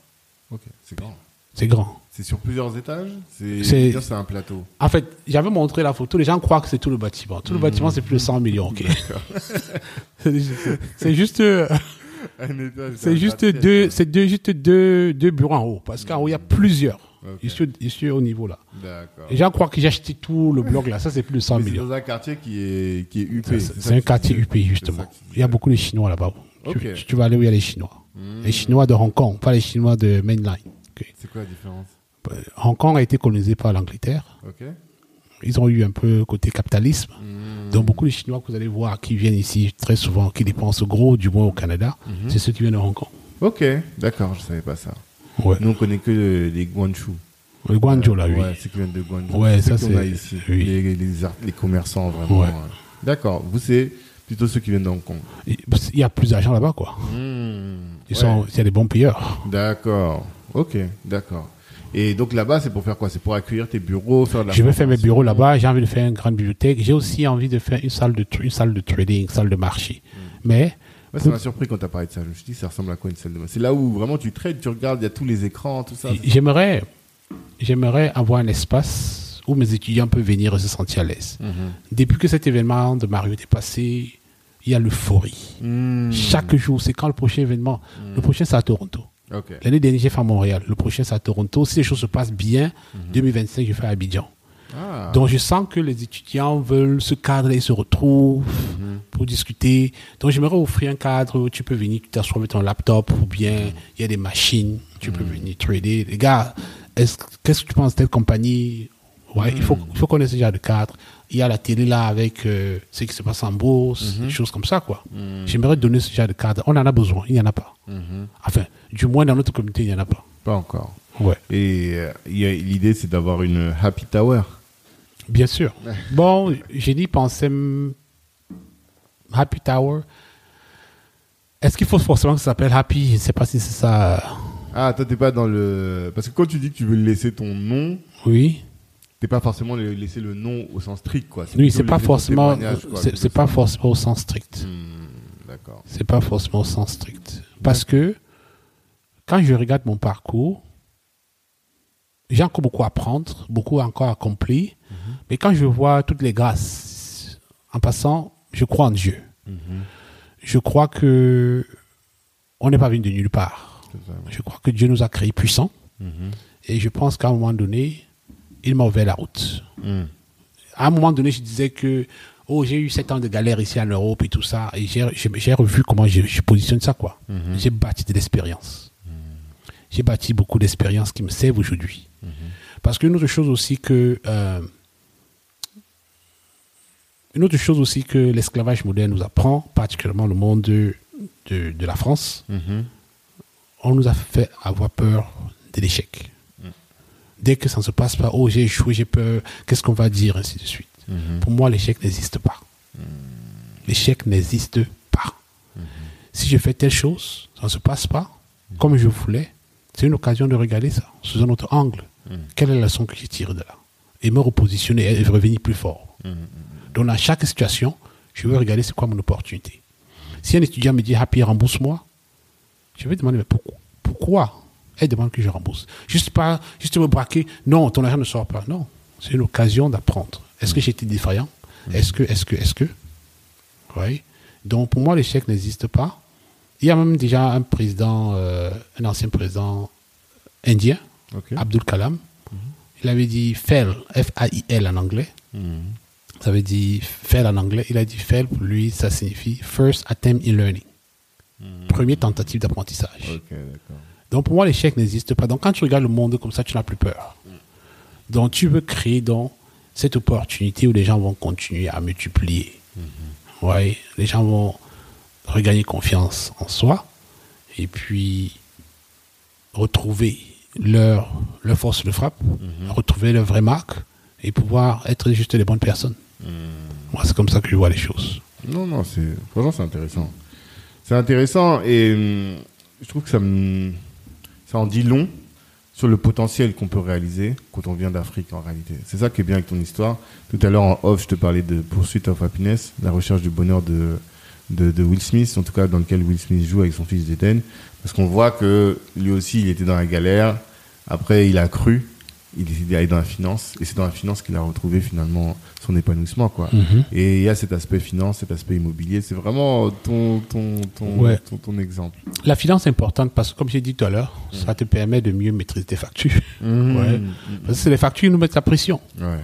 Ok, c'est grand. C'est grand. C'est sur plusieurs étages? C'est C'est- dire, c'est un plateau? En fait, j'avais montré la photo, les gens croient que c'est tout le bâtiment. Tout le Mmh. bâtiment, c'est plus de 100 millions, ok? C'est juste- c'est juste, euh, deux, c'est deux, juste deux, deux bureaux en haut. Parce qu'en haut, il y a plusieurs. Ok. Ici, ici, au niveau là. Les gens croient que j'ai acheté tout le bloc là. Ça, c'est plus de 100 Mais c'est millions. dans un quartier qui est, qui est UP. C'est un quartier. UP, justement. Il y a beaucoup de Chinois là-bas. Tu- vas aller où il y a les Chinois? Les Chinois de Hong Kong, pas les Chinois de Mainline. C'est quoi la différence? Euh, Hong Kong a été colonisé par l'Angleterre. Ils ont eu un peu côté capitalisme. Hmm. Donc beaucoup de Chinois que vous allez voir qui viennent ici très souvent, qui dépensent gros, du moins au Canada, Mhm. c'est ceux qui viennent de Hong Kong. Ok, d'accord, je savais pas ça. Ouais. Nous, on connaît que le- les Guangzhou. Le Guangzhou là, oui. Ouais, ceux qui viennent de Guangzhou. Ouais, ça, a c'est- ici. oui. Les, les, les commerçants, vraiment. Ouais. ouais. D'accord, vous, c'est plutôt ceux qui viennent de Hong Kong. Il y a plus d'argent là-bas, quoi. Hmm, Ils sont, il y a des bons payeurs. D'accord, ok, d'accord. Et donc là-bas, c'est pour faire quoi? C'est pour accueillir tes bureaux, faire de la Je vais faire mes bureaux là-bas. J'ai envie de faire une grande bibliothèque. J'ai aussi envie de faire une salle de, une salle de trading, une salle de marché. Mais Ouais, ça m'a surpris quand tu as parlé de ça. Je me suis dit, ça ressemble à quoi une salle de C'est là où vraiment tu trades, tu regardes, il y a tous les écrans, tout ça. j'aimerais, j'aimerais avoir un espace où mes étudiants peuvent venir et se sentir à l'aise. Mhm. Depuis que cet événement de Mario est passé, il y a l'euphorie. Hmm. Chaque jour, c'est quand le prochain événement? Le prochain, c'est à Toronto. L'année dernière, j'ai fait à Montréal. Le prochain, c'est à Toronto. Si les choses se passent bien, 2025, je fais à Abidjan. Ah. Donc, je sens que les étudiants veulent ce cadre et se retrouvent pour discuter. Donc, j'aimerais offrir un cadre où tu peux venir, tu t'assois avec ton laptop ou bien il y a des machines, tu peux venir trader. Les gars, est-ce- qu'est-ce que tu penses de telle compagnie? Ouais, il faut, il faut connaître ce genre de cadre. Il y a la télé là avec euh, ce qui se passe en bourse, des choses comme ça, quoi. J'aimerais donner ce genre de cadre. On en a besoin, il n'y en a pas. Mhm. Enfin, du moins dans notre communauté, il n'y en a pas. Pas encore. Ouais, Et euh, l'idée, c'est d'avoir une happy tower. Bien sûr. Bon, j'ai dit hum, Happy Tower. Est-ce qu'il faut forcément que ça s'appelle Happy? Je ne sais pas si c'est ça. Ah, toi, t'es pas dans le. Parce que quand tu dis que tu veux laisser ton nom, Oui. t'es pas forcément laisser le nom au sens strict, quoi. Oui, c'est pas forcément. C'est pas forcément au sens strict. Hmm, D'accord. C'est pas forcément au sens strict. Parce que quand je regarde mon parcours, j'ai encore beaucoup à apprendre, beaucoup encore à accomplir. Mais quand je vois toutes les grâces, en passant, je crois en Dieu. Mhm. Je crois que on n'est pas venu de nulle part. Je crois que Dieu nous a créés puissants. Mhm. Et je pense qu'à un moment donné, il m'a ouvert la route. Hmm. À un moment donné, je disais que oh, j'ai eu sept ans de galère ici en Europe et tout ça. Et j'ai revu comment je, je positionne ça. quoi. Mhm. J'ai bâti de l'expérience. J'ai bâti beaucoup d'expériences qui me servent aujourd'hui. Parce qu'une autre chose aussi que euh, une autre chose aussi que l'esclavage moderne nous apprend, particulièrement le monde de, de, de la France, Mhm. on nous a fait avoir peur de l'échec. Dès que ça ne se passe pas, oh j'ai échoué, j'ai peur, qu'est-ce qu'on va dire, ainsi de suite. Mhm. Pour moi, l'échec n'existe pas. L'échec n'existe pas. Si je fais telle chose, ça ne se passe pas comme je voulais, c'est une occasion de regarder ça sous un autre angle. Quelle est la leçon que j'ai tirée de là? Et me repositionner et revenir plus fort. Donc, dans chaque situation, je vais regarder c'est quoi mon opportunité. Si un étudiant me dit Happy, rembourse-moi, je vais demander mais pourquoi Pourquoi? Elle demande que je rembourse. Juste pas, juste me braquer. Non, ton argent ne sort pas. Non, c'est une occasion d'apprendre. Est-ce que j'ai été défaillant? Est-ce que, est-ce que, est-ce que? Oui. Donc pour moi, l'échec n'existe pas. Il y a même déjà un président, euh, un ancien président indien. Abdul Kalam. Il avait dit fail, F-A-I-L en anglais. Mhm. Ça veut dire fail en anglais. Il a dit fail pour lui, ça signifie first attempt in learning. Première tentative d'apprentissage. Donc pour moi, l'échec n'existe pas. Donc quand tu regardes le monde comme ça, tu n'as plus peur. Donc tu veux créer donc cette opportunité où les gens vont continuer à multiplier. Ouais, les gens vont regagner confiance en soi et puis retrouver leur, leur force de frappe, retrouver leur vraie marque et pouvoir être juste les bonnes personnes. Moi, c'est comme ça que je vois les choses. Non, non, c'est franchement c'est intéressant. C'est intéressant et hum, je trouve que ça ça en dit long sur le potentiel qu'on peut réaliser quand on vient d'Afrique en réalité. C'est ça qui est bien avec ton histoire. Tout à l'heure en off, je te parlais de Pursuit of Happiness, la recherche du bonheur de de, de Will Smith, en tout cas dans lequel Will Smith joue avec son fils Jaden, parce qu'on voit que lui aussi il était dans la galère. Après, il a cru, il décide d'aller dans la finance, et c'est dans la finance qu'il a retrouvé finalement son épanouissement, quoi. Et il y a cet aspect finance, cet aspect immobilier. C'est vraiment ton, ton, ton, Ouais. ton, ton exemple. La finance est importante parce que, comme j'ai dit tout à l'heure, ça te permet de mieux maîtriser tes factures. Ouais. Parce que c'est les factures qui nous mettent la pression. Ouais.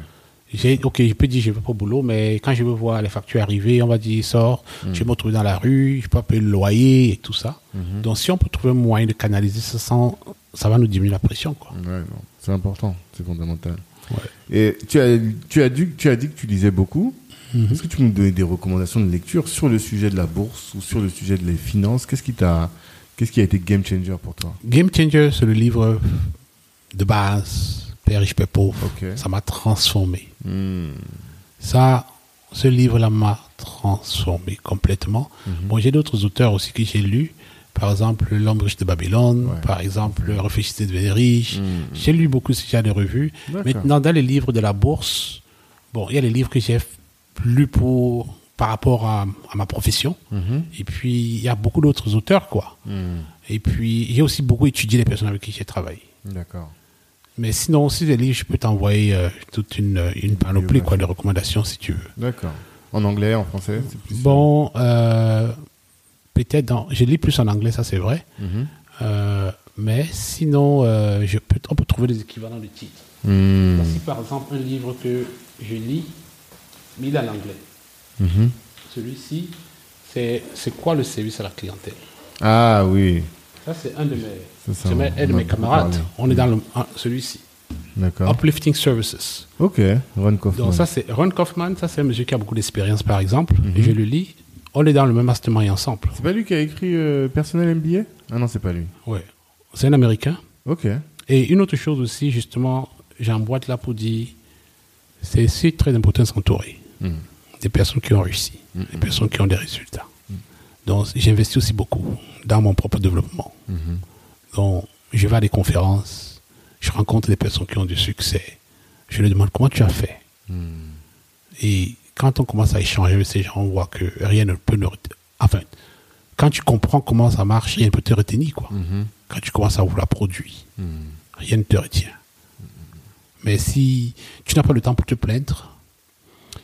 J'ai, ok, je peux dire je vais pas au boulot, mais quand je veux voir les factures arriver, on va dire sort, je vais me retrouver dans la rue, je peux pas payer le loyer et tout ça. Donc si on peut trouver un moyen de canaliser ça sans, ça va nous diminuer la pression, quoi. Ouais, non. C'est important, c'est fondamental. Ouais. Et tu as, tu, as dit, tu as dit que tu lisais beaucoup. Est-ce que tu peux nous donner des recommandations de lecture sur le sujet de la bourse ou sur le sujet de les finances? Qu'est-ce qui t'a, qu'est-ce qui a été game changer pour toi? Game Changer, c'est le livre de base, Père riche, Père pauvre. Ok. Ça m'a transformé. Hmm. Ça, ce livre-là m'a transformé complètement. Bon, j'ai d'autres auteurs aussi que j'ai lus. Par exemple, L'homme riche de Babylone. Ouais. Par exemple, Réfléchissez devenir riche. J'ai lu beaucoup ce genre de revues. Maintenant, dans les livres de la bourse, bon, il y a les livres que j'ai lus pour, par rapport à, à ma profession. Et puis, il y a beaucoup d'autres auteurs, quoi. Hmm. Et puis, j'ai aussi beaucoup étudié les personnes avec qui j'ai travaillé. D'accord. Mais sinon, aussi, les livres, je peux t'envoyer euh, toute une, une panoplie quoi, de recommandations si tu veux. D'accord. En anglais, en français c'est plus... Bon, euh, peut-être dans. Je lis plus en anglais, ça c'est vrai. Mhm. Euh, mais sinon, euh, je peux, on peut trouver des équivalents de titres. Hmm. Voici par exemple un livre que je lis, mais il est en anglais. Mhm. Celui-ci, c'est C'est quoi le service à la clientèle? Ah oui, Ça, c'est un de mes, Ça, mes- un de mes camarades. On est dans le, ah, celui-ci. d'accord. Uplifting Services. Ok, Ron Kaufman. Donc ça c'est Ron Kaufman, ça c'est un monsieur qui a beaucoup d'expérience par exemple. Mhm. Je le lis. On est dans le même mastermind ensemble. C'est pas lui qui a écrit euh, Personnel MBA Ah non, c'est pas lui. Ouais. C'est un Américain. Ok. Et une autre chose aussi, justement, j'emboîte là pour dire, c'est aussi très important de s'entourer. Mhm. Des personnes qui ont réussi, des personnes qui ont des résultats. Donc j'investis aussi beaucoup dans mon propre développement. Donc je vais à des conférences, je rencontre des personnes qui ont du succès. Je leur demande comment tu as fait? Et quand on commence à échanger avec ces gens, on voit que rien ne peut nous retenir. Enfin, quand tu comprends comment ça marche, rien ne peut te retenir. Quoi. Quand tu commences à vouloir produire, rien ne te retient. Mais si tu n'as pas le temps pour te plaindre,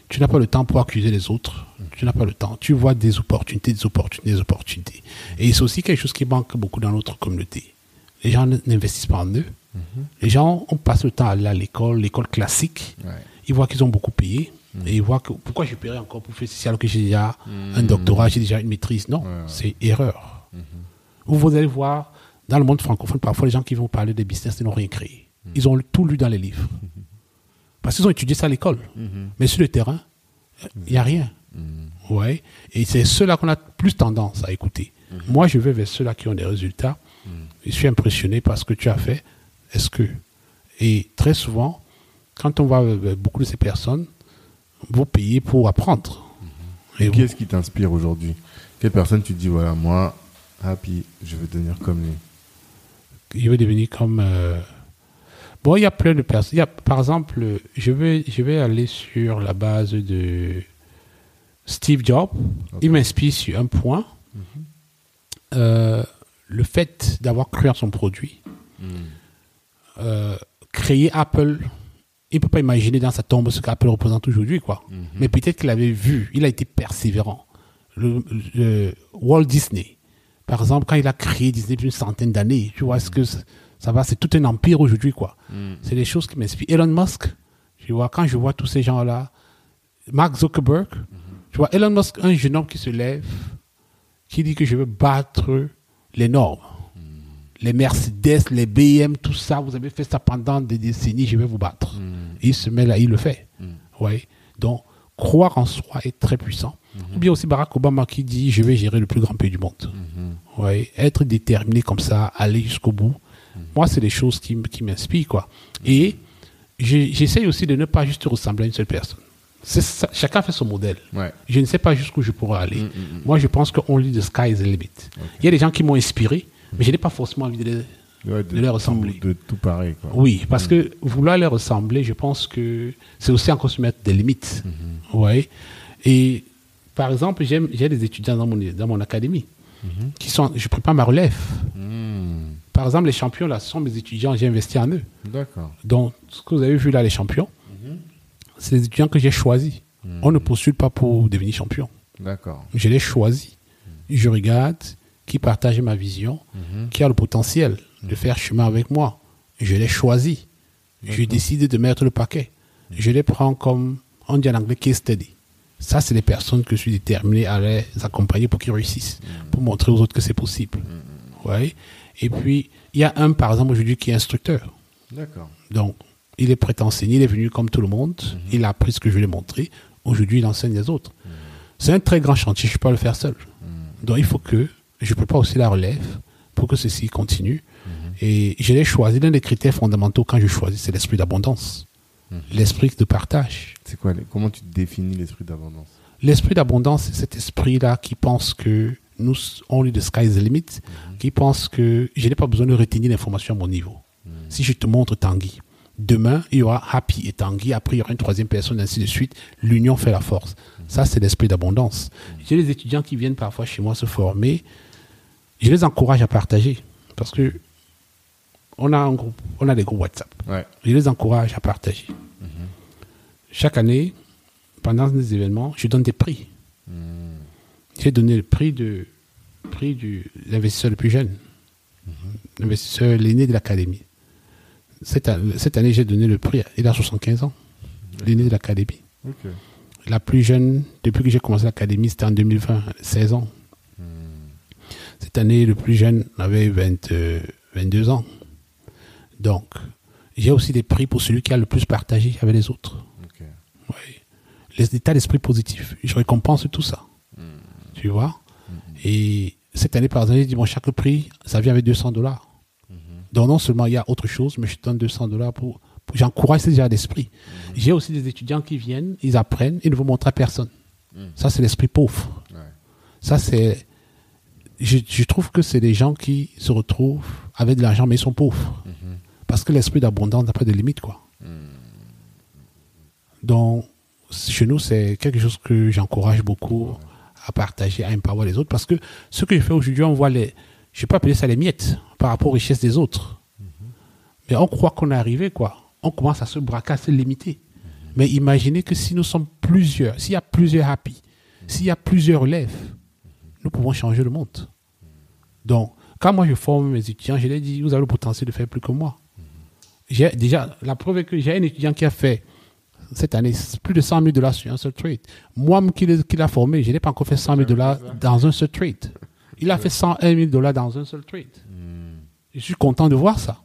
tu n'as pas le temps pour accuser les autres, tu n'as pas le temps. Tu vois des opportunités, des opportunités, des opportunités. Et c'est aussi quelque chose qui manque beaucoup dans notre communauté. Les gens n'investissent pas en eux. Les gens, on passe le temps à aller à l'école, l'école classique. Ouais. Ils voient qu'ils ont beaucoup payé. Et ils voient que pourquoi je paierais encore pour faire ceci alors que j'ai déjà un doctorat, j'ai déjà une maîtrise. Non, c'est erreur. Ou vous allez voir, dans le monde francophone, parfois les gens qui vont parler des business, ils n'ont rien créé. ils ont tout lu dans les livres. Parce qu'ils ont étudié ça à l'école. Mais sur le terrain, il n'y a rien. Ouais. Et c'est ceux-là qu'on a plus tendance à écouter. Moi, je vais vers ceux-là qui ont des résultats. Je suis impressionné par ce que tu as fait. Est-ce que. Et très souvent, quand on vers beaucoup de ces personnes, vous payez pour apprendre. Et Et qui vous- est-ce qui t'inspire aujourd'hui? Quelle personne tu te dis, voilà, moi, happy, je veux devenir comme lui? Je vais devenir comme. euh, Bon, il y a plein de personnes. Par exemple, je vais, je vais aller sur la base de Steve Jobs. Il m'inspire sur un point. Euh, le fait d'avoir cru en son produit, euh, créer Apple, il ne peut pas imaginer dans sa tombe ce qu'Apple représente aujourd'hui, quoi. Mais peut-être qu'il avait vu, il a été persévérant. Le, le Walt Disney, par exemple, quand il a créé Disney depuis une centaine d'années, tu vois, ce que ça va, c'est tout un empire aujourd'hui, quoi. C'est des choses qui m'inspirent. Elon Musk, tu vois, quand je vois tous ces gens-là, Mark Zuckerberg, tu vois, Elon Musk, un jeune homme qui se lève, qui dit que je veux battre les normes. Les Mercedes, les BM, tout ça, vous avez fait ça pendant des décennies, je vais vous battre. Il se met là, il le fait. Ouais. Donc, croire en soi est très puissant. Ou bien aussi Barack Obama qui dit je vais gérer le plus grand pays du monde. Ouais. Être déterminé comme ça, aller jusqu'au bout. Moi, c'est des choses qui, qui m'inspirent, quoi. Et j'essaye aussi de ne pas juste ressembler à une seule personne. C'est ça, chacun fait son modèle. Ouais. Je ne sais pas jusqu'où je pourrais aller. Moi, je pense qu'on lit the sky is the limit. Il y a des gens qui m'ont inspiré, mais je n'ai pas forcément envie de les, Ouais, de leur ressembler. Tout, de tout pareil, quoi. Oui, parce que vouloir les ressembler, je pense que c'est aussi encore se mettre des limites. Ouais. Et par exemple, j'ai des étudiants dans mon, dans mon académie qui sont. Je prépare ma relève. Hmm. Par exemple, les champions, là, ce sont mes étudiants, j'ai investi en eux. D'accord. Donc, ce que vous avez vu là, les champions, c'est les étudiants que j'ai choisis. On ne postule pas pour devenir champion. D'accord. Je les choisis. Je regarde qui partage ma vision, qui a le potentiel de faire chemin avec moi. Je les choisis. Je décide de mettre le paquet. Je les prends comme, on dit en anglais, case study. Ça, c'est les personnes que je suis déterminé à les accompagner pour qu'ils réussissent, pour montrer aux autres que c'est possible. Ouais. Et puis, il y a un, par exemple, aujourd'hui, qui est instructeur. D'accord. Donc, il est prêt à enseigner, il est venu comme tout le monde, il a appris ce que je lui ai montré. Aujourd'hui, il enseigne les autres. C'est un très grand chantier, je ne peux pas le faire seul. Donc, il faut que je prépare aussi la relève pour que ceci continue. Et je l'ai choisi, l'un des critères fondamentaux quand je choisis, c'est l'esprit d'abondance, l'esprit de partage. C'est quoi Comment tu définis l'esprit d'abondance? L'esprit d'abondance, c'est cet esprit-là qui pense que nous, only the sky is the limit, qui pense que je n'ai pas besoin de retenir l'information à mon niveau. Si je te montre Tanguy, demain, il y aura Happy et Tanguy, après il y aura une troisième personne, ainsi de suite. L'union fait la force. Ça, c'est l'esprit d'abondance. J'ai des étudiants qui viennent parfois chez moi se former. Je les encourage à partager. Parce que on a, un groupe, on a des groupes WhatsApp. Ouais. Je les encourage à partager. Chaque année, pendant des événements, je donne des prix. J'ai donné le prix de prix du l'investisseur le plus jeune, l'investisseur l'aîné de l'académie. Cette, an- cette année, j'ai donné le prix. Il a 75 ans, l'aîné de l'académie. La plus jeune, depuis que j'ai commencé l'académie, c'était en 2020, 16 ans. Cette année, le plus jeune avait 20, euh, 22 ans. Donc, j'ai aussi des prix pour celui qui a le plus partagé avec les autres. Ok. Oui. Les états d'esprit positifs. Je récompense tout ça. Tu vois? Et cette année, par exemple, j'ai dit, bon, chaque prix, ça vient avec 200 dollars. Donc, non seulement il y a autre chose, mais je donne 200 dollars pour. pour- J'encourage ces états d'esprit. J'ai aussi des étudiants qui viennent, ils apprennent, ils ne vont montrer à personne. Ça, c'est l'esprit pauvre. Ouais. Ça, c'est. Je, je trouve que c'est des gens qui se retrouvent avec de l'argent, mais ils sont pauvres. Parce que l'esprit d'abondance n'a pas de limite, quoi. Donc, chez nous, c'est quelque chose que j'encourage beaucoup à partager, à empower les autres. Parce que ce que je fais aujourd'hui, on voit les. Je ne vais pas appeler ça les miettes par rapport aux richesses des autres. Mais on croit qu'on est arrivé, quoi. On commence à se braquer, à se limiter. Mais imaginez que si nous sommes plusieurs, s'il y a plusieurs happy, s'il y a plusieurs relèves, nous pouvons changer le monde. Donc, quand moi je forme mes étudiants, je leur dis, vous avez le potentiel de faire plus que moi. J'ai déjà, la preuve est que j'ai un étudiant qui a fait cette année plus de 100 000 dollars sur un seul trade. Moi qui l'a formé, je n'ai pas encore fait 100 000 dollars dans un seul trade. Il a fait 101 000 dollars dans un seul trade. Je suis content de voir ça.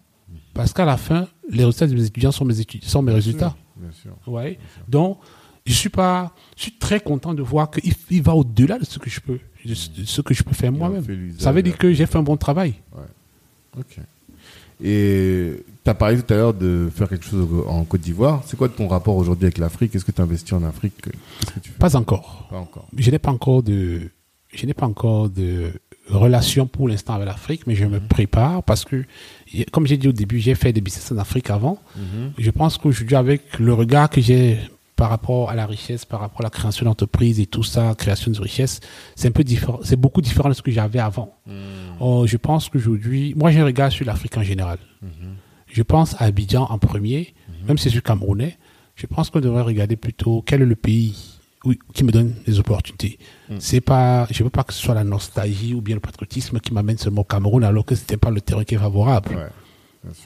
Parce qu'à la fin, les résultats de mes étudiants sont mes, études, sont mes résultats. Bien sûr. Ouais. Donc, je suis pas, je suis très content de voir qu'il il va au-delà de ce que je peux, ce- que je peux faire moi-même. Ça veut dire que j'ai fait un bon travail. Ok. Et tu as parlé tout à l'heure de faire quelque chose en Côte d'Ivoire. C'est quoi ton rapport aujourd'hui avec l'Afrique? Est-ce que tu investis en Afrique? Que Pas encore. Pas encore. Je n'ai pas encore de, je n'ai pas encore de relation pour l'instant avec l'Afrique, mais je me prépare parce que, comme j'ai dit au début, j'ai fait des business en Afrique avant. Je pense qu'aujourd'hui, avec le regard que j'ai par rapport à la richesse, par rapport à la création d'entreprises et tout ça, création de richesse, c'est un peu différent, c'est beaucoup différent de ce que j'avais avant. Oh, je pense qu'aujourd'hui, moi j'ai un regard sur l'Afrique en général. Je pense à Abidjan en premier, même si je suis camerounais, je pense qu'on devrait regarder plutôt quel est le pays où- qui me donne des opportunités. C'est pas, je veux pas que ce soit la nostalgie ou bien le patriotisme qui m'amène seulement au Cameroun alors que c'était pas le terrain qui est favorable. Ouais.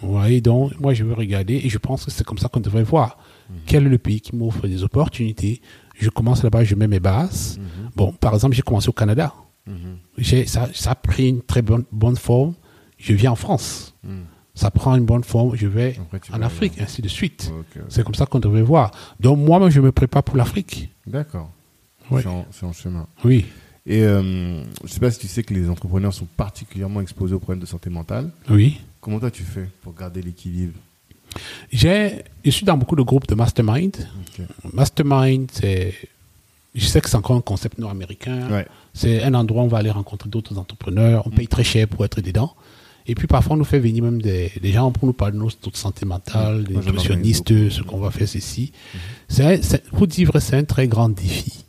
Vous voyez, donc, moi, je veux regarder et je pense que c'est comme ça qu'on devrait voir. Quel est le pays qui m'offre des opportunités? Je commence là-bas, je mets mes bases. Bon, par exemple, j'ai commencé au Canada. J'ai- Ça, ça a pris une très bonne, bonne forme. Je viens en France. Ça prend une bonne forme, je vais Après, en Afrique, ainsi de suite. C'est comme ça qu'on devrait voir. Donc, moi, je me prépare pour l'Afrique. D'accord. C'est en, c'est en chemin. Oui, Et euh, je sais pas si tu sais que les entrepreneurs sont particulièrement exposés aux problèmes de santé mentale. oui. Comment toi tu fais pour garder l'équilibre? J'ai, je suis dans beaucoup de groupes de mastermind. Mastermind, c'est, je sais que c'est encore un concept nord-américain. Ouais. C'est un endroit où on va aller rencontrer d'autres entrepreneurs. On paye très cher pour être dedans. Et puis parfois, on nous fait venir même des, des gens pour nous parler de notre santé mentale, des Moi, j'en nutritionnistes, ce qu'on va faire ceci. C'est, un- c'est- pour dire vrai, c'est un très grand défi.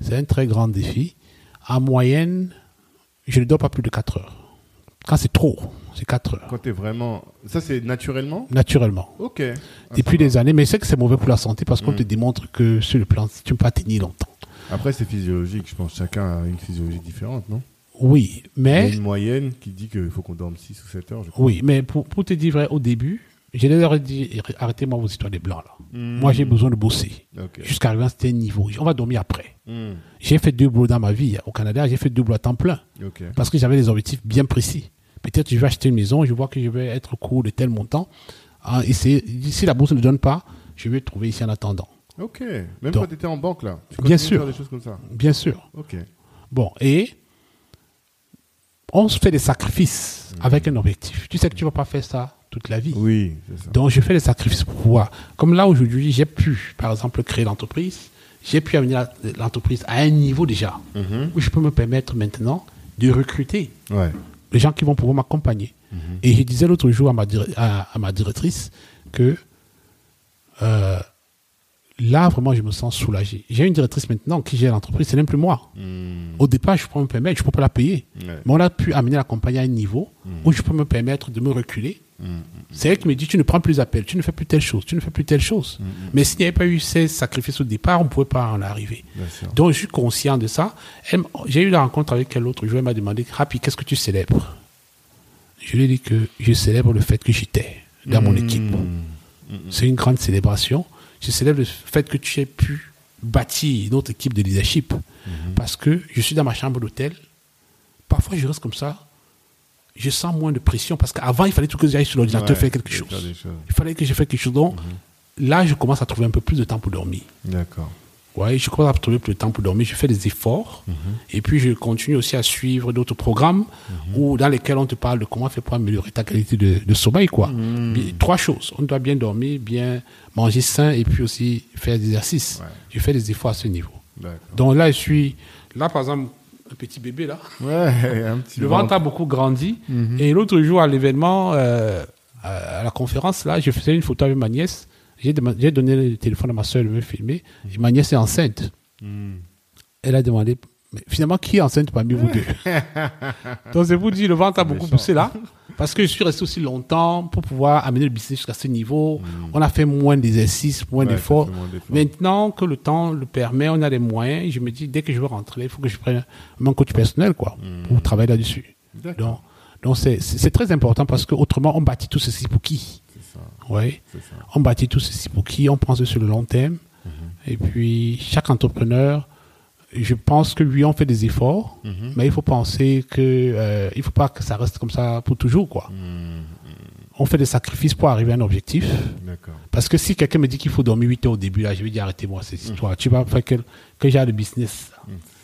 C'est un très grand défi. En moyenne, je ne dors pas plus de 4 heures. Quand c'est trop, c'est 4 heures, Quand t'es vraiment. Ça c'est naturellement? Naturellement. Ok. Ah, Depuis des années, mais c'est que c'est mauvais pour la santé parce qu'on Mm. te démontre que sur le plan, tu ne peux pas tenir longtemps. Après c'est physiologique, je pense. Chacun a une physiologie différente, non? Oui, Il y a mais une moyenne qui dit qu'il faut qu'on dorme 6 ou 7 heures, je crois. Oui, mais pour, pour te dire vrai, au début, je leur ai dit, arrêtez-moi vos histoires des blancs là. Hmm. Moi, j'ai besoin de bosser. Ok. Jusqu'à arriver à un certain niveau. On va dormir après. Hmm. J'ai fait deux boulots dans ma vie. Au Canada, j'ai fait deux boulots à temps plein. Ok. Parce que j'avais des objectifs bien précis. Peut-être je vais acheter une maison, je vois que je vais être court de tel montant. Ah, et si la bourse ne donne pas, je vais trouver ici en attendant. Ok. Même Donc- quand t'étais en banque là. Tu Bien de sûr. faire des choses comme ça. Bien sûr. Ok. Bon, et on se fait des sacrifices avec un objectif. Tu sais que tu ne vas pas faire ça toute la vie. Oui, c'est ça. Donc, je fais des sacrifices pour pouvoir. Comme là, aujourd'hui, j'ai pu, par exemple, créer l'entreprise. J'ai pu amener l'entreprise à un niveau déjà Mhm. où je peux me permettre maintenant de recruter Ouais. Les gens qui vont pouvoir m'accompagner. Et je disais l'autre jour à ma, dir- à, à ma directrice que euh, là, vraiment, je me sens soulagé. J'ai une directrice maintenant qui gère l'entreprise, c'est même plus moi. Hmm. Au départ, je peux me permettre, je ne peux pas la payer. Ouais. Mais on a pu amener la compagnie à un niveau où je peux me permettre de me reculer. C'est elle qui me dit, tu ne prends plus appel, tu ne fais plus telle chose, tu ne fais plus telle chose. Mais s'il n'y avait pas eu ces sacrifices au départ, on ne pouvait pas en arriver. Donc, je suis conscient de ça. J'ai eu la rencontre avec elle l'autre jour, elle m'a demandé, Happy, qu'est-ce que tu célèbres? Je lui ai dit que je célèbre le fait que j'étais dans mon équipe. Hmm. C'est une grande célébration. Je célèbre le fait que tu aies pu bâtir notre équipe de leadership. Parce que je suis dans ma chambre d'hôtel. Parfois, je reste comme ça. Je sens moins de pression. Parce qu'avant, il fallait tout que j'aille sur l'ordinateur Ouais, faire quelque chose. Il fallait que je fasse quelque chose. Donc, là, je commence à trouver un peu plus de temps pour dormir. D'accord. Ouais, je commence à trouver plus de temps pour dormir. Je fais des efforts. Et puis, je continue aussi à suivre d'autres programmes où, dans lesquels on te parle de comment faire pour améliorer ta qualité de, de sommeil. Quoi. Bien- Trois choses. On doit bien dormir, bien manger sain et puis aussi faire des exercices. Ouais. Je fais des efforts à ce niveau. Donc là, je suis. Là, par exemple, un petit bébé, là. Ouais, un petit Le ventre a beaucoup grandi. Et l'autre jour, à l'événement, euh, à la conférence, là, je faisais une photo avec ma nièce. J'ai donné le téléphone à ma soeur de me filmer. Et ma nièce est enceinte. Hmm. Elle a demandé, mais finalement, qui est enceinte parmi vous deux? Donc, c'est vous dire, le ventre a beaucoup poussé là. Parce que je suis resté aussi longtemps pour pouvoir amener le business jusqu'à ce niveau. On a fait moins d'exercices, moins Ouais, d'efforts. Maintenant que le temps le permet, on a les moyens. Je me dis, dès que je veux rentrer, il faut que je prenne mon coach personnel, quoi, pour travailler là-dessus. Donc, donc c'est, très important parce qu'autrement, on bâtit tout ceci pour qui? Ça. Ça. On bâtit tout ceci pour qui? On pense sur le long terme. Et puis, chaque entrepreneur, je pense que lui, on fait des efforts, mais il faut penser que euh, il faut pas que ça reste comme ça pour toujours, quoi. on fait des sacrifices pour arriver à un objectif. Parce que si quelqu'un me dit qu'il faut dormir 8 heures au début, là, je vais dire arrêtez-moi cette histoire. Tu vas faire quel, quel genre de business?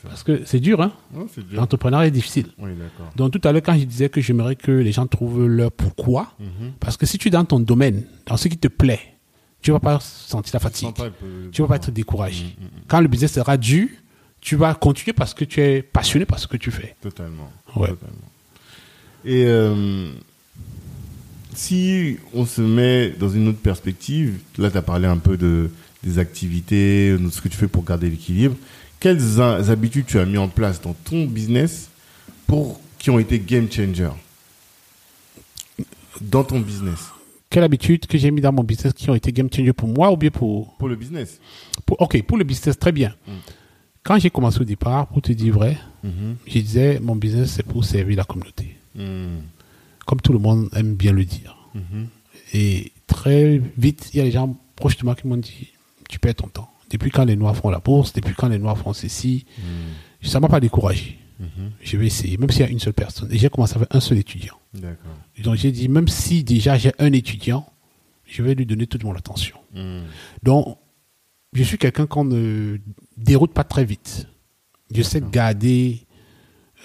Parce que c'est dur, hein? Dur. L'entrepreneuriat est difficile. Oui. Donc tout à l'heure, quand je disais que j'aimerais que les gens trouvent leur pourquoi, Mhm. parce que si tu es dans ton domaine, dans ce qui te plaît, tu vas pas sentir la fatigue. Tu vas pas être découragé. Mhm, mhm, Quand le business sera dur, tu vas continuer parce que tu es passionné par ce que tu fais. Totalement. Ouais. Totalement. Et euh, si on se met dans une autre perspective, là tu as parlé un peu de, des activités, de ce que tu fais pour garder l'équilibre. Quelles habitudes tu as mis en place dans ton business pour qui ont été game changer dans ton business Quelle habitude que j'ai mis dans mon business qui ont été game changer pour moi ou bien pour, Pour le business. pour- ok, pour le business, très bien. Mm. Quand j'ai commencé au départ, pour te dire vrai, Mhm. je disais mon business c'est pour servir la communauté. Mhm. Comme tout le monde aime bien le dire. Mhm. Et très vite, il y a des gens proches de moi qui m'ont dit Tu perds ton temps. Depuis quand les Noirs font la bourse, depuis quand les Noirs font ceci, ça m'a pas découragé. Je vais essayer, même s'il y a une seule personne. Et j'ai commencé avec un seul étudiant. Donc j'ai dit Même si déjà j'ai un étudiant, je vais lui donner toute mon attention. Donc, je suis quelqu'un qu'on ne déroute pas très vite. Je sais garder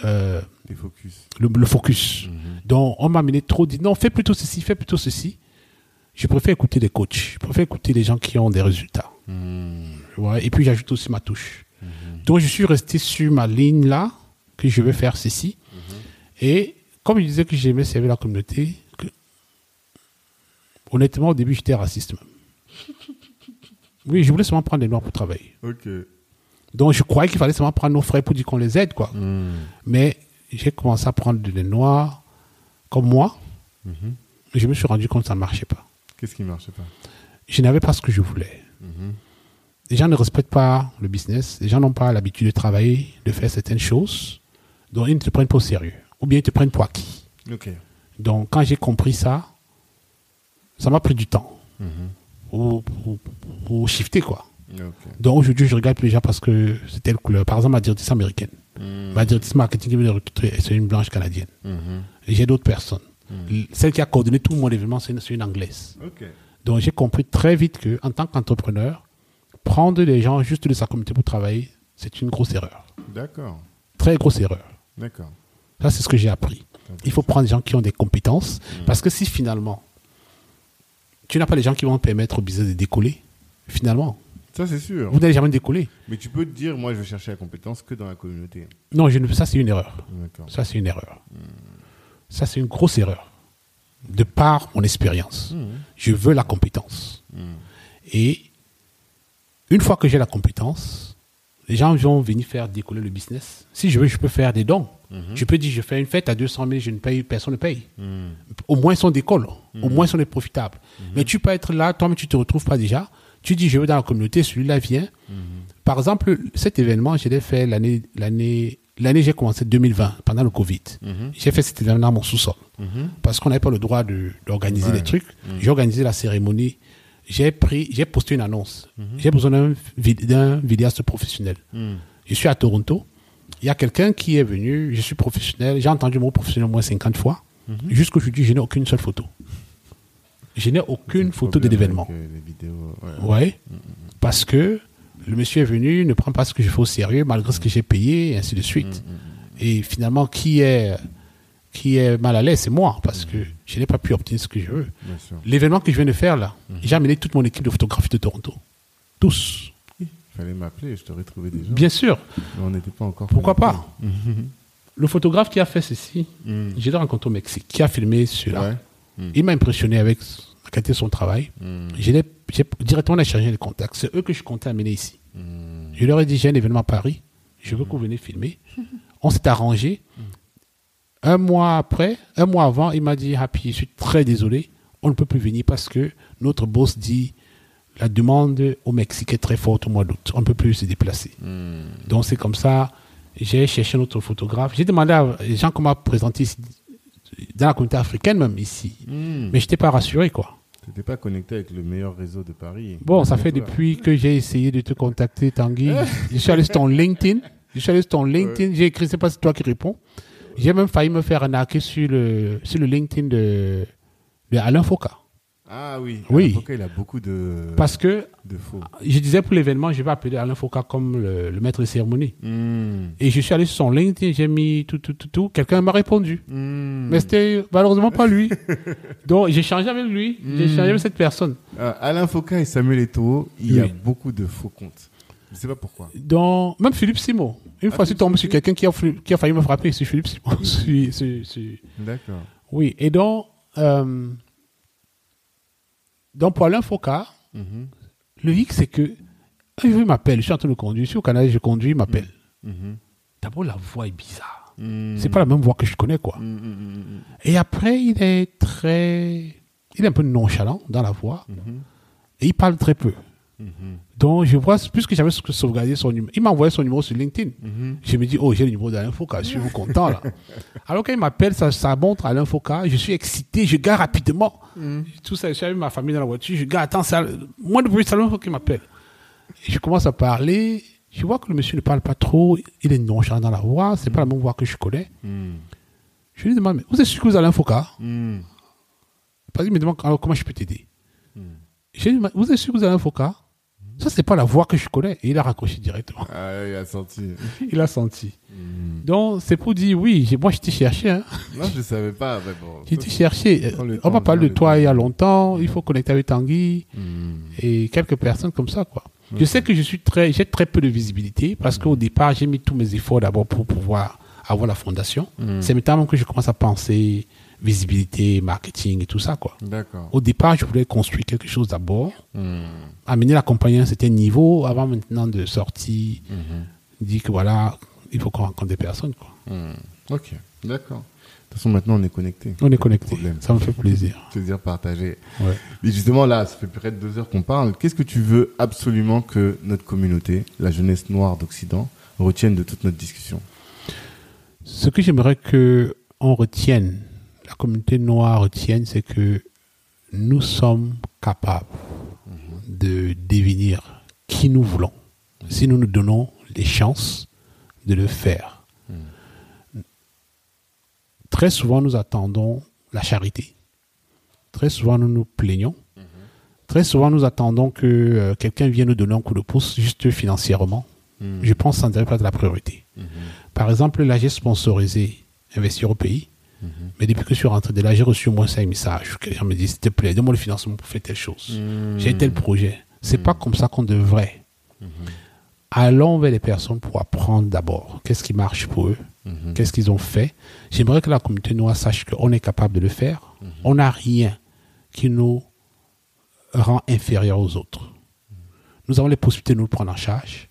euh, Des focus. le, le focus. Mhm. Donc, on m'a amené trop, dit non, fais plutôt ceci, fais plutôt ceci. Je préfère écouter les coachs. Je préfère écouter les gens qui ont des résultats. Mhm. Ouais, et puis, j'ajoute aussi ma touche. Mhm. Donc, je suis resté sur ma ligne là, que je vais faire ceci. Et comme je disais que j'aimais servir la communauté, que, honnêtement, au début, j'étais raciste même. Oui, je voulais seulement prendre des noirs pour travailler. Ok. Donc, je croyais qu'il fallait seulement prendre nos frères pour dire qu'on les aide, quoi. Mhm. Mais j'ai commencé à prendre des noirs comme moi. Mhm. Et je me suis rendu compte que ça ne marchait pas. Qu'est-ce qui marchait pas? Je n'avais pas ce que je voulais. Mhm. Les gens ne respectent pas le business. Les gens n'ont pas l'habitude de travailler, de faire certaines choses. Donc, ils ne te prennent pas au sérieux. Ou bien ils te prennent pour acquis. Donc, quand j'ai compris ça, ça m'a pris du temps Pour, pour, pour shifter, quoi. Donc, aujourd'hui, je regarde plus les gens parce que c'est telle couleur. Par exemple, ma directrice américaine. Mhm. Ma directrice marketing qui veut recruter, c'est une blanche canadienne. Mhm. Et j'ai d'autres personnes. Mhm. Celle qui a coordonné tout mon événement, c'est une, anglaise. Donc j'ai compris très vite que en tant qu'entrepreneur, prendre les gens juste de sa communauté pour travailler, c'est une grosse erreur. D'accord. Très grosse erreur. D'accord. Ça, c'est ce que j'ai appris. Il faut prendre des gens qui ont des compétences. Parce que si finalement, tu n'as pas les gens qui vont permettre au business de décoller, finalement, Ça, c'est sûr. vous n'allez jamais décoller. Mais tu peux te dire, moi, je vais chercher la compétence que dans la communauté. Non, je ne, ça, c'est une erreur. Ça, c'est une erreur. Ça, c'est une grosse erreur. De par mon expérience. Mhm. Je veux la compétence. Mhm. Et une fois que j'ai la compétence, les gens vont venir faire décoller le business. Si je veux, je peux faire des dons. Je peux dire, je fais une fête à 200 000, je ne paye, personne ne paye. Mhm. Au moins, ils sont décolle. Au moins, ils sont profitables. Mais tu peux être là, toi, mais tu te retrouves pas déjà. Tu dis, je veux dans la communauté, celui-là vient. Par exemple, cet événement, je l'ai fait l'année, l'année, l'année j'ai commencé 2020, pendant le Covid. Mhm. J'ai fait cet événement dans mon sous-sol. Mhm. Parce qu'on n'avait pas le droit de, d'organiser Ouais. les trucs. J'ai organisé la cérémonie. J'ai pris, j'ai posté une annonce. J'ai besoin d'un, vid- d'un vidéaste professionnel. Mhm. Je suis à Toronto. Il y a quelqu'un qui est venu. Je suis professionnel. J'ai entendu le mot professionnel au moins 50 fois. Jusqu'aujourd'hui, je n'ai aucune seule photo. Je n'ai aucune photo de l'événement. euh, ouais. Ouais. Parce que le monsieur est venu, ne prend pas ce que je fais au sérieux, malgré ce que j'ai payé, et ainsi de suite. Et finalement, qui est, qui est mal à l'aise, c'est moi, parce que je n'ai pas pu obtenir ce que je veux. L'événement que je viens de faire, là, j'ai amené toute mon équipe de photographie de Toronto. Tous. Il fallait m'appeler, je t'aurais trouvé déjà. Bien sûr. Mais on n'était pas encore. Pourquoi connectés. pas Le photographe qui a fait ceci, je l'ai rencontré au Mexique, qui a filmé celui-là. Ouais. Mhm. Il m'a impressionné avec la qualité de son travail. J'ai directement échangé les contacts. C'est eux que je comptais amener ici. Je leur ai dit, j'ai un événement à Paris, je veux que vous venez filmer. On s'est arrangé. Un mois après, un mois avant, il m'a dit, Happy, je suis très désolé, on ne peut plus venir parce que notre boss dit, la demande au Mexique est très forte au mois d'août. On ne peut plus se déplacer. Mhm. Donc c'est comme ça, j'ai cherché un autre photographe. J'ai demandé à des gens qu'on m'a présenté ici, dans la communauté africaine même ici. Mhm. Mais je n'étais pas rassuré, quoi. T'étais pas connecté avec le meilleur réseau de Paris. Bon, ça fait Toi. depuis que j'ai essayé de te contacter, Tanguy. je suis allé sur ton LinkedIn. Je suis allé sur ton LinkedIn. J'ai écrit, c'est pas c'est toi qui réponds. J'ai même failli me faire arnaquer sur le, sur le LinkedIn de, de Alain Foucault. Ah oui. Oui. Foucault, il a beaucoup de, Parce que de faux. je disais pour l'événement, je vais appeler Alain Foucault comme le, le maître de cérémonie. Hmm. Et je suis allé sur son LinkedIn, j'ai mis tout, tout, tout, tout. Quelqu'un m'a répondu. Hmm. Mais c'était malheureusement pas lui. Donc j'ai changé avec lui, j'ai Mm. changé avec cette personne. Ah, Alain Foucault et Samuel Eto'o, il y a beaucoup de faux comptes. Je sais pas pourquoi. Donc, même Philippe Simon. Une Ah, fois, je suis tombé sur quelqu'un qui a, qui a failli me frapper, c'est Philippe Simon. D'accord. Oui, et donc, euh, donc pour Mhm. le hic, c'est que un jour, il m'appelle, je suis en train de conduire, je suis au Canada, je conduis, il m'appelle. Mhm. D'abord, la voix est bizarre. Hmm. C'est pas la même voix que je connais, quoi. Hmm, Et après, il est très. Il est un peu nonchalant dans la voix. Mhm. Et il parle très peu. Mhm. Donc, je vois, puisque j'avais sauvegardé son numéro, il m'a envoyé son numéro sur LinkedIn. Mhm. Je me dis, oh, j'ai le numéro d'Alain Foucault, je suis content, là. Alors, quand il m'appelle, ça, ça montre Alain Foucault, je suis excité, je gare rapidement. Tout ça, je suis avec ma famille dans la voiture, je gare, attends, Alain- moi, de bruit, c'est Alain Foucault qui m'appelle. Et je commence à parler, je vois que le monsieur ne parle pas trop, il est nonchalant dans la voix, c'est pas la même voix que je connais. Hmm. Je lui demande, mais vous êtes sûr que vous Alain Foucault? Parce qu'il me demande, alors comment je peux t'aider? Hmm. J'ai dit, vous êtes sûr que vous avez un avocat Ça, c'est pas la voix que je connais. Et il a raccroché directement. Ah, il a senti. Il a senti. Hmm. Donc, c'est pour dire, oui, moi, je t'ai cherché. Hein. Non, je savais pas. Mais bon. J'ai t'ai cherché. On m'a parlé de toi il y a longtemps. Il faut connecter avec Tanguy. Hmm. Et quelques personnes comme ça, quoi. Je sais que je suis très, j'ai très peu de visibilité parce qu'au départ, j'ai mis tous mes efforts d'abord pour pouvoir avoir la fondation. Hmm. C'est maintenant que je commence à penser visibilité, marketing et tout ça, quoi. Au départ, je voulais construire quelque chose d'abord. Hmm. amener la compagnie à un certain niveau avant maintenant de sortir, Mhm. dire que voilà, il faut qu'on rencontre des personnes. Quoi. Hmm. Ok, d'accord. De toute façon, maintenant, on est connecté. On est connecté. Ça me fait plaisir. Plaisir partagé. Ouais. Et justement, là, ça fait près de deux heures qu'on parle. Qu'est-ce que tu veux absolument que notre communauté, la jeunesse noire d'Occident, retienne de toute notre discussion? Ce que j'aimerais que on retienne, la communauté noire retienne, c'est que nous sommes capables de devenir qui nous voulons si nous nous donnons les chances de le faire. Très souvent, nous attendons la charité. Très souvent, nous nous plaignons. Très souvent, nous attendons que euh, quelqu'un vienne nous donner un coup de pouce juste financièrement. Je pense que ça ne devrait pas être la priorité. Par exemple, j'ai sponsorisé Investir au pays. Mais depuis que je suis rentré de là, j'ai reçu au moins cinq messages. Quelqu'un me dit, s'il te plaît, donne-moi le financement pour faire telle chose. Hmm. J'ai tel projet. C'est pas comme ça qu'on devrait. Allons vers les personnes pour apprendre d'abord qu'est-ce qui marche pour eux, Mhm. qu'est-ce qu'ils ont fait. J'aimerais que la communauté noire sache qu'on est capable de le faire. On n'a rien qui nous rend inférieurs aux autres. Nous avons les possibilités de nous prendre en charge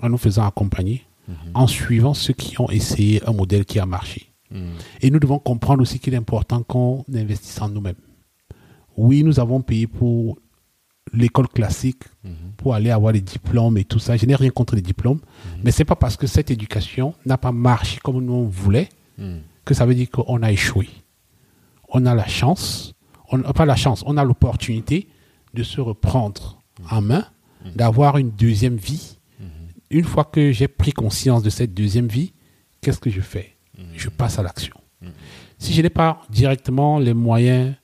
en nous faisant accompagner, en suivant ceux qui ont essayé un modèle qui a marché. Hmm. Et nous devons comprendre aussi qu'il est important qu'on investisse en nous-mêmes. Oui, nous avons payé pour l'école classique, pour aller avoir les diplômes et tout ça. Je n'ai rien contre les diplômes, mais c'est pas parce que cette éducation n'a pas marché comme nous on voulait Hmm. que ça veut dire qu'on a échoué. On a la chance, on n'a pas la chance, on a l'opportunité de se reprendre en main, d'avoir une deuxième vie. Une fois que j'ai pris conscience de cette deuxième vie, qu'est-ce que je fais? Je passe à l'action. Si je n'ai pas directement les moyens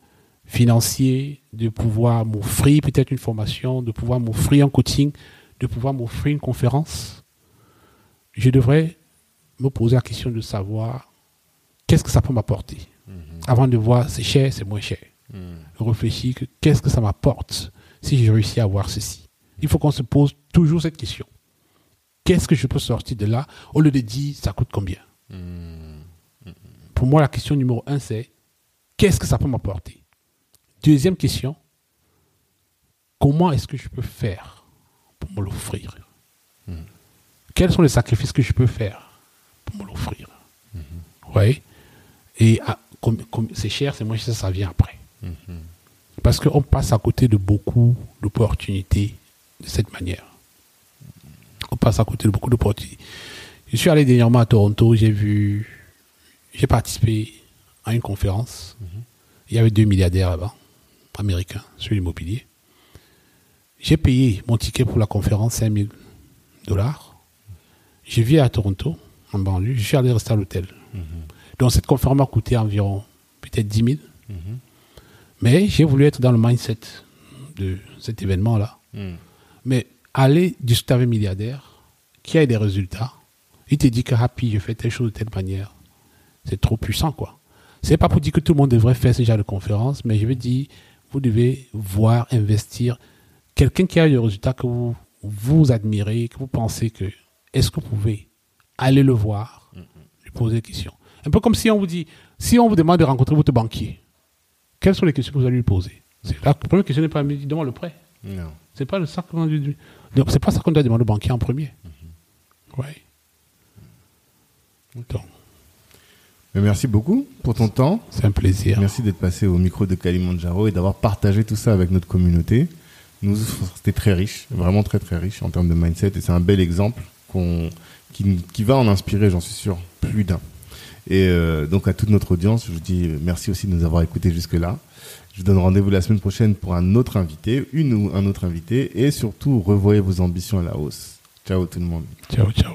financiers de pouvoir m'offrir peut-être une formation, de pouvoir m'offrir un coaching, de pouvoir m'offrir une conférence, je devrais me poser la question de savoir qu'est-ce que ça peut m'apporter. Avant de voir c'est cher, c'est moins cher. Réfléchir que qu'est-ce que ça m'apporte si je réussis à avoir ceci. Il faut qu'on se pose toujours cette question. Qu'est-ce que je peux sortir de là au lieu de dire ça coûte combien? Pour moi, la question numéro un, c'est qu'est-ce que ça peut m'apporter? Deuxième question, comment est-ce que je peux faire pour me l'offrir? Quels sont les sacrifices que je peux faire pour me l'offrir? Ouais. Et ah, c'est cher, c'est moins cher, ça vient après. Parce qu'on passe à côté de beaucoup d'opportunités de cette manière. On passe à côté de beaucoup d'opportunités. Je suis allé dernièrement à Toronto, j'ai vu, j'ai participé à une conférence. Il y avait deux milliardaires là-bas, américains, sur l'immobilier. J'ai payé mon ticket pour la conférence 5000 dollars. Je vis à Toronto, en banlieue. Je suis allé rester à l'hôtel. Donc cette conférence m'a coûté environ peut-être 10 000. Mais j'ai voulu être dans le mindset de cet événement-là. Mais aller discuter avec un milliardaire qui a des résultats, il te dit que Happy, je fais telle chose de telle manière. C'est trop puissant, quoi. C'est pas pour dire que tout le monde devrait faire ce genre de conférence, mais je veux dire, vous devez voir, investir. Quelqu'un qui a des résultats que vous, vous admirez, que vous pensez que, est-ce que vous pouvez aller le voir, lui poser des questions. Un peu comme si on vous dit, si on vous demande de rencontrer votre banquier, quelles sont les questions que vous allez lui poser? C'est La première question n'est pas, mais demande le prêt. Non. C'est pas le ça qu'on pas ça qu'on doit demander au banquier en premier. Ouais. Donc, Mais merci beaucoup pour ton temps. c'est un plaisir. Merci d'être passé au micro de Kalimandjaro et d'avoir partagé tout ça avec notre communauté. Nous, c'était très riche, vraiment très très riche en termes de mindset et c'est un bel exemple qu'on, qui, qui va en inspirer, j'en suis sûr, plus d'un. Et euh, donc à toute notre audience, je vous dis merci aussi de nous avoir écoutés jusque-là. Je vous donne rendez-vous la semaine prochaine pour un autre invité, une ou un autre invité et surtout revoyez vos ambitions à la hausse. Ciao tout le monde. Ciao, ciao.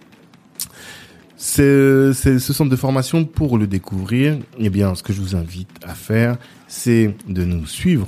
C'est ce centre de formation pour le découvrir. Eh bien, ce que je vous invite à faire, c'est de nous suivre